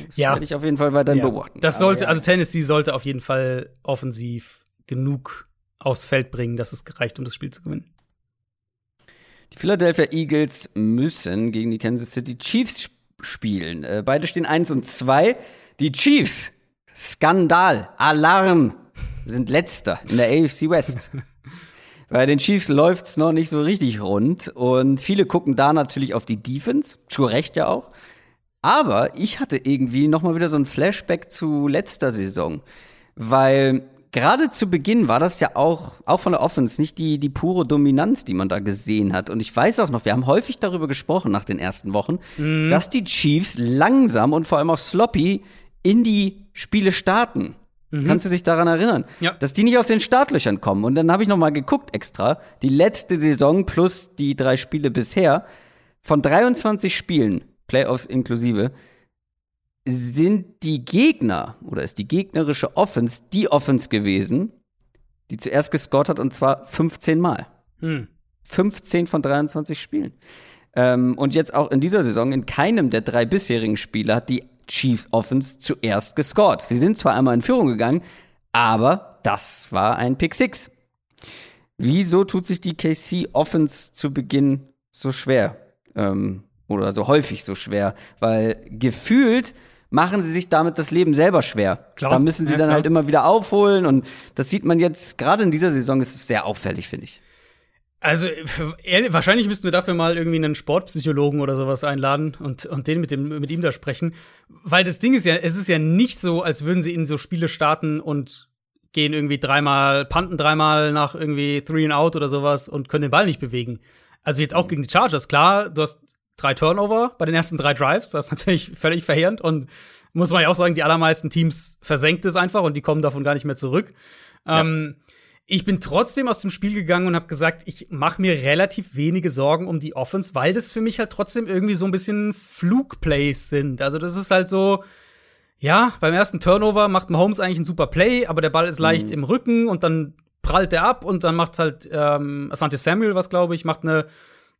das ja. werde ich auf jeden Fall weiterhin ja. beobachten. Das sollte, ja. also Tennessee sollte auf jeden Fall offensiv genug aufs Feld bringen, dass es gereicht, um das Spiel zu gewinnen. Die Philadelphia Eagles müssen gegen die Kansas City Chiefs spielen. Äh, beide stehen 1 und 2. Die Chiefs, Skandal, Alarm, sind letzter in der AFC West. *laughs* Bei den Chiefs läuft's noch nicht so richtig rund und viele gucken da natürlich auf die Defense, zu Recht ja auch. Aber ich hatte irgendwie noch mal wieder so ein Flashback zu letzter Saison, weil gerade zu Beginn war das ja auch, auch von der Offense, nicht die, die pure Dominanz, die man da gesehen hat. Und ich weiß auch noch, wir haben häufig darüber gesprochen nach den ersten Wochen, mhm. dass die Chiefs langsam und vor allem auch sloppy in die Spiele starten. Mhm. Kannst du dich daran erinnern? Ja. Dass die nicht aus den Startlöchern kommen. Und dann habe ich noch mal geguckt extra, die letzte Saison plus die drei Spiele bisher, von 23 Spielen, Playoffs inklusive, sind die Gegner oder ist die gegnerische Offense die Offense gewesen, die zuerst gescored hat und zwar 15 Mal. Hm. 15 von 23 Spielen. Ähm, und jetzt auch in dieser Saison in keinem der drei bisherigen Spiele hat die Chiefs Offense zuerst gescored. Sie sind zwar einmal in Führung gegangen, aber das war ein Pick Six. Wieso tut sich die KC Offense zu Beginn so schwer? Ähm, oder so häufig so schwer? Weil gefühlt machen sie sich damit das Leben selber schwer. Klar. Da müssen sie ja, dann klar. halt immer wieder aufholen und das sieht man jetzt, gerade in dieser Saison ist es sehr auffällig, finde ich. Also ehrlich, wahrscheinlich müssten wir dafür mal irgendwie einen Sportpsychologen oder sowas einladen und, und den mit, dem, mit ihm da sprechen. Weil das Ding ist ja, es ist ja nicht so, als würden sie in so Spiele starten und gehen irgendwie dreimal, panten dreimal nach irgendwie Three and Out oder sowas und können den Ball nicht bewegen. Also jetzt auch gegen die Chargers, klar, du hast drei Turnover bei den ersten drei Drives. Das ist natürlich völlig verheerend und muss man ja auch sagen, die allermeisten Teams versenkt es einfach und die kommen davon gar nicht mehr zurück. Ja. Ähm, ich bin trotzdem aus dem Spiel gegangen und habe gesagt, ich mache mir relativ wenige Sorgen um die Offense, weil das für mich halt trotzdem irgendwie so ein bisschen Flugplays sind. Also das ist halt so, ja, beim ersten Turnover macht Mahomes eigentlich ein super Play, aber der Ball ist leicht mhm. im Rücken und dann prallt der ab und dann macht halt ähm, Asante Samuel, was glaube ich, macht eine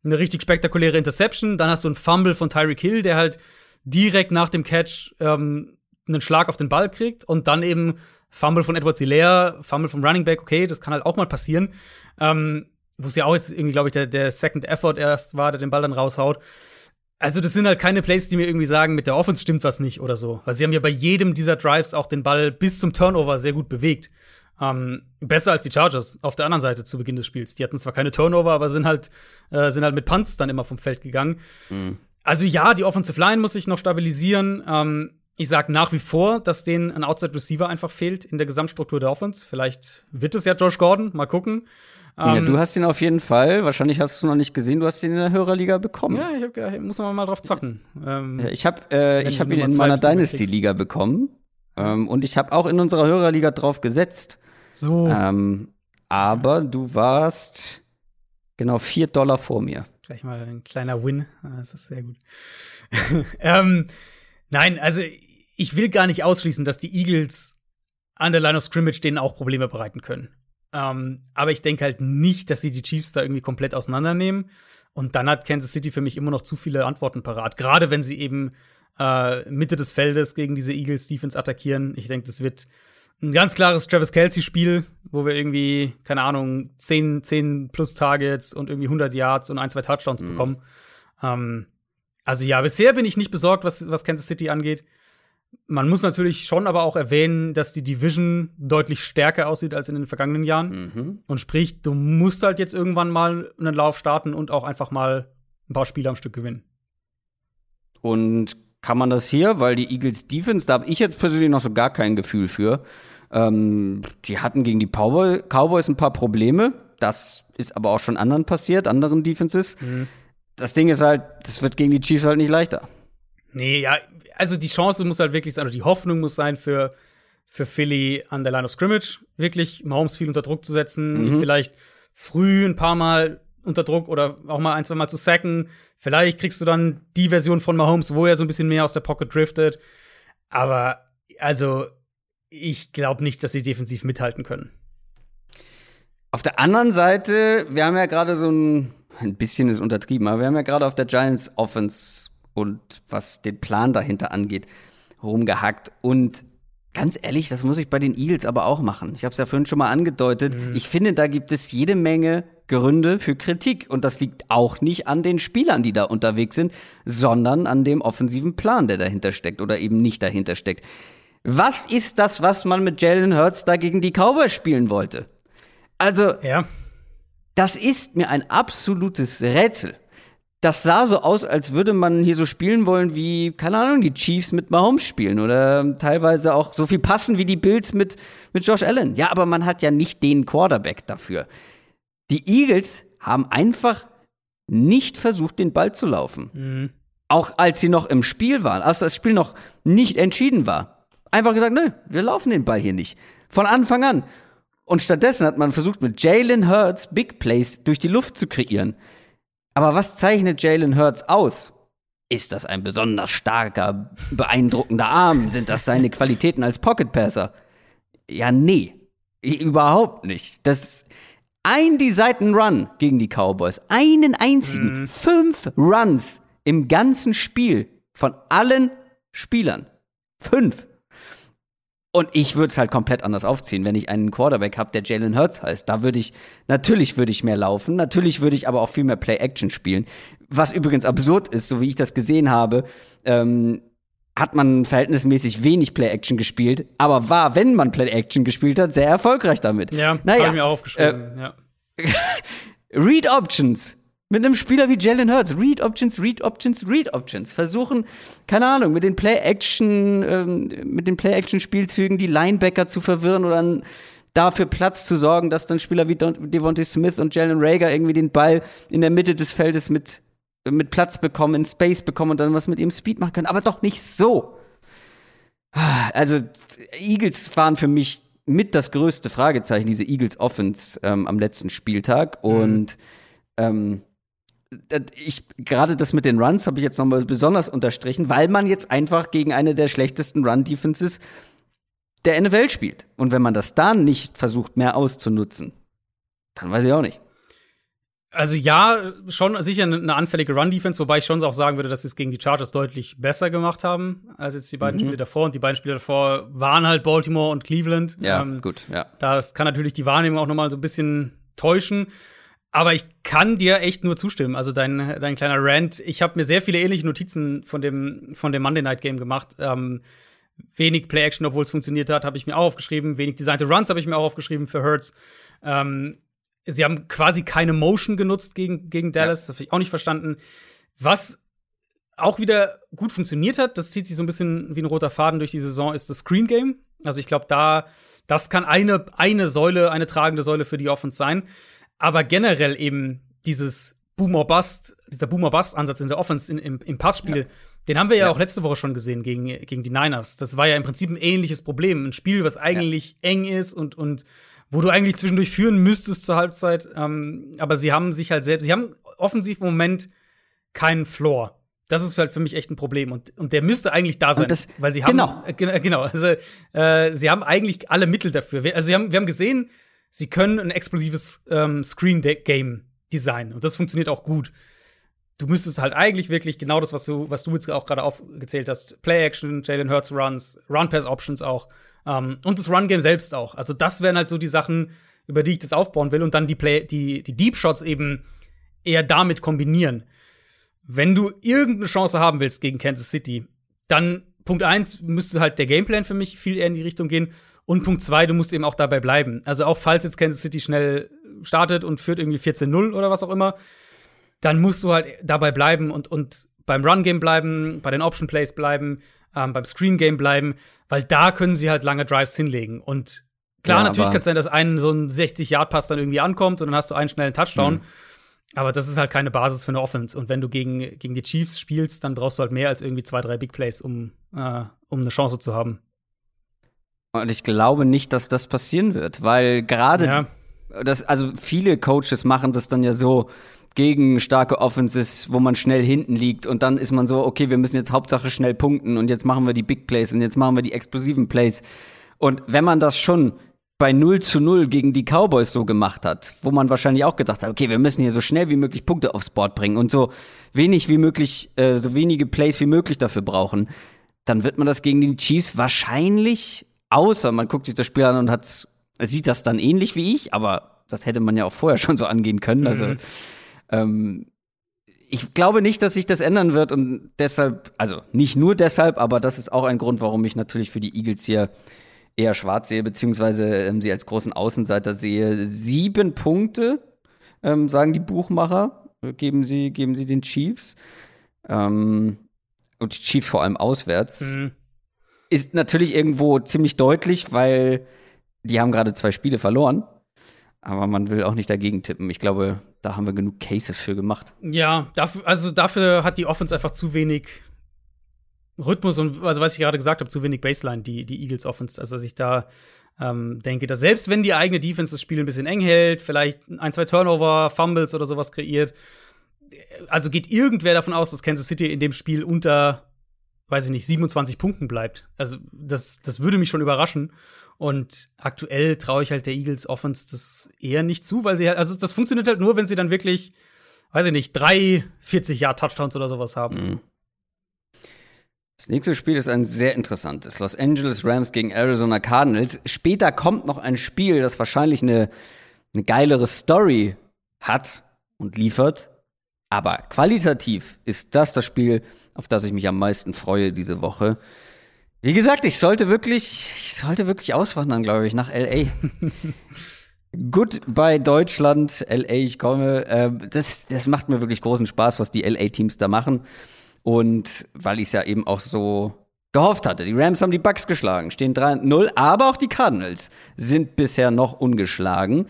eine richtig spektakuläre Interception. Dann hast du einen Fumble von Tyreek Hill, der halt direkt nach dem Catch ähm, einen Schlag auf den Ball kriegt und dann eben Fumble von Edward Hilaire, Fumble vom Running Back, okay, das kann halt auch mal passieren. Ähm, Wo es ja auch jetzt irgendwie, glaube ich, der, der Second Effort erst war, der den Ball dann raushaut. Also, das sind halt keine Plays, die mir irgendwie sagen, mit der Offense stimmt was nicht oder so. Weil sie haben ja bei jedem dieser Drives auch den Ball bis zum Turnover sehr gut bewegt. Ähm, besser als die Chargers auf der anderen Seite zu Beginn des Spiels. Die hatten zwar keine Turnover, aber sind halt, äh, sind halt mit Punts dann immer vom Feld gegangen. Mhm. Also ja, die Offensive Line muss sich noch stabilisieren. Ähm, ich sage nach wie vor, dass denen ein Outside Receiver einfach fehlt in der Gesamtstruktur der Offense. Vielleicht wird es ja Josh Gordon, mal gucken. ja, ähm, du hast ihn auf jeden Fall. Wahrscheinlich hast du es noch nicht gesehen. Du hast ihn in der Hörerliga bekommen. Ja, ich hab, muss man mal drauf zocken. Ähm, ja, ich habe äh, ich hab ihn in meiner Dynasty-Liga bekommen. Ähm, und ich habe auch in unserer Hörerliga drauf gesetzt. So. Ähm, aber du warst genau vier Dollar vor mir. Gleich mal ein kleiner Win. Ah, das ist sehr gut. *laughs* ähm, nein, also ich will gar nicht ausschließen, dass die Eagles an der Line of Scrimmage denen auch Probleme bereiten können. Ähm, aber ich denke halt nicht, dass sie die Chiefs da irgendwie komplett auseinandernehmen. Und dann hat Kansas City für mich immer noch zu viele Antworten parat. Gerade wenn sie eben äh, Mitte des Feldes gegen diese Eagles Defense attackieren. Ich denke, das wird ein ganz klares Travis Kelsey-Spiel, wo wir irgendwie, keine Ahnung, 10, 10 plus Targets und irgendwie 100 Yards und ein, zwei Touchdowns mhm. bekommen. Ähm, also ja, bisher bin ich nicht besorgt, was, was Kansas City angeht. Man muss natürlich schon aber auch erwähnen, dass die Division deutlich stärker aussieht als in den vergangenen Jahren. Mhm. Und sprich, du musst halt jetzt irgendwann mal einen Lauf starten und auch einfach mal ein paar Spiele am Stück gewinnen. Und kann man das hier, weil die Eagles Defense, da habe ich jetzt persönlich noch so gar kein Gefühl für. Ähm, die hatten gegen die Cowboy Cowboys ein paar Probleme. Das ist aber auch schon anderen passiert, anderen Defenses. Mhm. Das Ding ist halt, das wird gegen die Chiefs halt nicht leichter. Nee, ja, also die Chance muss halt wirklich sein, oder die Hoffnung muss sein für, für Philly an der Line of Scrimmage, wirklich Mahomes viel unter Druck zu setzen, mhm. vielleicht früh ein paar Mal unter Druck oder auch mal ein, zwei Mal zu sacken. Vielleicht kriegst du dann die Version von Mahomes, wo er so ein bisschen mehr aus der Pocket driftet. Aber also, ich glaube nicht, dass sie defensiv mithalten können. Auf der anderen Seite, wir haben ja gerade so ein, ein bisschen ist untertrieben, aber wir haben ja gerade auf der Giants Offense und was den Plan dahinter angeht, rumgehackt. Und ganz ehrlich, das muss ich bei den Eagles aber auch machen. Ich habe es ja vorhin schon mal angedeutet. Mhm. Ich finde, da gibt es jede Menge Gründe für Kritik. Und das liegt auch nicht an den Spielern, die da unterwegs sind, sondern an dem offensiven Plan, der dahinter steckt oder eben nicht dahinter steckt. Was ist das, was man mit Jalen Hurts da gegen die Cowboys spielen wollte? Also, ja. das ist mir ein absolutes Rätsel. das sah so aus, als würde man hier so spielen wollen wie, keine Ahnung, die Chiefs mit Mahomes spielen oder teilweise auch so viel passen wie die Bills mit, mit Josh Allen. Ja, aber man hat ja nicht den Quarterback dafür. Die Eagles haben einfach nicht versucht, den Ball zu laufen. Mhm. Auch als sie noch im Spiel waren, als das Spiel noch nicht entschieden war. Einfach gesagt, nö, wir laufen den Ball hier nicht. Von Anfang an. Und stattdessen hat man versucht, mit Jalen Hurts Big Plays durch die Luft zu kreieren. Aber was zeichnet Jalen Hurts aus? Ist das ein besonders starker, beeindruckender Arm? Sind das seine Qualitäten als Pocket Passer? Ja, nee. Überhaupt nicht. Das ein die Seiten Run gegen die Cowboys. Einen einzigen. Mhm. Fünf Runs im ganzen Spiel von allen Spielern. Fünf. Und ich würde es halt komplett anders aufziehen, wenn ich einen Quarterback habe, der Jalen Hurts heißt. Da würde ich, natürlich würde ich mehr laufen, natürlich würde ich aber auch viel mehr Play-Action spielen. Was übrigens absurd ist, so wie ich das gesehen habe, ähm, hat man verhältnismäßig wenig Play-Action gespielt, aber war, wenn man Play-Action gespielt hat, sehr erfolgreich damit. Ja, naja, habe ich mir aufgeschrieben, äh, ja. *laughs* Read Options mit einem Spieler wie Jalen Hurts. Read Options, Read Options, Read Options. Versuchen, keine Ahnung, mit den Play-Action, ähm, mit den Play-Action-Spielzügen die Linebacker zu verwirren oder dafür Platz zu sorgen, dass dann Spieler wie Devontae Smith und Jalen Rager irgendwie den Ball in der Mitte des Feldes mit, mit Platz bekommen, in Space bekommen und dann was mit ihrem Speed machen können. Aber doch nicht so. Also, Eagles waren für mich mit das größte Fragezeichen, diese Eagles Offense ähm, am letzten Spieltag. Mhm. Und ähm, ich gerade das mit den Runs habe ich jetzt nochmal besonders unterstrichen, weil man jetzt einfach gegen eine der schlechtesten Run-Defenses der NFL spielt. Und wenn man das dann nicht versucht, mehr auszunutzen, dann weiß ich auch nicht. Also ja, schon sicher eine anfällige Run-Defense, wobei ich schon auch sagen würde, dass sie es gegen die Chargers deutlich besser gemacht haben als jetzt die beiden mhm. Spiele davor. Und die beiden Spiele davor waren halt Baltimore und Cleveland. Ja, ähm, gut, ja. Das kann natürlich die Wahrnehmung auch noch mal so ein bisschen täuschen. Aber ich kann dir echt nur zustimmen. Also dein, dein kleiner Rant. Ich habe mir sehr viele ähnliche Notizen von dem, von dem Monday Night Game gemacht. Ähm, wenig Play-Action, obwohl es funktioniert hat, habe ich mir auch aufgeschrieben. Wenig designte Runs habe ich mir auch aufgeschrieben für Hurts. Ähm, sie haben quasi keine Motion genutzt gegen, gegen Dallas. Ja. Das habe ich auch nicht verstanden. Was auch wieder gut funktioniert hat, das zieht sich so ein bisschen wie ein roter Faden durch die Saison, ist das Screen Game. Also ich glaube, da, das kann eine, eine Säule, eine tragende Säule für die Offense sein. Aber generell eben dieses Boomer Bust, dieser Boomer Bust Ansatz in der Offense in, im, im Passspiel, ja. den haben wir ja, ja, auch letzte Woche schon gesehen gegen, gegen die Niners. Das war ja im Prinzip ein ähnliches Problem. Ein Spiel, was eigentlich ja. eng ist und, und wo du eigentlich zwischendurch führen müsstest zur Halbzeit. Ähm, aber sie haben sich halt selbst, sie haben offensiv im Moment keinen Floor. Das ist halt für mich echt ein Problem. Und, und der müsste eigentlich da sein. Das, weil sie haben. Genau. Äh, genau. Also, äh, sie haben eigentlich alle Mittel dafür. Also, sie haben, wir haben gesehen, sie können ein explosives ähm, Screen-Game designen. Und das funktioniert auch gut. Du müsstest halt eigentlich wirklich genau das, was du, was du jetzt auch gerade aufgezählt hast: Play-Action, Jalen Hurts Runs, Run-Pass-Options auch. Ähm, und das Run-Game selbst auch. Also, das wären halt so die Sachen, über die ich das aufbauen will. Und dann die, Play die, die Deep Shots eben eher damit kombinieren. Wenn du irgendeine Chance haben willst gegen Kansas City, dann Punkt eins müsste halt der Gameplan für mich viel eher in die Richtung gehen. Und Punkt zwei, du musst eben auch dabei bleiben. Also auch falls jetzt Kansas City schnell startet und führt irgendwie 14-0 oder was auch immer, dann musst du halt dabei bleiben und, und beim Run-Game bleiben, bei den Option-Plays bleiben, ähm, beim Screen-Game bleiben, weil da können sie halt lange Drives hinlegen. Und klar, ja, natürlich kann es sein, dass ein so ein 60-Yard-Pass dann irgendwie ankommt und dann hast du einen schnellen Touchdown. Mhm. Aber das ist halt keine Basis für eine Offense. Und wenn du gegen, gegen die Chiefs spielst, dann brauchst du halt mehr als irgendwie zwei, drei Big Plays, um, äh, um eine Chance zu haben. Und ich glaube nicht, dass das passieren wird, weil gerade ja. das, also viele Coaches machen das dann ja so gegen starke Offenses, wo man schnell hinten liegt und dann ist man so, okay, wir müssen jetzt Hauptsache schnell punkten und jetzt machen wir die Big Plays und jetzt machen wir die explosiven Plays. Und wenn man das schon bei 0 zu 0 gegen die Cowboys so gemacht hat, wo man wahrscheinlich auch gedacht hat, okay, wir müssen hier so schnell wie möglich Punkte aufs Board bringen und so wenig wie möglich, äh, so wenige Plays wie möglich dafür brauchen, dann wird man das gegen die Chiefs wahrscheinlich Außer man guckt sich das Spiel an und hat, sieht das dann ähnlich wie ich, aber das hätte man ja auch vorher schon so angehen können. Also mhm. Ähm, ich glaube nicht, dass sich das ändern wird und deshalb, also nicht nur deshalb, aber das ist auch ein Grund, warum ich natürlich für die Eagles hier eher schwarz sehe, beziehungsweise ähm, sie als großen Außenseiter sehe. Sieben Punkte, ähm, sagen die Buchmacher. geben sie, geben sie den Chiefs. Ähm, und die Chiefs vor allem auswärts. Mhm. Ist natürlich irgendwo ziemlich deutlich, weil die haben gerade zwei Spiele verloren. Aber man will auch nicht dagegen tippen. Ich glaube, da haben wir genug Cases für gemacht. Ja, dafür, also dafür hat die Offense einfach zu wenig Rhythmus und, also was ich gerade gesagt habe, zu wenig Baseline, die, die Eagles Offense. Also, dass ich da ähm, denke, dass selbst wenn die eigene Defense das Spiel ein bisschen eng hält, vielleicht ein, zwei Turnover, Fumbles oder sowas kreiert, also geht irgendwer davon aus, dass Kansas City in dem Spiel unter, weiß ich nicht, 27 Punkten bleibt. Also, das, das würde mich schon überraschen. Und aktuell traue ich halt der Eagles Offense das eher nicht zu, weil sie halt, also das funktioniert halt nur, wenn sie dann wirklich, weiß ich nicht, drei 40 Jahr Touchdowns oder sowas haben. Mhm. Das nächste Spiel ist ein sehr interessantes. Los Angeles Rams gegen Arizona Cardinals. Später kommt noch ein Spiel, das wahrscheinlich eine, eine geilere Story hat und liefert. Aber qualitativ ist das das Spiel, auf das ich mich am meisten freue diese Woche. Wie gesagt, ich sollte wirklich, ich sollte wirklich auswandern, glaube ich, nach LA. *laughs* Gut bei Deutschland, LA, ich komme. Äh, das, das macht mir wirklich großen Spaß, was die LA-Teams da machen. Und weil ich es ja eben auch so gehofft hatte. Die Rams haben die Bucks geschlagen, stehen 3-0, aber auch die Cardinals sind bisher noch ungeschlagen.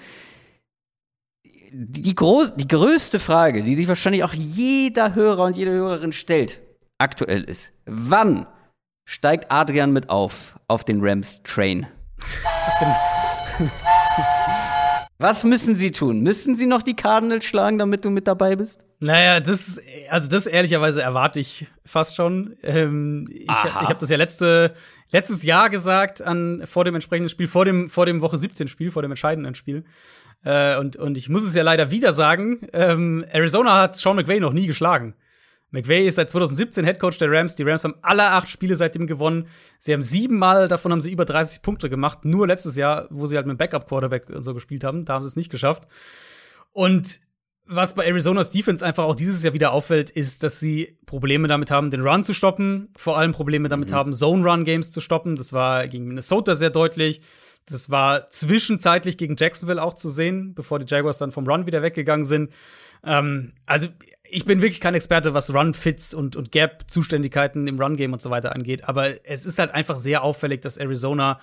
Die, groß, die größte Frage, die sich wahrscheinlich auch jeder Hörer und jede Hörerin stellt, aktuell ist, wann steigt Adrian mit auf, auf den Rams-Train. *laughs* Was müssen sie tun? Müssen sie noch die Cardinals schlagen, damit du mit dabei bist? Naja, das, also das ehrlicherweise erwarte ich fast schon. Ähm, ich ich habe das ja letzte, letztes Jahr gesagt an, vor dem entsprechenden Spiel, vor dem, vor dem Woche 17 Spiel, vor dem entscheidenden Spiel. Äh, und, und ich muss es ja leider wieder sagen, ähm, Arizona hat Sean McVay noch nie geschlagen. McVay ist seit 2017 Headcoach der Rams. Die Rams haben alle acht Spiele seitdem gewonnen. Sie haben siebenmal, davon haben sie über 30 Punkte gemacht. Nur letztes Jahr, wo sie halt mit Backup-Quarterback und so gespielt haben, da haben sie es nicht geschafft. Und was bei Arizonas Defense einfach auch dieses Jahr wieder auffällt, ist, dass sie Probleme damit haben, den Run zu stoppen. Vor allem Probleme damit mhm. haben, Zone-Run-Games zu stoppen. Das war gegen Minnesota sehr deutlich. Das war zwischenzeitlich gegen Jacksonville auch zu sehen, bevor die Jaguars dann vom Run wieder weggegangen sind. Ähm, also ich bin wirklich kein Experte, was Run-Fits und, und Gap-Zuständigkeiten im Run-Game und so weiter angeht, aber es ist halt einfach sehr auffällig, dass Arizona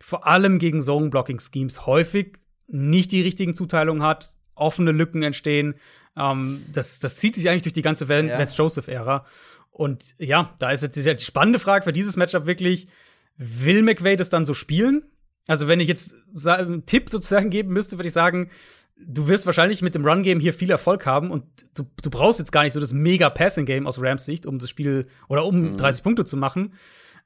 vor allem gegen Zone-Blocking-Schemes häufig nicht die richtigen Zuteilungen hat, offene Lücken entstehen. Ähm, das, das zieht sich eigentlich durch die ganze Vance ja. Joseph-Ära. Und ja, da ist jetzt die spannende Frage für dieses Matchup wirklich: Will McVay das dann so spielen? Also, wenn ich jetzt einen Tipp sozusagen geben müsste, würde ich sagen, du wirst wahrscheinlich mit dem Run-Game hier viel Erfolg haben und du, du brauchst jetzt gar nicht so das mega Passing-Game aus Rams Sicht, um das Spiel oder um mhm. 30 Punkte zu machen.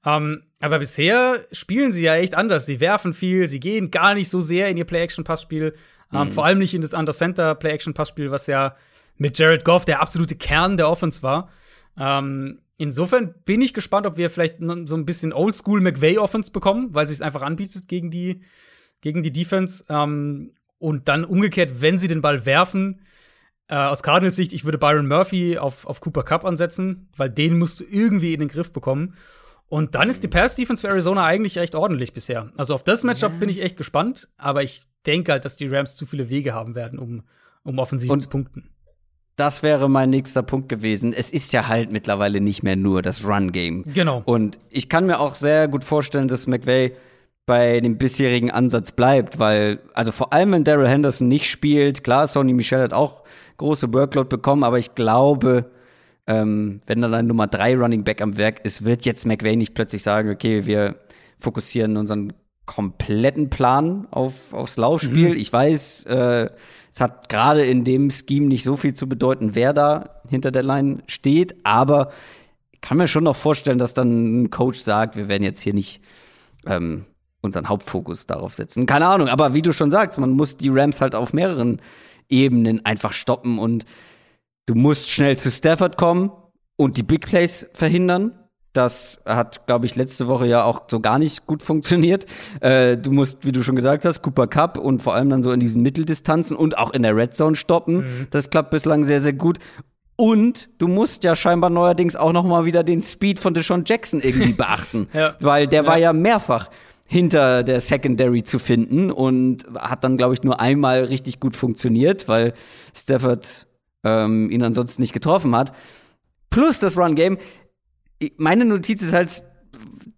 Ähm, aber bisher spielen sie ja echt anders. Sie werfen viel, sie gehen gar nicht so sehr in ihr Play-Action-Passspiel. Ähm, mhm. Vor allem nicht in das Under-Center Play-Action-Passspiel, was ja mit Jared Goff der absolute Kern der Offense war. Ähm, insofern bin ich gespannt, ob wir vielleicht so ein bisschen Oldschool McVay-Offense bekommen, weil sie es einfach anbietet gegen die, gegen die Defense. Ähm, und dann umgekehrt, wenn sie den Ball werfen, äh, aus Cardinals Sicht, ich würde Byron Murphy auf, auf Cooper Cup ansetzen, weil den musst du irgendwie in den Griff bekommen. Und dann ist die Pass-Defense für Arizona eigentlich recht ordentlich bisher. Also auf das Matchup ja. bin ich echt gespannt, aber ich denke halt, dass die Rams zu viele Wege haben werden, um, um offensiv Und zu punkten. Das wäre mein nächster Punkt gewesen. Es ist ja halt mittlerweile nicht mehr nur das Run-Game. Genau. Und ich kann mir auch sehr gut vorstellen, dass McVay bei dem bisherigen Ansatz bleibt, weil, also vor allem, wenn Daryl Henderson nicht spielt, klar, Sony Michel hat auch große Workload bekommen, aber ich glaube, ähm, wenn dann ein Nummer 3 Running Back am Werk ist, wird jetzt McVay nicht plötzlich sagen, okay, wir fokussieren unseren kompletten Plan auf, aufs Laufspiel. Mhm. Ich weiß, äh, es hat gerade in dem Scheme nicht so viel zu bedeuten, wer da hinter der Line steht, aber ich kann mir schon noch vorstellen, dass dann ein Coach sagt, wir werden jetzt hier nicht ähm, unseren Hauptfokus darauf setzen. Keine Ahnung, aber wie du schon sagst, man muss die Rams halt auf mehreren Ebenen einfach stoppen und du musst schnell zu Stafford kommen und die Big Plays verhindern. Das hat, glaube ich, letzte Woche ja auch so gar nicht gut funktioniert. Äh, du musst, wie du schon gesagt hast, Cooper Cup und vor allem dann so in diesen Mitteldistanzen und auch in der Red Zone stoppen. Mhm. Das klappt bislang sehr, sehr gut. Und du musst ja scheinbar neuerdings auch noch mal wieder den Speed von Deshaun Jackson irgendwie beachten, *laughs* ja. weil der ja. war ja mehrfach hinter der Secondary zu finden und hat dann, glaube ich, nur einmal richtig gut funktioniert, weil Stafford ähm, ihn ansonsten nicht getroffen hat. Plus das Run-Game. Meine Notiz ist halt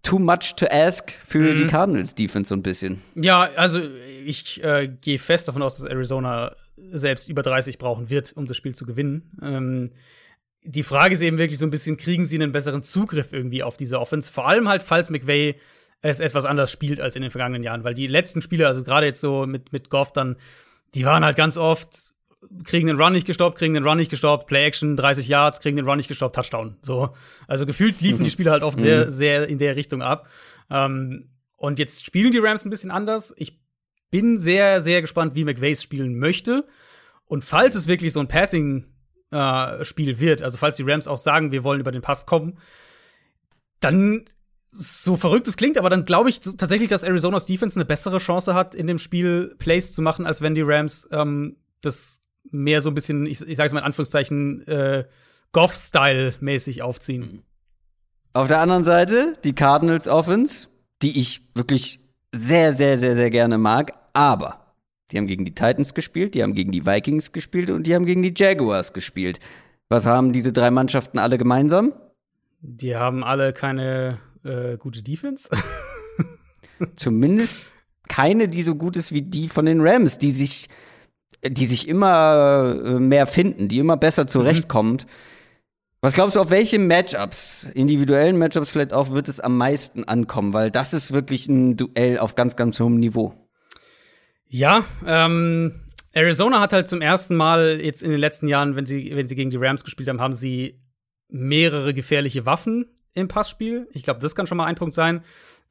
too much to ask für mhm. die Cardinals Defense so ein bisschen. Ja, also ich äh, gehe fest davon aus, dass Arizona selbst über 30 brauchen wird, um das Spiel zu gewinnen. Ähm, die Frage ist eben wirklich so ein bisschen, kriegen sie einen besseren Zugriff irgendwie auf diese Offense? Vor allem halt, falls McVay es etwas anders spielt als in den vergangenen Jahren, weil die letzten Spiele, also gerade jetzt so mit, mit Goff dann, die waren halt ganz oft, kriegen den Run nicht gestoppt, kriegen den Run nicht gestoppt, Play Action 30 Yards, kriegen den Run nicht gestoppt, Touchdown. So. Also gefühlt liefen die Spiele halt oft sehr, mhm. sehr in der Richtung ab. Ähm, und jetzt spielen die Rams ein bisschen anders. Ich bin sehr, sehr gespannt, wie McVays spielen möchte. Und falls es wirklich so ein Passing-Spiel äh, wird, also falls die Rams auch sagen, wir wollen über den Pass kommen, dann so verrückt es klingt, aber dann glaube ich tatsächlich, dass Arizona's Defense eine bessere Chance hat, in dem Spiel Plays zu machen, als wenn die Rams ähm, das mehr so ein bisschen, ich, ich sage es mal in Anführungszeichen, äh, Goff-Style-mäßig aufziehen. Auf der anderen Seite die Cardinals Offense, die ich wirklich sehr, sehr, sehr, sehr gerne mag, aber die haben gegen die Titans gespielt, die haben gegen die Vikings gespielt und die haben gegen die Jaguars gespielt. Was haben diese drei Mannschaften alle gemeinsam? Die haben alle keine äh, gute Defense. *laughs* Zumindest keine, die so gut ist wie die von den Rams, die sich, die sich immer äh, mehr finden, die immer besser zurechtkommt. Mhm. Was glaubst du, auf welche Matchups, individuellen Matchups vielleicht auch, wird es am meisten ankommen? Weil das ist wirklich ein Duell auf ganz, ganz hohem Niveau. Ja, ähm, Arizona hat halt zum ersten Mal jetzt in den letzten Jahren, wenn sie, wenn sie gegen die Rams gespielt haben, haben sie mehrere gefährliche Waffen im Passspiel. Ich glaube, das kann schon mal ein Punkt sein.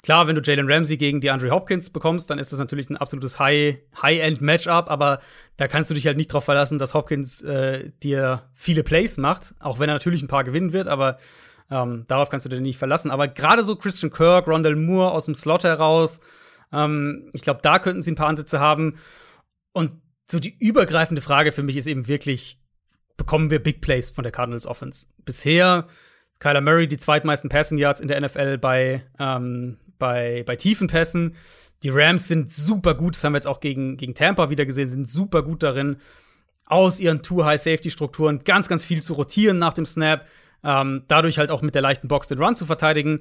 Klar, wenn du Jalen Ramsey gegen die Andre Hopkins bekommst, dann ist das natürlich ein absolutes High-End-Matchup, aber da kannst du dich halt nicht darauf verlassen, dass Hopkins äh, dir viele Plays macht, auch wenn er natürlich ein paar gewinnen wird, aber ähm, darauf kannst du dich nicht verlassen. Aber gerade so Christian Kirk, Rondell Moore aus dem Slot heraus, ähm, ich glaube, da könnten sie ein paar Ansätze haben. Und so die übergreifende Frage für mich ist eben wirklich, bekommen wir Big Plays von der Cardinals Offense? Bisher Kyler Murray die zweitmeisten Passing Yards in der NFL bei, ähm, bei, bei tiefen Pässen. Die Rams sind super gut, das haben wir jetzt auch gegen, gegen Tampa wieder gesehen, sind super gut darin, aus ihren Two-High-Safety-Strukturen ganz, ganz viel zu rotieren nach dem Snap, ähm, dadurch halt auch mit der leichten Box den Run zu verteidigen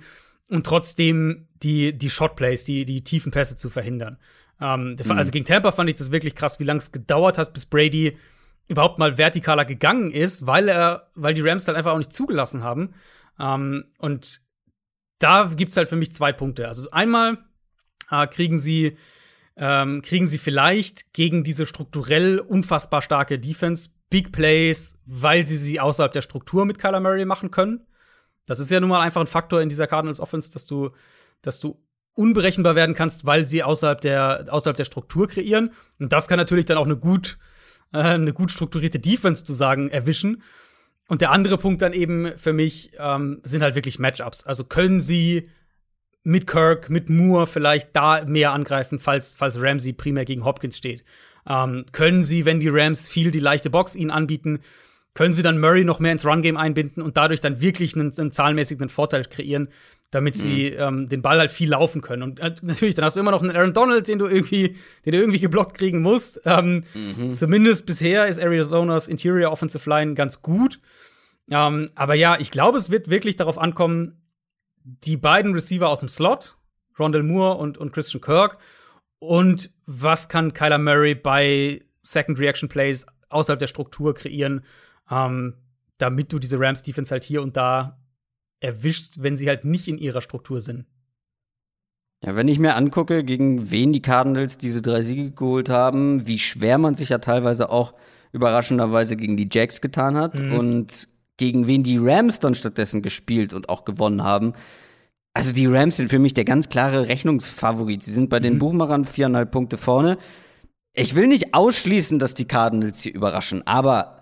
und trotzdem die, die Shot-Plays, die, die tiefen Pässe zu verhindern. Ähm, mhm. Also gegen Tampa fand ich das wirklich krass, wie lange es gedauert hat, bis Brady überhaupt mal vertikaler gegangen ist, weil er, weil die Rams halt einfach auch nicht zugelassen haben. Ähm, und da gibt's halt für mich zwei Punkte. Also einmal äh, kriegen sie ähm, kriegen sie vielleicht gegen diese strukturell unfassbar starke Defense Big Plays, weil sie sie außerhalb der Struktur mit Kyler Murray machen können. Das ist ja nun mal einfach ein Faktor in dieser Cardinals Offense, dass du, dass du unberechenbar werden kannst, weil sie außerhalb der, außerhalb der Struktur kreieren. Und das kann natürlich dann auch eine gut äh, eine gut strukturierte Defense zu sagen, erwischen. Und der andere Punkt dann eben für mich ähm, sind halt wirklich Matchups. Also können sie mit Kirk, mit Moore vielleicht da mehr angreifen, falls, falls Ramsey primär gegen Hopkins steht. Ähm, können sie, wenn die Rams viel die leichte Box ihnen anbieten, können sie dann Murray noch mehr ins Run-Game einbinden und dadurch dann wirklich einen, einen zahlenmäßigen Vorteil kreieren, damit sie mhm. ähm, den Ball halt viel laufen können. Und äh, natürlich, dann hast du immer noch einen Aaron Donald, den du irgendwie, den du irgendwie geblockt kriegen musst. Ähm, mhm. Zumindest bisher ist Arizonas Interior Offensive Line ganz gut. Ähm, aber ja, ich glaube, es wird wirklich darauf ankommen, die beiden Receiver aus dem Slot, Rondell Moore und, und Christian Kirk, und was kann Kyler Murray bei Second Reaction Plays außerhalb der Struktur kreieren, ähm, damit du diese Rams Defense halt hier und da erwischst, wenn sie halt nicht in ihrer Struktur sind. Ja, wenn ich mir angucke, gegen wen die Cardinals diese drei Siege geholt haben, wie schwer man sich ja teilweise auch überraschenderweise gegen die Jacks getan hat mhm. und gegen wen die Rams dann stattdessen gespielt und auch gewonnen haben. Also die Rams sind für mich der ganz klare Rechnungsfavorit. Sie sind bei den mhm. Buchmachern viereinhalb Punkte vorne. Ich will nicht ausschließen, dass die Cardinals hier überraschen, aber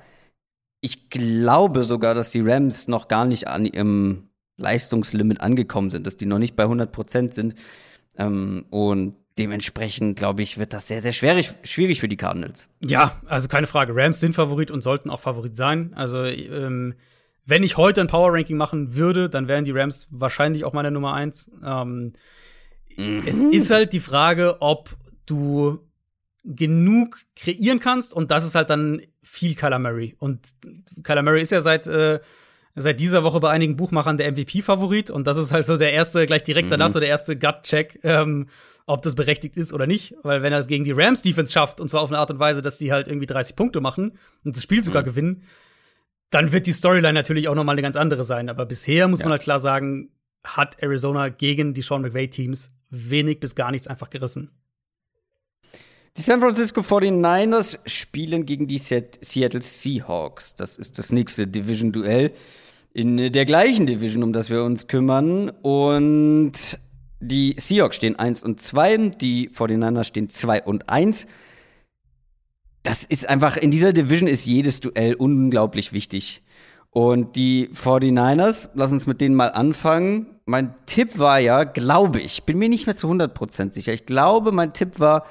ich glaube sogar, dass die Rams noch gar nicht an ihrem Leistungslimit angekommen sind, dass die noch nicht bei 100 Prozent sind. Ähm, und dementsprechend, glaube ich, wird das sehr, sehr schwierig, schwierig für die Cardinals. Ja, also keine Frage. Rams sind Favorit und sollten auch Favorit sein. Also, ähm, wenn ich heute ein Power Ranking machen würde, dann wären die Rams wahrscheinlich auch meine Nummer eins. Ähm, mhm. Es ist halt die Frage, ob du genug kreieren kannst und das ist halt dann viel Kyler Murray. Und Kyler Murray ist ja seit, äh, seit dieser Woche bei einigen Buchmachern der MVP-Favorit und das ist halt so der erste, gleich direkt danach mhm. so der erste Gut-Check, ähm, ob das berechtigt ist oder nicht. Weil wenn er es gegen die Rams-Defense schafft und zwar auf eine Art und Weise, dass die halt irgendwie 30 Punkte machen und das Spiel sogar mhm. gewinnen, dann wird die Storyline natürlich auch noch mal eine ganz andere sein. Aber bisher muss ja. man halt klar sagen, hat Arizona gegen die Sean McVay-Teams wenig bis gar nichts einfach gerissen. Die San Francisco 49ers spielen gegen die Seattle Seahawks. Das ist das nächste Division-Duell in der gleichen Division, um das wir uns kümmern. Und die Seahawks stehen 1 und 2, die 49ers stehen 2 und 1. Das ist einfach, in dieser Division ist jedes Duell unglaublich wichtig. Und die 49ers, lass uns mit denen mal anfangen. Mein Tipp war ja, glaube ich, bin mir nicht mehr zu 100% sicher. Ich glaube, mein Tipp war,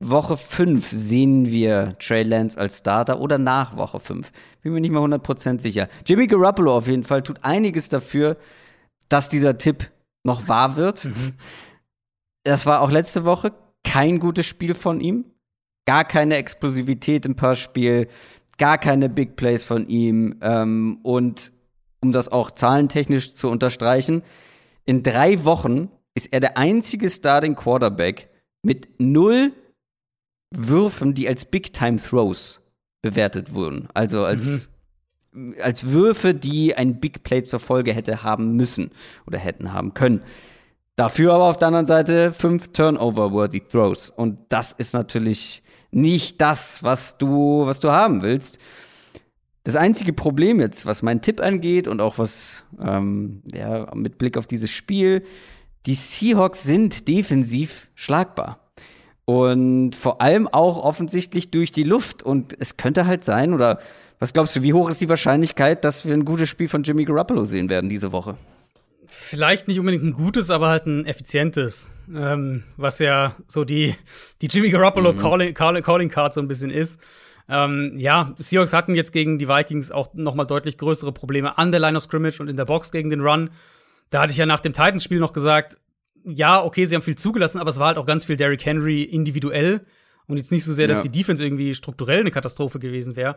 Woche 5 sehen wir Trey Lance als Starter oder nach Woche 5. Bin mir nicht mehr 100% sicher. Jimmy Garoppolo auf jeden Fall tut einiges dafür, dass dieser Tipp noch wahr wird. Mhm. Das war auch letzte Woche kein gutes Spiel von ihm. Gar keine Explosivität im Passspiel, gar keine Big Plays von ihm. Ähm, und um das auch zahlentechnisch zu unterstreichen, in drei Wochen ist er der einzige Starting Quarterback mit null Würfen, die als Big Time Throws bewertet wurden. Also als, mhm. als Würfe, die ein Big Play zur Folge hätte haben müssen oder hätten haben können. Dafür aber auf der anderen Seite fünf Turnover-worthy Throws. Und das ist natürlich nicht das, was du, was du haben willst. Das einzige Problem jetzt, was meinen Tipp angeht und auch was ähm, ja, mit Blick auf dieses Spiel, die Seahawks sind defensiv schlagbar. Und vor allem auch offensichtlich durch die Luft. Und es könnte halt sein, oder was glaubst du, wie hoch ist die Wahrscheinlichkeit, dass wir ein gutes Spiel von Jimmy Garoppolo sehen werden diese Woche? Vielleicht nicht unbedingt ein gutes, aber halt ein effizientes. Ähm, was ja so die, die Jimmy Garoppolo mhm. Calling, Calling Card so ein bisschen ist. Ähm, ja, Seahawks hatten jetzt gegen die Vikings auch noch mal deutlich größere Probleme an der Line of Scrimmage und in der Box gegen den Run. Da hatte ich ja nach dem Titans-Spiel noch gesagt, ja, okay, sie haben viel zugelassen, aber es war halt auch ganz viel Derrick Henry individuell und jetzt nicht so sehr, dass ja. die Defense irgendwie strukturell eine Katastrophe gewesen wäre.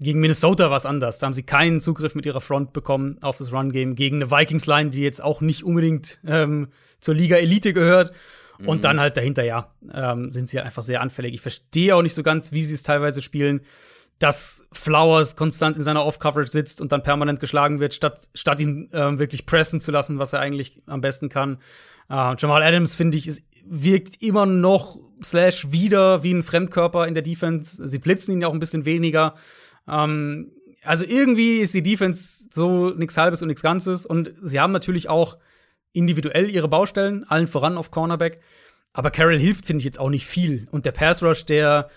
Gegen Minnesota war es anders. Da haben sie keinen Zugriff mit ihrer Front bekommen auf das Run-Game. Gegen eine Vikings-Line, die jetzt auch nicht unbedingt ähm, zur Liga-Elite gehört. Mhm. Und dann halt dahinter, ja, ähm, sind sie halt einfach sehr anfällig. Ich verstehe auch nicht so ganz, wie sie es teilweise spielen, dass Flowers konstant in seiner Off-Coverage sitzt und dann permanent geschlagen wird, statt, statt ihn ähm, wirklich pressen zu lassen, was er eigentlich am besten kann. Uh, Jamal Adams, finde ich, ist, wirkt immer noch slash wieder wie ein Fremdkörper in der Defense. Sie blitzen ihn ja auch ein bisschen weniger. Um, ähm, also irgendwie ist die Defense so nichts Halbes und nichts Ganzes. Und sie haben natürlich auch individuell ihre Baustellen, allen voran auf Cornerback. Aber Carroll hilft, finde ich, jetzt auch nicht viel. Und der Pass Rush, der,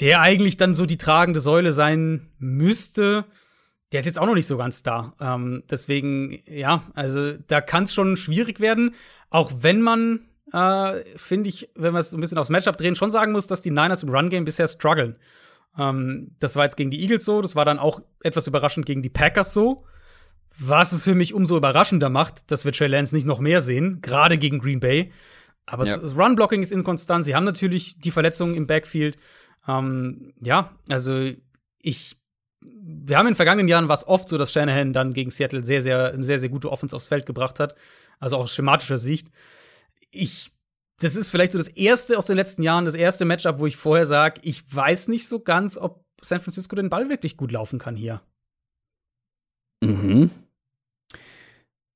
der eigentlich dann so die tragende Säule sein müsste, der ist jetzt auch noch nicht so ganz da. Ähm, deswegen, ja, also da kann es schon schwierig werden. Auch wenn man, äh, finde ich, wenn wir es so ein bisschen aufs Matchup drehen, schon sagen muss, dass die Niners im Run-Game bisher strugglen. Ähm, das war jetzt gegen die Eagles so, das war dann auch etwas überraschend gegen die Packers so. Was es für mich umso überraschender macht, dass wir Trey Lance nicht noch mehr sehen, gerade gegen Green Bay. Aber ja. das Run-Blocking ist inkonstant. Sie haben natürlich die Verletzungen im Backfield. Ähm, ja, also ich wir haben in den vergangenen Jahren war es oft so, dass Shanahan dann gegen Seattle sehr, sehr, sehr, sehr gute Offense aufs Feld gebracht hat. Also auch aus schematischer Sicht. Ich, das ist vielleicht so das erste aus den letzten Jahren, das erste Matchup, wo ich vorher sage, ich weiß nicht so ganz, ob San Francisco den Ball wirklich gut laufen kann hier. Mhm.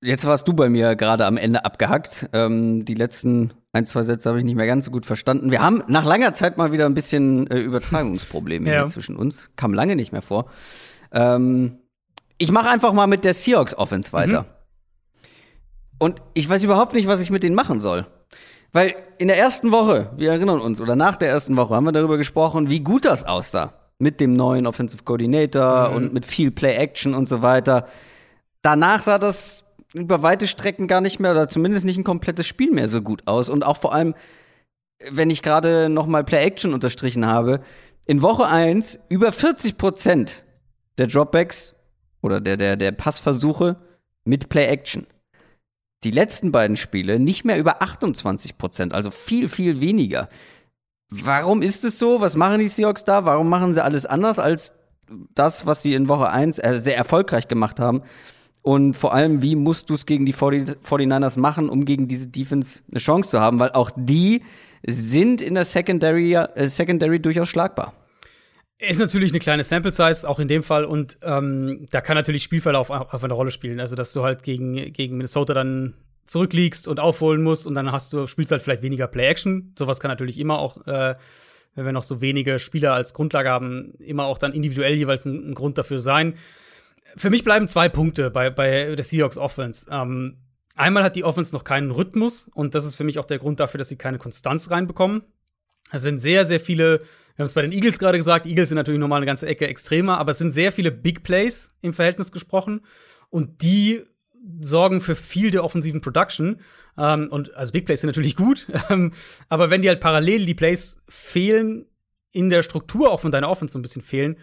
Jetzt warst du bei mir gerade am Ende abgehackt. Ähm, die letzten ein, zwei Sätze habe ich nicht mehr ganz so gut verstanden. Wir haben nach langer Zeit mal wieder ein bisschen äh, Übertragungsprobleme ja. zwischen uns. Kam lange nicht mehr vor. Ähm, ich mache einfach mal mit der Seahawks Offense weiter. Mhm. Und ich weiß überhaupt nicht, was ich mit denen machen soll. Weil in der ersten Woche, wir erinnern uns, oder nach der ersten Woche haben wir darüber gesprochen, wie gut das aussah. Mit dem neuen Offensive Coordinator mhm. und mit viel Play-Action und so weiter. Danach sah das über weite Strecken gar nicht mehr, oder zumindest nicht ein komplettes Spiel mehr so gut aus. Und auch vor allem, wenn ich gerade noch mal Play-Action unterstrichen habe, in Woche 1 über 40 Prozent der Dropbacks oder der, der, der Passversuche mit Play-Action. Die letzten beiden Spiele nicht mehr über 28 Prozent, also viel, viel weniger. Warum ist es so? Was machen die Seahawks da? Warum machen sie alles anders als das, was sie in Woche 1 äh, sehr erfolgreich gemacht haben? Und vor allem, wie musst du es gegen die 40, 49ers machen, um gegen diese Defense eine Chance zu haben? Weil auch die sind in der Secondary, äh, Secondary durchaus schlagbar. Ist natürlich eine kleine Sample Size, auch in dem Fall. Und ähm, da kann natürlich Spielverlauf auf, auf eine Rolle spielen. Also, dass du halt gegen, gegen Minnesota dann zurückliegst und aufholen musst und dann hast du, spielst halt vielleicht weniger Play-Action. Sowas kann natürlich immer auch, äh, wenn wir noch so wenige Spieler als Grundlage haben, immer auch dann individuell jeweils ein, ein Grund dafür sein. Für mich bleiben zwei Punkte bei, bei der Seahawks Offense. Ähm, einmal hat die Offense noch keinen Rhythmus und das ist für mich auch der Grund dafür, dass sie keine Konstanz reinbekommen. Es sind sehr, sehr viele, wir haben es bei den Eagles gerade gesagt, Eagles sind natürlich nochmal eine ganze Ecke extremer, aber es sind sehr viele Big Plays im Verhältnis gesprochen und die sorgen für viel der offensiven Production. Ähm, und also Big Plays sind natürlich gut, *laughs* ähm, aber wenn die halt parallel die Plays fehlen, in der Struktur auch von deiner Offense so ein bisschen fehlen,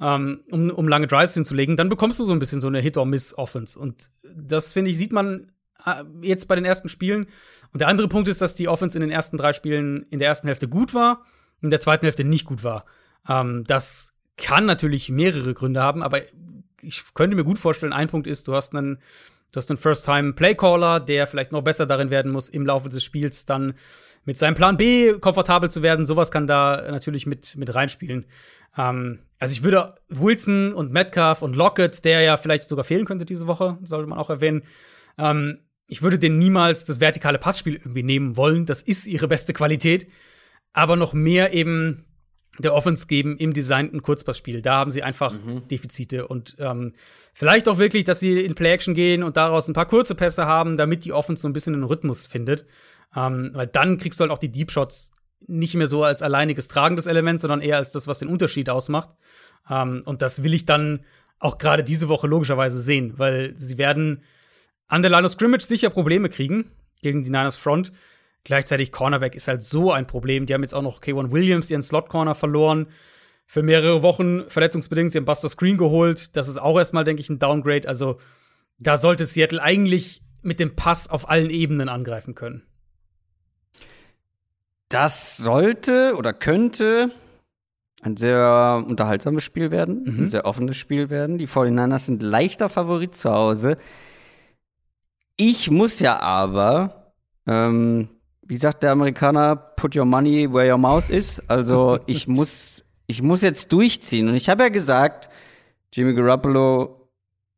ähm, um, um lange Drives hinzulegen, dann bekommst du so ein bisschen so eine Hit-or-Miss-Offense. Und das, finde ich, sieht man äh, jetzt bei den ersten Spielen. Und der andere Punkt ist, dass die Offense in den ersten drei Spielen in der ersten Hälfte gut war, in der zweiten Hälfte nicht gut war. Ähm, das kann natürlich mehrere Gründe haben, aber ich könnte mir gut vorstellen, ein Punkt ist, du hast einen einen First-Time-Playcaller, der vielleicht noch besser darin werden muss, im Laufe des Spiels dann mit seinem Plan B komfortabel zu werden. Sowas kann da natürlich mit, mit reinspielen. Ähm, also ich würde Wilson und Metcalf und Lockett, der ja vielleicht sogar fehlen könnte diese Woche, sollte man auch erwähnen, ähm, ich würde denen niemals das vertikale Passspiel irgendwie nehmen wollen. Das ist ihre beste Qualität. Aber noch mehr eben der Offense geben im designten Kurzpassspiel. Da haben sie einfach mhm. Defizite und ähm, vielleicht auch wirklich, dass sie in Play-Action gehen und daraus ein paar kurze Pässe haben, damit die Offense so ein bisschen einen Rhythmus findet. Ähm, weil dann kriegst du halt auch die Deep Shots nicht mehr so als alleiniges tragendes Element, sondern eher als das, was den Unterschied ausmacht. Ähm, und das will ich dann auch gerade diese Woche logischerweise sehen, weil sie werden an der Line of Scrimmage sicher Probleme kriegen gegen die Niners Front. Gleichzeitig Cornerback ist halt so ein Problem. Die haben jetzt auch noch K1 Williams, ihren Slot-Corner, verloren. Für mehrere Wochen verletzungsbedingt. Sie haben Buster Screen geholt. Das ist auch erstmal, denke ich, ein Downgrade. Also da sollte Seattle eigentlich mit dem Pass auf allen Ebenen angreifen können. Das sollte oder könnte ein sehr unterhaltsames Spiel werden, mhm. ein sehr offenes Spiel werden. Die 49ers sind leichter Favorit zu Hause. Ich muss ja aber ähm, wie sagt der Amerikaner, put your money where your mouth is. Also *laughs* ich muss, ich muss jetzt durchziehen. Und ich habe ja gesagt, Jimmy Garoppolo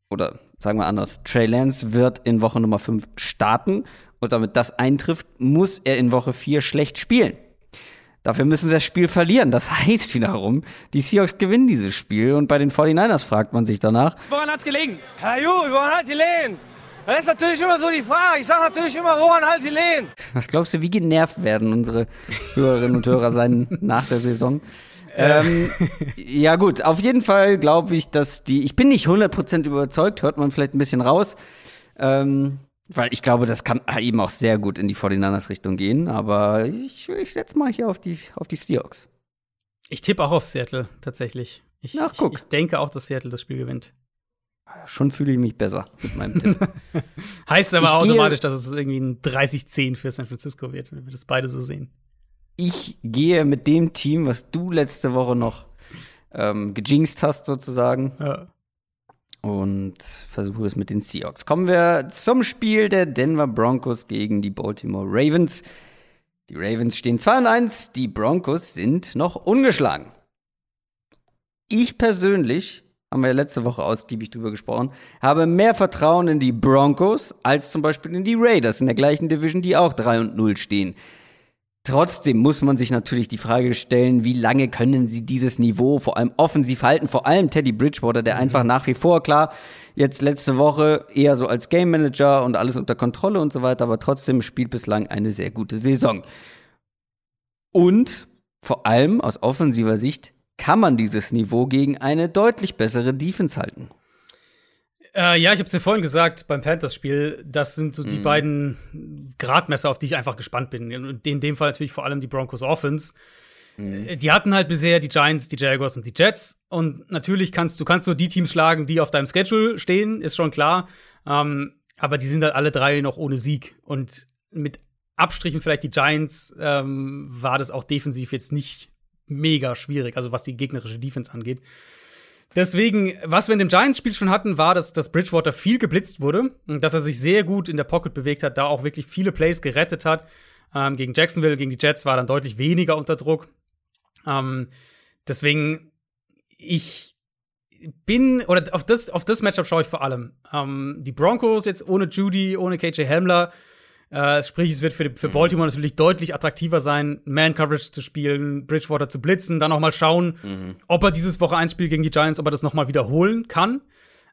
oder sagen wir anders, Trey Lance wird in Woche Nummer 5 starten. Und damit das eintrifft, muss er in Woche 4 schlecht spielen. Dafür müssen sie das Spiel verlieren. Das *laughs* heißt wiederum, die Seahawks gewinnen dieses Spiel. Und bei den 49ers fragt man sich danach. Woran hat's gelegen? Herr Ju, woran hat gelegen? Das ist natürlich immer so die Frage. Ich sage natürlich immer, woran halt die Lehen? Was glaubst du, wie genervt werden unsere Hörerinnen und Hörer sein *laughs* nach der Saison? ähm, ja gut, auf jeden Fall glaube ich, dass die, ich bin nicht 100% überzeugt, hört man vielleicht ein bisschen raus, ähm, weil ich glaube, das kann eben auch sehr gut in die 49ers Richtung gehen, aber ich, ich setze mal hier auf die, auf die Seahawks. Ich tippe auch auf Seattle, tatsächlich. Ich, Ach, guck. Ich, ich denke auch, dass Seattle das Spiel gewinnt. Schon fühle ich mich besser mit meinem Tipp. *laughs* heißt aber ich automatisch, dass es irgendwie ein 30-10 für San Francisco wird, wenn wir das beide so sehen. Ich gehe mit dem Team, was du letzte Woche noch ähm, gejinxt hast, sozusagen. Ja. Und versuche es mit den Seahawks. Kommen wir zum Spiel der Denver Broncos gegen die Baltimore Ravens. Die Ravens stehen 2 und 1, die Broncos sind noch ungeschlagen. Ich persönlich haben wir ja letzte Woche ausgiebig drüber gesprochen, habe mehr Vertrauen in die Broncos als zum Beispiel in die Raiders in der gleichen Division, die auch 3 und 0 stehen. Trotzdem muss man sich natürlich die Frage stellen, wie lange können sie dieses Niveau vor allem offensiv halten, vor allem Teddy Bridgewater, der einfach nach wie vor, klar, jetzt letzte Woche eher so als Game Manager und alles unter Kontrolle und so weiter, aber trotzdem spielt bislang eine sehr gute Saison. Und vor allem aus offensiver Sicht kann man dieses Niveau gegen eine deutlich bessere Defense halten. Äh, ja, ich habe es ja vorhin gesagt beim Panthers-Spiel. Das sind so die mhm. beiden Gradmesser, auf die ich einfach gespannt bin. Und in dem Fall natürlich vor allem die Broncos Offense. Mhm. Äh, die hatten halt bisher die Giants, die Jaguars und die Jets. Und natürlich kannst du kannst nur die Teams schlagen, die auf deinem Schedule stehen, ist schon klar. Ähm, aber die sind halt alle drei noch ohne Sieg. Und mit Abstrichen vielleicht die Giants, ähm, war das auch defensiv jetzt nicht mega schwierig, also was die gegnerische Defense angeht. Deswegen, was wir in dem Giants-Spiel schon hatten, war, dass, dass Bridgewater viel geblitzt wurde und dass er sich sehr gut in der Pocket bewegt hat, da auch wirklich viele Plays gerettet hat. Ähm, gegen Jacksonville, gegen die Jets war dann deutlich weniger unter Druck. Ähm, deswegen, ich bin, oder auf das, auf das Matchup schaue ich vor allem. Ähm, die Broncos jetzt ohne Judy, ohne KJ Hamler. Äh, sprich, es wird für, für mhm. Baltimore natürlich deutlich attraktiver sein, Man-Coverage zu spielen, Bridgewater zu blitzen, dann auch mal schauen, mhm. ob er dieses Woche 1 Spiel gegen die Giants, ob er das noch mal wiederholen kann.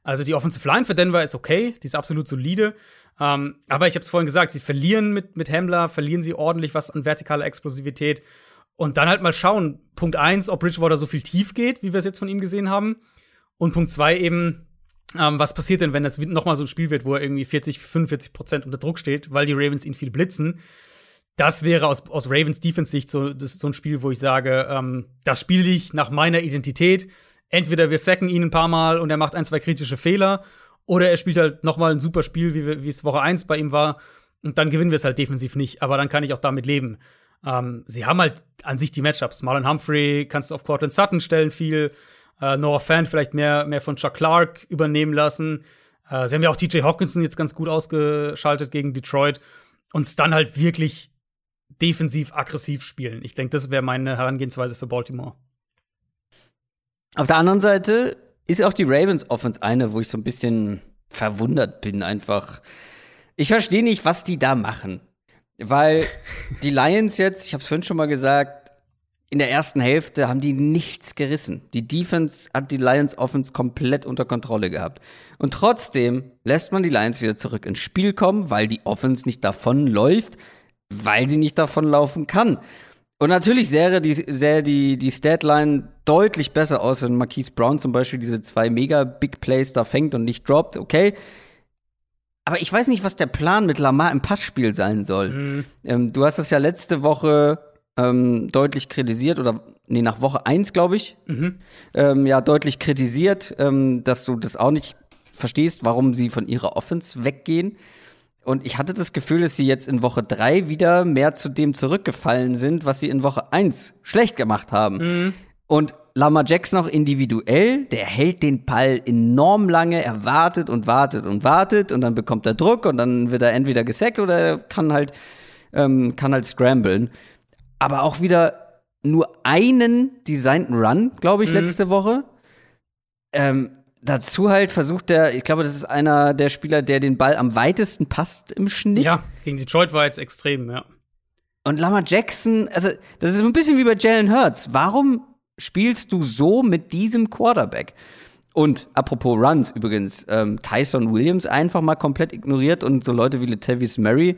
Also die Offensive Line für Denver ist okay, die ist absolut solide. Ähm, aber ich habe es vorhin gesagt, sie verlieren mit, mit Hamler, verlieren sie ordentlich was an vertikaler Explosivität. Und dann halt mal schauen, Punkt 1, ob Bridgewater so viel tief geht, wie wir es jetzt von ihm gesehen haben. Und Punkt 2 eben, ähm, was passiert denn, wenn das nochmal so ein Spiel wird, wo er irgendwie 40, 45 Prozent unter Druck steht, weil die Ravens ihn viel blitzen? Das wäre aus, aus Ravens Defense-Sicht so, so ein Spiel, wo ich sage, ähm, das spiele ich nach meiner Identität. Entweder wir sacken ihn ein paar Mal und er macht ein, zwei kritische Fehler, oder er spielt halt nochmal ein super Spiel, wie, wie es Woche 1 bei ihm war, und dann gewinnen wir es halt defensiv nicht. Aber dann kann ich auch damit leben. Ähm, sie haben halt an sich die Matchups. Marlon Humphrey kannst du auf Cortland Sutton stellen viel. Äh, Noah Fan vielleicht mehr, mehr von Chuck Clark übernehmen lassen. Äh, sie haben ja auch TJ Hawkinson jetzt ganz gut ausgeschaltet gegen Detroit. Und es dann halt wirklich defensiv aggressiv spielen. Ich denke, das wäre meine Herangehensweise für Baltimore. Auf der anderen Seite ist auch die Ravens Offense eine, wo ich so ein bisschen verwundert bin einfach. Ich verstehe nicht, was die da machen. Weil *laughs* die Lions jetzt, ich habe es vorhin schon mal gesagt, in der ersten Hälfte haben die nichts gerissen. Die Defense hat die Lions Offense komplett unter Kontrolle gehabt. Und trotzdem lässt man die Lions wieder zurück ins Spiel kommen, weil die Offense nicht davon läuft, weil sie nicht davon laufen kann. Und natürlich sähe die, sähe die, die Statline deutlich besser aus, wenn Marquise Brown zum Beispiel diese zwei mega Big Plays da fängt und nicht droppt, okay. Aber ich weiß nicht, was der Plan mit Lamar im Passspiel sein soll. Mhm. Ähm, du hast es ja letzte Woche ähm, deutlich kritisiert oder nee, nach Woche 1, glaube ich, mhm. ähm, ja, deutlich kritisiert, ähm, dass du das auch nicht verstehst, warum sie von ihrer Offense weggehen. Und ich hatte das Gefühl, dass sie jetzt in Woche 3 wieder mehr zu dem zurückgefallen sind, was sie in Woche 1 schlecht gemacht haben. Mhm. Und Lama Jackson auch individuell, der hält den Ball enorm lange, er wartet und wartet und wartet und dann bekommt er Druck und dann wird er entweder gesackt oder er kann halt, ähm, kann halt scramblen aber auch wieder nur einen designten Run, glaube ich, mhm. letzte Woche. Ähm, dazu halt versucht er, ich glaube, das ist einer der Spieler, der den Ball am weitesten passt im Schnitt. Ja, gegen Detroit war jetzt extrem, ja. Und Lama Jackson, also das ist ein bisschen wie bei Jalen Hurts. Warum spielst du so mit diesem Quarterback? Und apropos Runs übrigens, ähm, Tyson Williams einfach mal komplett ignoriert und so Leute wie Latavius Murray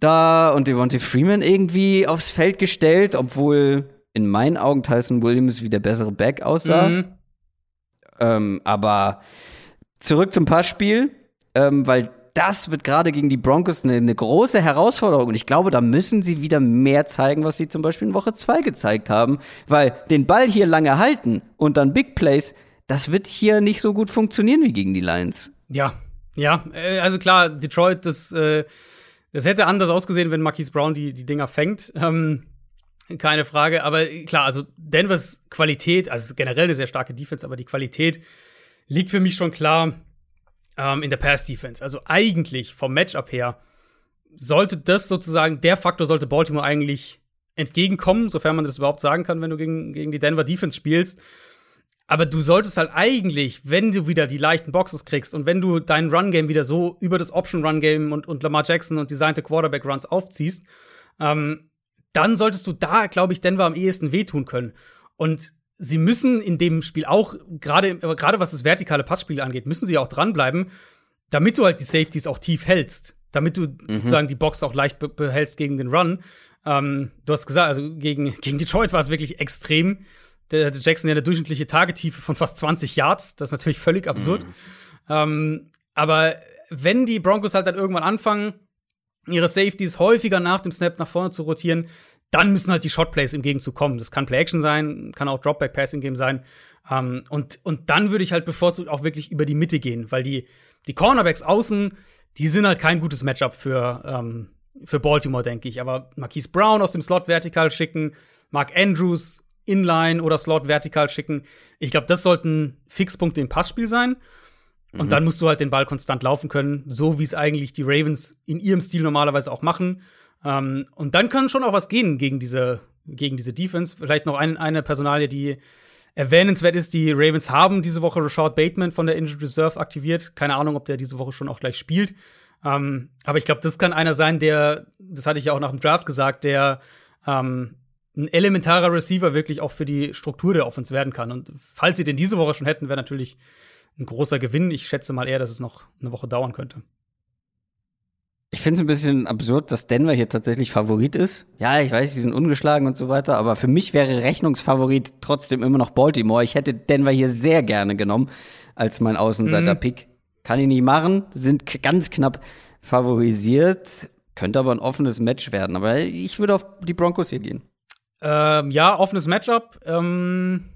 da und Devontae Freeman irgendwie aufs Feld gestellt, obwohl in meinen Augen Tyson Williams wie der bessere Back aussah. Mhm. Ähm, aber zurück zum Passspiel, ähm, weil das wird gerade gegen die Broncos eine, eine, große Herausforderung. Und ich glaube, da müssen sie wieder mehr zeigen, was sie zum Beispiel in Woche 2 gezeigt haben. Weil den Ball hier lange halten und dann Big Plays, das wird hier nicht so gut funktionieren wie gegen die Lions. Ja, ja, äh, also klar, Detroit, das äh es hätte anders ausgesehen, wenn Marquise Brown die, die Dinger fängt. Ähm, keine Frage. Aber klar, also Denvers Qualität, also generell eine sehr starke Defense, aber die Qualität liegt für mich schon klar ähm, in der Pass-Defense. Also eigentlich vom Matchup her sollte das sozusagen, der Faktor sollte Baltimore eigentlich entgegenkommen, sofern man das überhaupt sagen kann, wenn du gegen, gegen die Denver Defense spielst. Aber du solltest halt eigentlich, wenn du wieder die leichten Boxes kriegst und wenn du dein Run-Game wieder so über das Option-Run-Game und, und Lamar Jackson und designte Quarterback-Runs aufziehst, ähm, dann solltest du da, glaube ich, Denver am ehesten wehtun können. Und sie müssen in dem Spiel auch, gerade gerade was das vertikale Passspiel angeht, müssen sie auch dranbleiben, damit du halt die Safeties auch tief hältst, damit du mhm. sozusagen die Box auch leicht behältst gegen den Run. Ähm, du hast gesagt, also gegen, gegen Detroit war es wirklich extrem der hatte Jackson ja eine durchschnittliche Tagetiefe von fast 20 Yards. Das ist natürlich völlig absurd. Mhm. Ähm, aber wenn die Broncos halt dann irgendwann anfangen, ihre Safeties häufiger nach dem Snap nach vorne zu rotieren, dann müssen halt die Shotplays im Gegenzug kommen. Das kann Play-Action sein, kann auch Dropback-Passing-Game sein. Ähm, und, und dann würde ich halt bevorzugt auch wirklich über die Mitte gehen, weil die, die Cornerbacks außen, die sind halt kein gutes Matchup für, ähm, für Baltimore, denke ich. Aber Marquise Brown aus dem Slot vertikal schicken, Mark Andrews Inline oder Slot vertikal schicken. Ich glaube, das sollten Fixpunkte im Passspiel sein. Und mhm. dann musst du halt den Ball konstant laufen können, so wie es eigentlich die Ravens in ihrem Stil normalerweise auch machen. Ähm, und dann kann schon auch was gehen gegen diese, gegen diese Defense. Vielleicht noch ein, eine Personalie, die erwähnenswert ist. Die Ravens haben diese Woche Rashad Bateman von der Injured Reserve aktiviert. Keine Ahnung, ob der diese Woche schon auch gleich spielt. Ähm, aber ich glaube, das kann einer sein, der, das hatte ich ja auch nach dem Draft gesagt, der ähm, ein elementarer Receiver wirklich auch für die Struktur der Offense werden kann. Und falls sie den diese Woche schon hätten, wäre natürlich ein großer Gewinn. Ich schätze mal eher, dass es noch eine Woche dauern könnte. Ich finde es ein bisschen absurd, dass Denver hier tatsächlich Favorit ist. Ja, ich weiß, sie sind ungeschlagen und so weiter, aber für mich wäre Rechnungsfavorit trotzdem immer noch Baltimore. Ich hätte Denver hier sehr gerne genommen als mein Außenseiter-Pick. Mhm. Kann ich nicht machen, sind ganz knapp favorisiert. Könnte aber ein offenes Match werden. Aber ich würde auf die Broncos hier gehen. Ähm, ja, offenes Matchup. Ähm,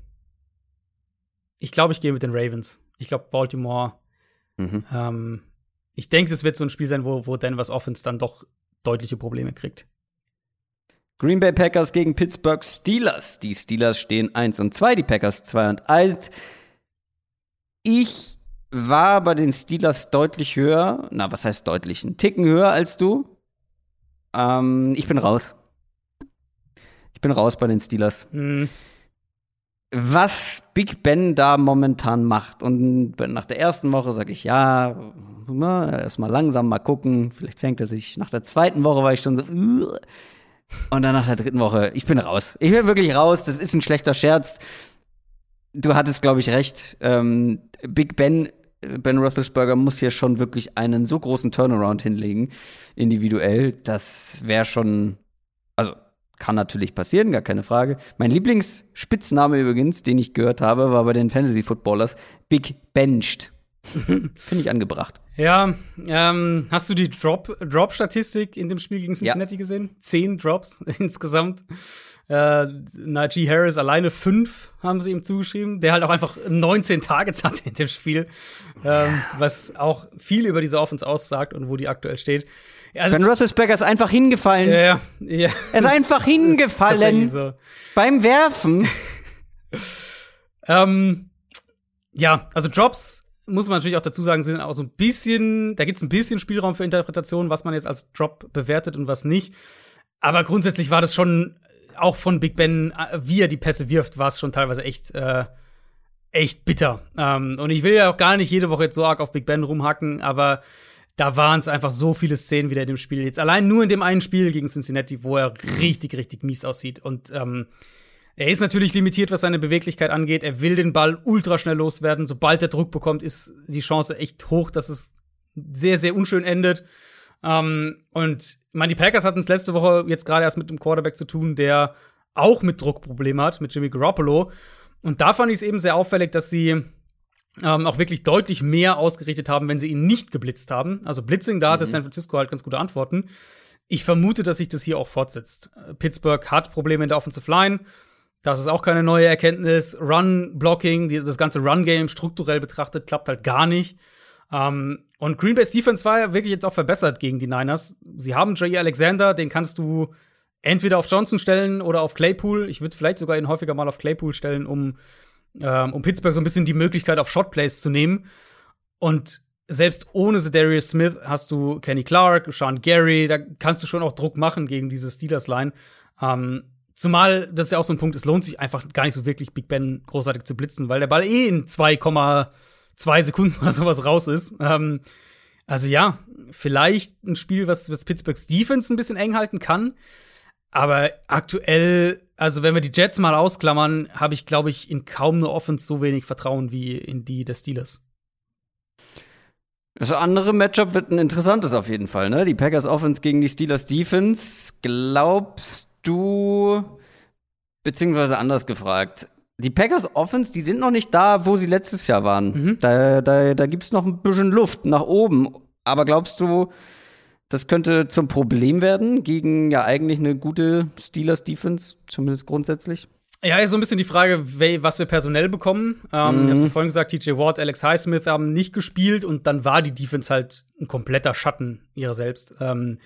ich glaube, ich gehe mit den Ravens. Ich glaube, Baltimore. Mhm. Ähm, ich denke, es wird so ein Spiel sein, wo, wo Denver's Offense dann doch deutliche Probleme kriegt. Green Bay Packers gegen Pittsburgh Steelers. Die Steelers stehen 1 und 2, die Packers 2 und 1. Ich war bei den Steelers deutlich höher. Na, was heißt deutlich? Ein Ticken höher als du. Ähm, ich bin raus bin raus bei den Steelers. Mhm. Was Big Ben da momentan macht, und nach der ersten Woche sage ich, ja, erstmal langsam mal gucken, vielleicht fängt er sich. Nach der zweiten Woche war ich schon so, und dann nach der dritten Woche, ich bin raus. Ich bin wirklich raus, das ist ein schlechter Scherz. Du hattest, glaube ich, recht. Ähm, Big Ben Ben Roethlisberger muss hier schon wirklich einen so großen Turnaround hinlegen, individuell. Das wäre schon, kann natürlich passieren, gar keine Frage. Mein Lieblingsspitzname übrigens, den ich gehört habe, war bei den Fantasy Footballers Big Benched. *laughs* Finde ich angebracht. Ja, ähm, hast du die Drop-Statistik in dem Spiel gegen Cincinnati ja. gesehen? Zehn Drops *laughs* insgesamt. Äh, Najee Harris alleine fünf haben sie ihm zugeschrieben, der halt auch einfach 19 Targets hatte in dem Spiel, ähm, was auch viel über diese Offense aussagt und wo die aktuell steht. Also, ben Roethlisberger ist einfach hingefallen. Ja, ja. ja. Er ist einfach hingefallen. So. Beim Werfen. *laughs* ähm, ja, also Drops muss man natürlich auch dazu sagen, sind auch so ein bisschen, da gibt es ein bisschen Spielraum für Interpretation, was man jetzt als Drop bewertet und was nicht. Aber grundsätzlich war das schon auch von Big Ben, äh, wie er die Pässe wirft, war es schon teilweise echt, äh, echt bitter. Ähm, und ich will ja auch gar nicht jede Woche jetzt so arg auf Big Ben rumhacken, aber da waren es einfach so viele Szenen wieder in dem Spiel. Jetzt allein nur in dem einen Spiel gegen Cincinnati, wo er richtig, richtig mies aussieht. Und ähm, er ist natürlich limitiert, was seine Beweglichkeit angeht. Er will den Ball ultra schnell loswerden. Sobald er Druck bekommt, ist die Chance echt hoch, dass es sehr, sehr unschön endet. Ähm, und meine, die Packers hatten es letzte Woche jetzt gerade erst mit einem Quarterback zu tun, der auch mit Druckproblemen hat, mit Jimmy Garoppolo. Und da fand ich es eben sehr auffällig, dass sie ähm, auch wirklich deutlich mehr ausgerichtet haben, wenn sie ihn nicht geblitzt haben. Also Blitzing, da hatte mhm. San Francisco halt ganz gute Antworten. Ich vermute, dass sich das hier auch fortsetzt. Pittsburgh hat Probleme in der Offensive Line. Das ist auch keine neue Erkenntnis. Run-Blocking, das ganze Run-Game strukturell betrachtet, klappt halt gar nicht. Ähm, und Green Bay's Defense war ja wirklich jetzt auch verbessert gegen die Niners. Sie haben Jay Alexander, den kannst du entweder auf Johnson stellen oder auf Claypool. Ich würde vielleicht sogar ihn häufiger mal auf Claypool stellen, um ähm, um Pittsburgh so ein bisschen die Möglichkeit auf Shotplays zu nehmen. Und selbst ohne Darius Smith hast du Kenny Clark, Sean Gary, da kannst du schon auch Druck machen gegen diese Steelers-Line. Ähm, zumal, das ist ja auch so ein Punkt, es lohnt sich einfach gar nicht so wirklich, Big Ben großartig zu blitzen, weil der Ball eh in 2,2 Sekunden *laughs* oder sowas raus ist. Ähm, also ja, vielleicht ein Spiel, was, was Pittsburghs Defense ein bisschen eng halten kann. Aber aktuell also, wenn wir die Jets mal ausklammern, habe ich, glaube ich, in kaum eine Offense so wenig Vertrauen wie in die des Steelers. Das andere Matchup wird ein interessantes auf jeden Fall, ne? Die Packers Offense gegen die Steelers Defense. Glaubst du, beziehungsweise anders gefragt, die Packers Offense, die sind noch nicht da, wo sie letztes Jahr waren. Mhm. Da, da, da gibt es noch ein bisschen Luft nach oben. Aber glaubst du, das könnte zum Problem werden gegen ja eigentlich eine gute Steelers Defense, zumindest grundsätzlich. Ja, ist so ein bisschen die Frage, was wir personell bekommen. Ähm, mhm. Ich habe ja vorhin gesagt, TJ Ward, Alex Highsmith haben nicht gespielt und dann war die Defense halt ein kompletter Schatten ihrer selbst. Ähm,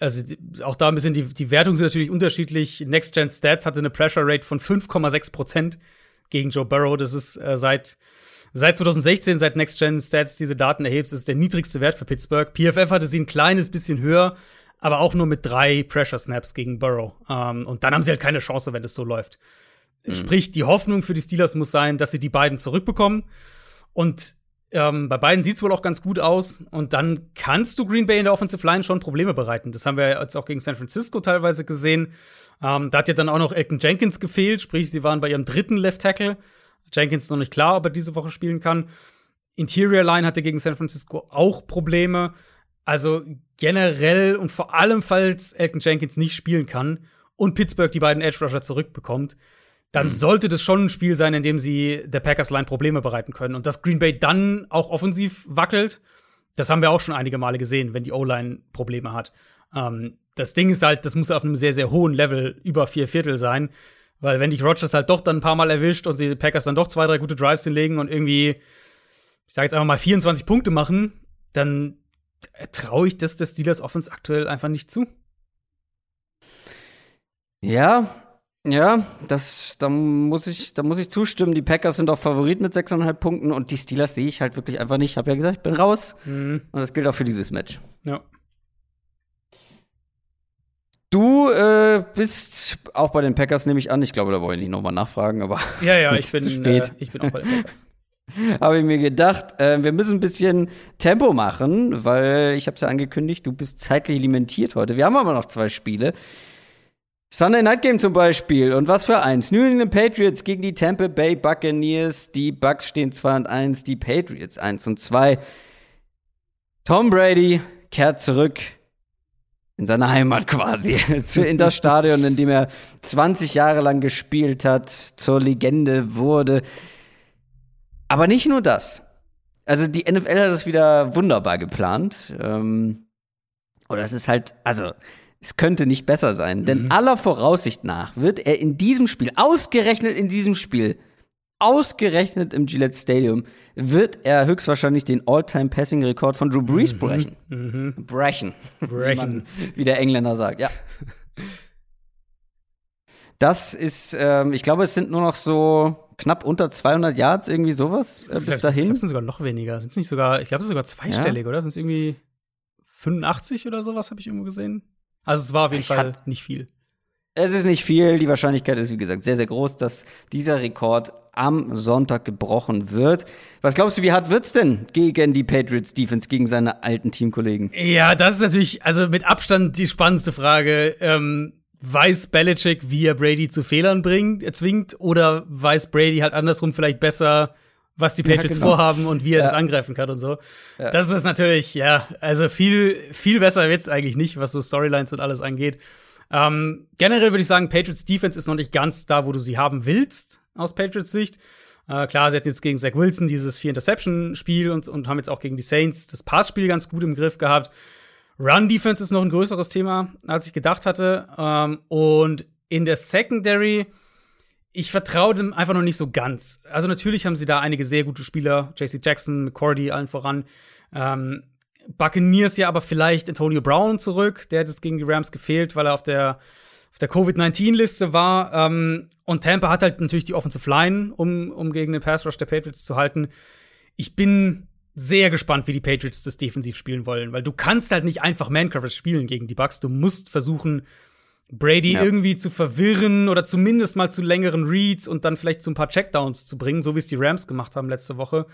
also auch da ein bisschen, die, die Wertungen sind natürlich unterschiedlich. Next Gen Stats hatte eine Pressure Rate von 5,6 Prozent gegen Joe Burrow. Das ist äh, seit, seit 2016, seit Next Gen Stats diese Daten erhebt, ist der niedrigste Wert für Pittsburgh. PFF hatte sie ein kleines bisschen höher, aber auch nur mit drei Pressure Snaps gegen Burrow. Ähm, und dann haben sie halt keine Chance, wenn das so läuft. Mhm. Sprich, die Hoffnung für die Steelers muss sein, dass sie die beiden zurückbekommen. Und ähm, bei beiden sieht es wohl auch ganz gut aus. Und dann kannst du Green Bay in der Offensive Line schon Probleme bereiten. Das haben wir jetzt auch gegen San Francisco teilweise gesehen. Ähm, da hat ja dann auch noch Elton Jenkins gefehlt, sprich, sie waren bei ihrem dritten Left Tackle. Jenkins noch nicht klar, ob er diese Woche spielen kann. Interior Line hatte gegen San Francisco auch Probleme. Also generell und vor allem, falls Elton Jenkins nicht spielen kann und Pittsburgh die beiden Edge Rusher zurückbekommt, dann mhm. sollte das schon ein Spiel sein, in dem sie der Packers Line Probleme bereiten können. Und dass Green Bay dann auch offensiv wackelt, das haben wir auch schon einige Male gesehen, wenn die O-Line Probleme hat. Ähm, das Ding ist halt, das muss auf einem sehr, sehr hohen Level über vier Viertel sein. Weil wenn dich Rogers halt doch dann ein paar Mal erwischt und die Packers dann doch zwei, drei gute Drives hinlegen und irgendwie, ich sage jetzt einfach mal 24 Punkte machen, dann traue ich das des Steelers Offense aktuell einfach nicht zu. Ja, ja, das, da muss ich, da muss ich zustimmen. Die Packers sind auch Favorit mit 6,5 Punkten und die Steelers sehe ich halt wirklich einfach nicht. Ich habe ja gesagt, ich bin raus. Mhm. Und das gilt auch für dieses Match. Ja. Du äh, bist auch bei den Packers, nehme ich an. Ich glaube, da wollte ich nicht nochmal nachfragen, aber. Ja, ja, *laughs* ich bin, zu spät. Äh, ich bin auch bei den Packers. *laughs* habe ich mir gedacht, äh, wir müssen ein bisschen Tempo machen, weil ich habe es ja angekündigt, du bist zeitlich limitiert heute. Wir haben aber noch zwei Spiele. Sunday Night Game zum Beispiel. Und was für eins? New England Patriots gegen die Tampa Bay Buccaneers. Die Bucks stehen 2 und 1, die Patriots 1 und 2. Tom Brady kehrt zurück in seine Heimat quasi, *laughs* in das Stadion, in dem er 20 Jahre lang gespielt hat, zur Legende wurde. Aber nicht nur das. Also die NFL hat das wieder wunderbar geplant. Ähm, oder es ist halt, also es könnte nicht besser sein. Denn mhm. aller Voraussicht nach wird er in diesem Spiel, ausgerechnet in diesem Spiel, ausgerechnet im Gillette Stadium, wird er höchstwahrscheinlich den All-Time-Passing-Rekord von Drew Brees mhm. brechen. Mhm. Brechen. *laughs* Brechen. Wie, wie, der Engländer sagt, ja. Das ist, ähm, ich glaube, es sind nur noch so knapp unter 200 Yards, irgendwie sowas äh, bis dahin. Ich glaube, es sind sogar noch weniger. Sind es nicht sogar, ich glaube, es ist sogar zweistellig, ja. oder? Sind es irgendwie 85 oder sowas, habe ich irgendwo gesehen? Also es war auf jeden ich Fall nicht viel. Es ist nicht viel. Die Wahrscheinlichkeit ist, wie gesagt, sehr, sehr groß, dass dieser Rekord am Sonntag gebrochen wird. Was glaubst du, wie hart wird's denn gegen die Patriots Defense, gegen seine alten Teamkollegen? Ja, das ist natürlich, also mit Abstand die spannendste Frage. Ähm, weiß Belichick, wie er Brady zu Fehlern bringt, erzwingt, oder weiß Brady halt andersrum vielleicht besser, was die Patriots ja, genau. vorhaben und wie er ja. das angreifen kann und so. Ja. Das ist natürlich, ja, also viel, viel besser wird's eigentlich nicht, was so Storylines und alles angeht. Ähm, generell würde ich sagen, Patriots Defense ist noch nicht ganz da, wo du sie haben willst, aus Patriots Sicht. Äh, klar, sie hatten jetzt gegen Zach Wilson dieses Vier-Interception-Spiel und, und haben jetzt auch gegen die Saints das Passspiel ganz gut im Griff gehabt. Run-Defense ist noch ein größeres Thema, als ich gedacht hatte. Ähm, und in der Secondary ich vertraue dem einfach noch nicht so ganz. Also natürlich haben sie da einige sehr gute Spieler, JC Jackson, McCordy, allen voran. Ähm, Buccaneers ja aber vielleicht Antonio Brown zurück, der hat jetzt gegen die Rams gefehlt, weil er auf der, auf der Covid-19-Liste war. Ähm, und Tampa hat halt natürlich die Offensive Line, um, um gegen den Pass Rush der Patriots zu halten. Ich bin sehr gespannt, wie die Patriots das defensiv spielen wollen, weil du kannst halt nicht einfach Man-Coverage spielen gegen die Bucks. Du musst versuchen, Brady ja. irgendwie zu verwirren oder zumindest mal zu längeren Reads und dann vielleicht zu ein paar Checkdowns zu bringen, so wie es die Rams gemacht haben letzte Woche.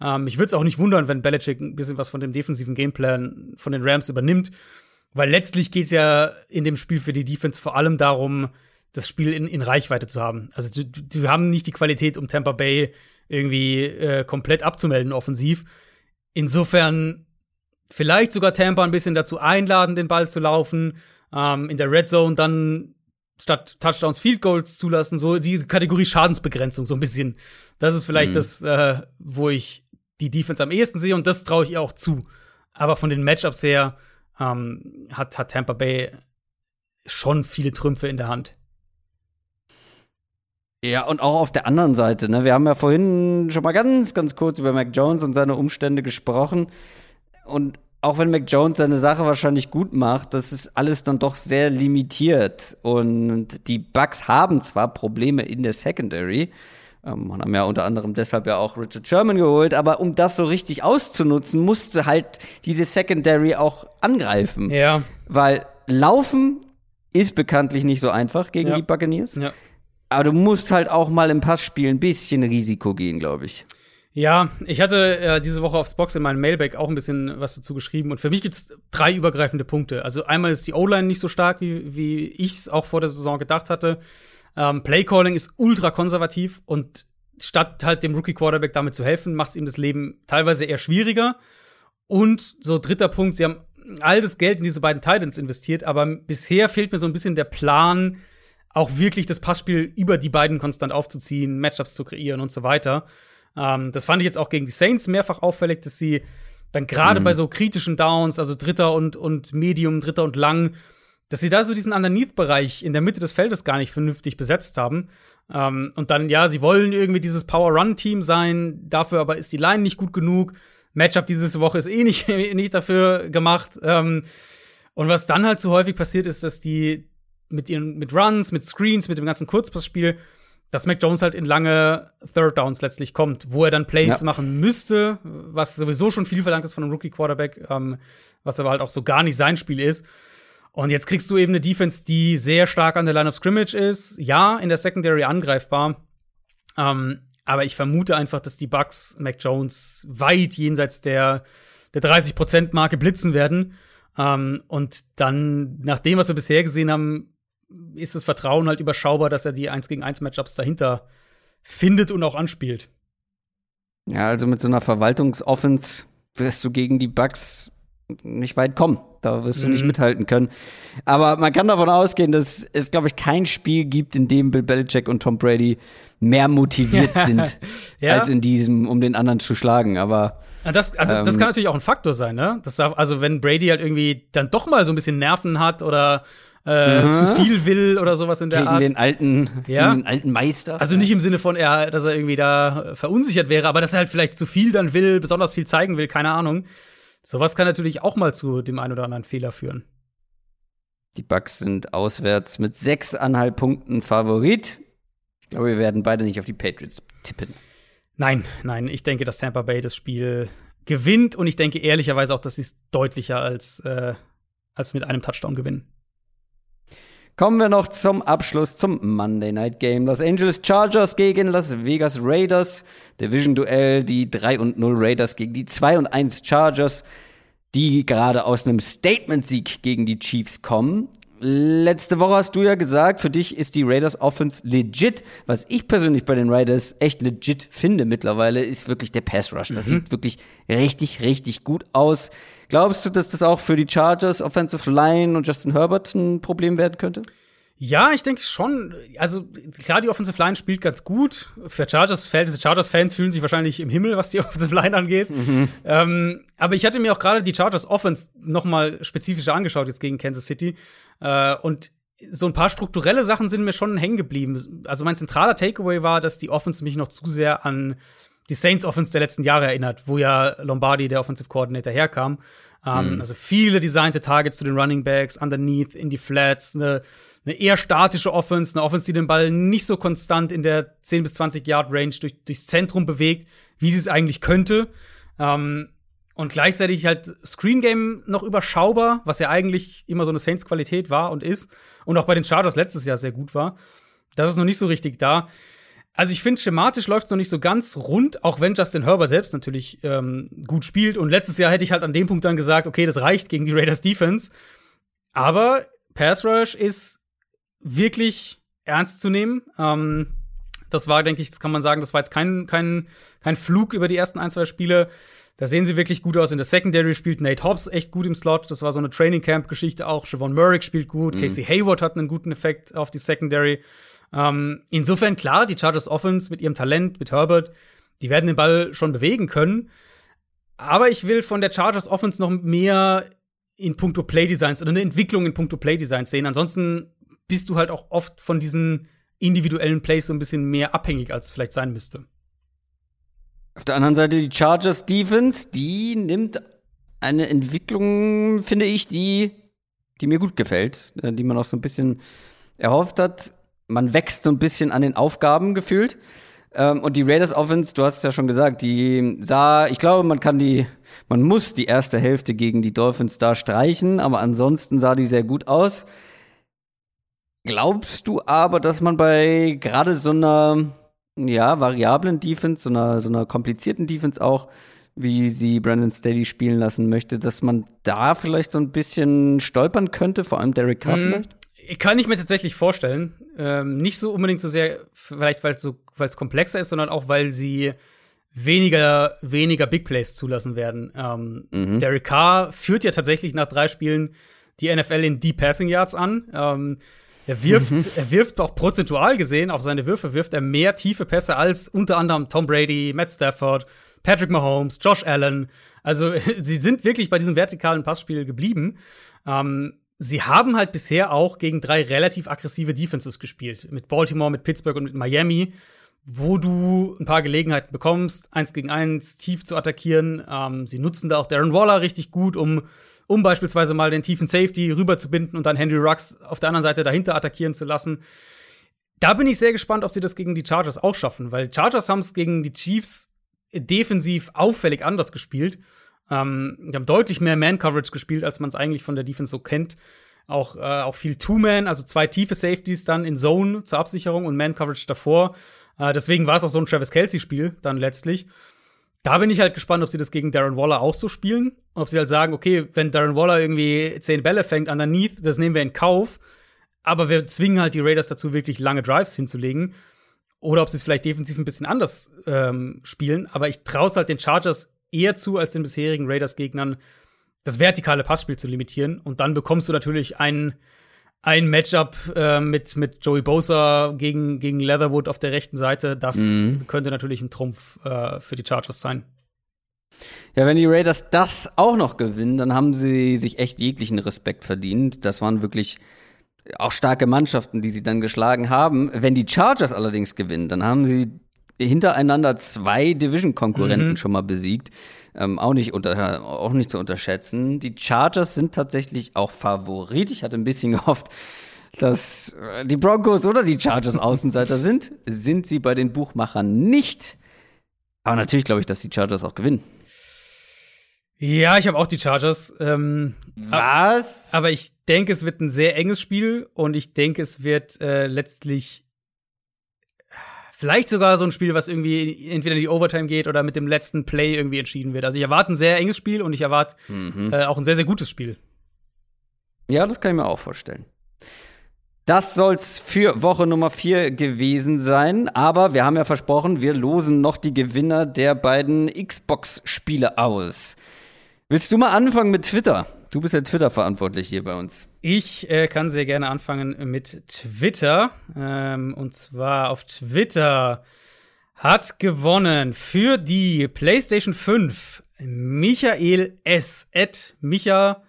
Ähm, ich würde es auch nicht wundern, wenn Belichick ein bisschen was von dem defensiven Gameplan von den Rams übernimmt, weil letztlich geht es ja in dem Spiel für die Defense vor allem darum, das Spiel in, in Reichweite zu haben. Also die, die haben nicht die Qualität, um Tampa Bay irgendwie äh, komplett abzumelden offensiv. Insofern vielleicht sogar Tampa ein bisschen dazu einladen, den Ball zu laufen ähm, in der Red Zone dann statt Touchdowns Field Goals zulassen, so die Kategorie Schadensbegrenzung, so ein bisschen. Das ist vielleicht mhm. das, äh, wo ich die Defense am ehesten sehe und das traue ich ihr auch zu. Aber von den Matchups her ähm, hat, hat Tampa Bay schon viele Trümpfe in der Hand. Ja, und auch auf der anderen Seite, ne? Wir haben ja vorhin schon mal ganz, ganz kurz über Mac Jones und seine Umstände gesprochen. Und auch wenn Mac Jones seine Sache wahrscheinlich gut macht, das ist alles dann doch sehr limitiert. Und die Bucks haben zwar Probleme in der Secondary, ähm, haben ja unter anderem deshalb ja auch Richard Sherman geholt, aber um das so richtig auszunutzen, musste halt diese Secondary auch angreifen. Ja. Weil laufen ist bekanntlich nicht so einfach gegen Ja. die Buccaneers. Ja. Aber du musst halt auch mal im Passspiel ein bisschen Risiko gehen, glaube ich. Ja, ich hatte äh, diese Woche aufs Box in meinem Mailback auch ein bisschen was dazu geschrieben. Und für mich gibt es drei übergreifende Punkte. Also einmal ist die O-Line nicht so stark, wie, wie ich es auch vor der Saison gedacht hatte. Ähm, Playcalling ist ultra konservativ und statt halt dem Rookie-Quarterback damit zu helfen, macht es ihm das Leben teilweise eher schwieriger. Und so dritter Punkt, sie haben all das Geld in diese beiden Titans investiert, aber bisher fehlt mir so ein bisschen der Plan, auch wirklich das Passspiel über die beiden konstant aufzuziehen, Matchups zu kreieren und so weiter. Ähm, das fand ich jetzt auch gegen die Saints mehrfach auffällig, dass sie dann gerade bei so kritischen Downs, also Dritter und, und Medium, Dritter und Lang, dass sie da so diesen Underneath-Bereich in der Mitte des Feldes gar nicht vernünftig besetzt haben. Ähm, und dann, ja, sie wollen irgendwie dieses Power-Run-Team sein, dafür aber ist die Line nicht gut genug. Matchup diese Woche ist eh nicht, *laughs* nicht dafür gemacht. Ähm, und was dann halt so häufig passiert, ist, dass die mit ihren mit Runs, mit Screens, mit dem ganzen Kurzpassspiel, dass Mac Jones halt in lange Third Downs letztlich kommt, wo er dann Plays Ja. machen müsste, was sowieso schon viel verlangt ist von einem Rookie Quarterback, ähm, was aber halt auch so gar nicht sein Spiel ist. Und jetzt kriegst du eben eine Defense, die sehr stark an der Line of Scrimmage ist. Ja, in der Secondary angreifbar. Ähm, aber ich vermute einfach, dass die Bucks Mac Jones weit jenseits der, der 30%-Marke blitzen werden. Ähm, und dann, nach dem, was wir bisher gesehen haben, ist das Vertrauen halt überschaubar, dass er die 1 gegen 1 Matchups dahinter findet und auch anspielt. Ja, also mit so einer Verwaltungsoffense wirst du gegen die Bucks nicht weit kommen. Da wirst du nicht Mhm. mithalten können. Aber man kann davon ausgehen, dass es, glaube ich, kein Spiel gibt, in dem Bill Belichick und Tom Brady mehr motiviert *laughs* sind, Ja. als in diesem, um den anderen zu schlagen. Aber Ja, Das, also, das Ähm, kann natürlich auch ein Faktor sein, ne? Das darf, also, wenn Brady halt irgendwie dann doch mal so ein bisschen Nerven hat oder äh, Mhm. zu viel will oder sowas in der gegen Art. den alten, Ja. gegen den alten Meister. Also nicht im Sinne von, er, dass er irgendwie da verunsichert wäre, aber dass er halt vielleicht zu viel dann will, besonders viel zeigen will, keine Ahnung. Sowas kann natürlich auch mal zu dem einen oder anderen Fehler führen. Die Bucks sind auswärts mit sechseinhalb Punkten Favorit. Ich glaube, wir werden beide nicht auf die Patriots tippen. Nein, nein, ich denke, dass Tampa Bay das Spiel gewinnt und ich denke ehrlicherweise auch, dass sie es deutlicher als, äh, als mit einem Touchdown gewinnen. Kommen wir noch zum Abschluss zum Monday Night Game. Los Angeles Chargers gegen Las Vegas Raiders. Division-Duell, die 3 und 0 Raiders gegen die 2 und 1 Chargers, die gerade aus einem Statement-Sieg gegen die Chiefs kommen. Letzte Woche hast du ja gesagt, für dich ist die Raiders Offense legit. Was ich persönlich bei den Raiders echt legit finde mittlerweile, ist wirklich der Pass Rush. Das sieht wirklich richtig, richtig gut aus. Glaubst du, dass das auch für die Chargers Offensive Line und Justin Herbert ein Problem werden könnte? Ja, ich denke schon. Also klar, die Offensive Line spielt ganz gut. Für Chargers-Fans Chargers -Fans fühlen sich wahrscheinlich im Himmel, was die *laughs* Offensive Line angeht. Ähm, aber ich hatte mir auch gerade die Chargers Offense noch mal spezifischer angeschaut jetzt gegen Kansas City. Äh, und so ein paar strukturelle Sachen sind mir schon hängen geblieben. Also mein zentraler Takeaway war, dass die Offense mich noch zu sehr an die Saints Offense der letzten Jahre erinnert, wo ja Lombardi, der Offensive Coordinator, herkam. Ähm, Also viele designte Targets zu den Running Backs, underneath, in die Flats, eine, eine eher statische Offense, eine Offense, die den Ball nicht so konstant in der 10 bis 20 Yard Range durch, durchs Zentrum bewegt, wie sie es eigentlich könnte. Ähm, und gleichzeitig halt Screen Game noch überschaubar, was ja eigentlich immer so eine Saints-Qualität war und ist. Und auch bei den Chargers letztes Jahr sehr gut war. Das ist noch nicht so richtig da. Also ich finde, schematisch läuft es noch nicht so ganz rund, auch wenn Justin Herbert selbst natürlich ähm, gut spielt. Und letztes Jahr hätte ich halt an dem Punkt dann gesagt, okay, das reicht gegen die Raiders Defense. Aber Pass Rush ist wirklich ernst zu nehmen. Ähm, das war, denke ich, das kann man sagen, das war jetzt kein, kein, kein Flug über die ersten ein, zwei Spiele. Da sehen sie wirklich gut aus. In der Secondary spielt Nate Hobbs echt gut im Slot. Das war so eine Training Camp Geschichte auch. Siobhan Murray spielt gut. Casey Hayward hat einen guten Effekt auf die Secondary. Ähm, insofern klar, die Chargers Offense mit ihrem Talent, mit Herbert, die werden den Ball schon bewegen können. Aber ich will von der Chargers Offense noch mehr in puncto Playdesigns oder eine Entwicklung in puncto Playdesigns sehen. Ansonsten bist du halt auch oft von diesen individuellen Plays so ein bisschen mehr abhängig, als es vielleicht sein müsste. Auf der anderen Seite die Chargers Defense, die nimmt eine Entwicklung, finde ich, die, die mir gut gefällt, äh, die man auch so ein bisschen erhofft hat. Man wächst so ein bisschen an den Aufgaben gefühlt. Ähm, und die Raiders Offense, du hast es ja schon gesagt, die sah, ich glaube, man kann die, man muss die erste Hälfte gegen die Dolphins da streichen, aber ansonsten sah die sehr gut aus. Glaubst du aber, dass man bei gerade so einer, ja, variablen Defense, so einer, so einer komplizierten Defense auch, wie sie Brandon Steady spielen lassen möchte, dass man da vielleicht so ein bisschen stolpern könnte, vor allem Derek Carr mhm. vielleicht? Kann ich mir tatsächlich vorstellen. Ähm, nicht so unbedingt so sehr, vielleicht weil es so, weil's komplexer ist, sondern auch, weil sie weniger, weniger Big Plays zulassen werden. Ähm, mhm. Derek Carr führt ja tatsächlich nach drei Spielen die NFL in Deep Passing Yards an. Ähm, er wirft, mhm. er wirft auch prozentual gesehen auf seine Würfe wirft er mehr tiefe Pässe als unter anderem Tom Brady, Matt Stafford, Patrick Mahomes, Josh Allen. Also *laughs* sie sind wirklich bei diesem vertikalen Passspiel geblieben. Ähm, sie haben halt bisher auch gegen drei relativ aggressive Defenses gespielt. Mit Baltimore, mit Pittsburgh und mit Miami, wo du ein paar Gelegenheiten bekommst, eins gegen eins tief zu attackieren. Ähm, sie nutzen da auch Darren Waller richtig gut, um, um beispielsweise mal den tiefen Safety rüberzubinden und dann Henry Rux auf der anderen Seite dahinter attackieren zu lassen. Da bin ich sehr gespannt, ob sie das gegen die Chargers auch schaffen, weil Chargers haben es gegen die Chiefs defensiv auffällig anders gespielt. Ähm, die haben deutlich mehr Man-Coverage gespielt, als man es eigentlich von der Defense so kennt. Auch, äh, auch viel Two-Man, also zwei tiefe Safeties dann in Zone zur Absicherung und Man-Coverage davor. Äh, deswegen war es auch so ein Travis Kelsey-Spiel dann letztlich. Da bin ich halt gespannt, ob sie das gegen Darren Waller auch so spielen. Ob sie halt sagen, okay, wenn Darren Waller irgendwie zehn Bälle fängt underneath, das nehmen wir in Kauf. Aber wir zwingen halt die Raiders dazu, wirklich lange Drives hinzulegen. Oder ob sie es vielleicht defensiv ein bisschen anders ähm, spielen. Aber ich traue es halt den Chargers eher zu als den bisherigen Raiders-Gegnern, das vertikale Passspiel zu limitieren. Und dann bekommst du natürlich ein, ein Matchup äh, mit, mit Joey Bosa gegen, gegen Leatherwood auf der rechten Seite. Das mhm. könnte natürlich ein Trumpf äh, für die Chargers sein. Ja, wenn die Raiders das auch noch gewinnen, dann haben sie sich echt jeglichen Respekt verdient. Das waren wirklich auch starke Mannschaften, die sie dann geschlagen haben. Wenn die Chargers allerdings gewinnen, dann haben sie hintereinander zwei Division-Konkurrenten mhm. schon mal besiegt. Ähm, auch, nicht unter, auch nicht zu unterschätzen. Die Chargers sind tatsächlich auch Favorit. Ich hatte ein bisschen *laughs* gehofft, dass äh, die Broncos oder die Chargers *laughs* Außenseiter sind. Sind sie bei den Buchmachern nicht. Aber natürlich glaube ich, dass die Chargers auch gewinnen. Ja, ich habe auch die Chargers. Ähm, Was? Aber ich denke, es wird ein sehr enges Spiel und ich denke, es wird äh, letztlich Vielleicht sogar so ein Spiel, was irgendwie entweder in die Overtime geht oder mit dem letzten Play irgendwie entschieden wird. Also ich erwarte ein sehr enges Spiel und ich erwarte mhm. äh, auch ein sehr, sehr gutes Spiel. Ja, das kann ich mir auch vorstellen. Das soll's für Woche Nummer 4 gewesen sein. Aber wir haben ja versprochen, wir losen noch die Gewinner der beiden Xbox-Spiele aus. Willst du mal anfangen mit Twitter? Du bist ja Twitter-verantwortlich hier bei uns. Ich äh, kann sehr gerne anfangen mit Twitter. Ähm, und zwar auf Twitter hat gewonnen für die PlayStation 5 Michael S. at Micha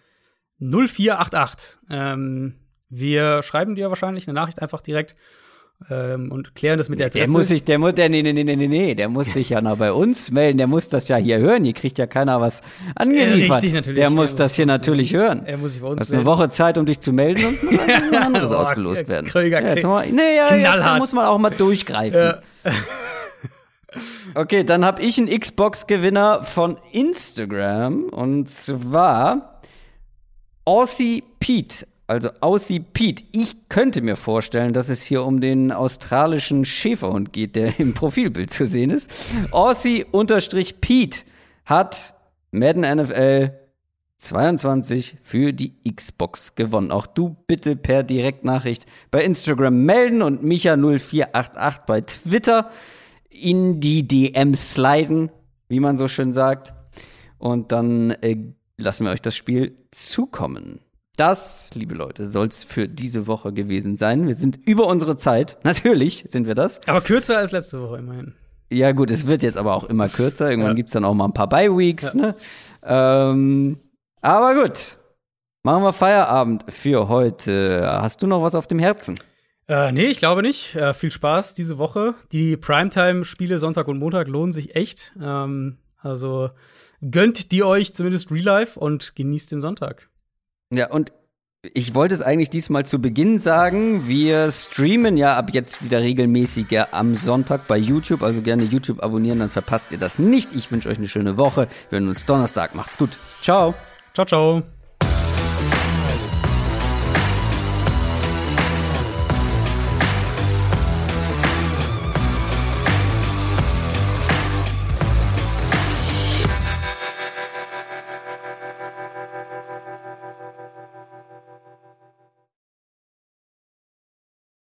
0488. Ähm, wir schreiben dir wahrscheinlich eine Nachricht einfach direkt ähm, und klären das mit der Adresse. Der muss sich, der muss, der, nee, nee, nee, nee, nee, der muss sich ja noch bei uns melden, der muss das ja hier hören, hier kriegt ja keiner was angeliefert. Richtig, natürlich. Der muss das hier natürlich hören. Er muss sich bei uns Hast eine Woche Zeit, um dich zu melden, sonst muss *laughs* ein anderes ausgelost werden. Kröger, ja, jetzt mal, nee, ja, jetzt muss man auch mal durchgreifen. Okay, dann habe ich einen Xbox-Gewinner von Instagram und zwar Aussie Pete also Aussie Pete. Ich könnte mir vorstellen, dass es hier um den australischen Schäferhund geht, der *laughs* im Profilbild zu sehen ist. Aussie-Pete hat Madden NFL 22 für die Xbox gewonnen. Auch du bitte per Direktnachricht bei Instagram melden und Micha0488 bei Twitter in die DM sliden, wie man so schön sagt. Und dann äh, lassen wir euch das Spiel zukommen. Das, liebe Leute, soll es für diese Woche gewesen sein. Wir sind über unsere Zeit. Natürlich sind wir das. Aber kürzer als letzte Woche immerhin. Ja, gut, es wird jetzt aber auch immer kürzer. Irgendwann ja. gibt es dann auch mal ein paar Bye-Weeks. Ja. Ne? Ähm, aber gut. Machen wir Feierabend für heute. Hast du noch was auf dem Herzen? Äh, nee, ich glaube nicht. Äh, viel Spaß diese Woche. Die Primetime-Spiele Sonntag und Montag lohnen sich echt. Ähm, Also gönnt die euch zumindest Real Life und genießt den Sonntag. Ja, und ich wollte es eigentlich diesmal zu Beginn sagen. Wir streamen ja ab jetzt wieder regelmäßiger am Sonntag bei YouTube. Also gerne YouTube abonnieren, dann verpasst ihr das nicht. Ich wünsche euch eine schöne Woche. Wir hören uns Donnerstag. Macht's gut. Ciao. Ciao, ciao.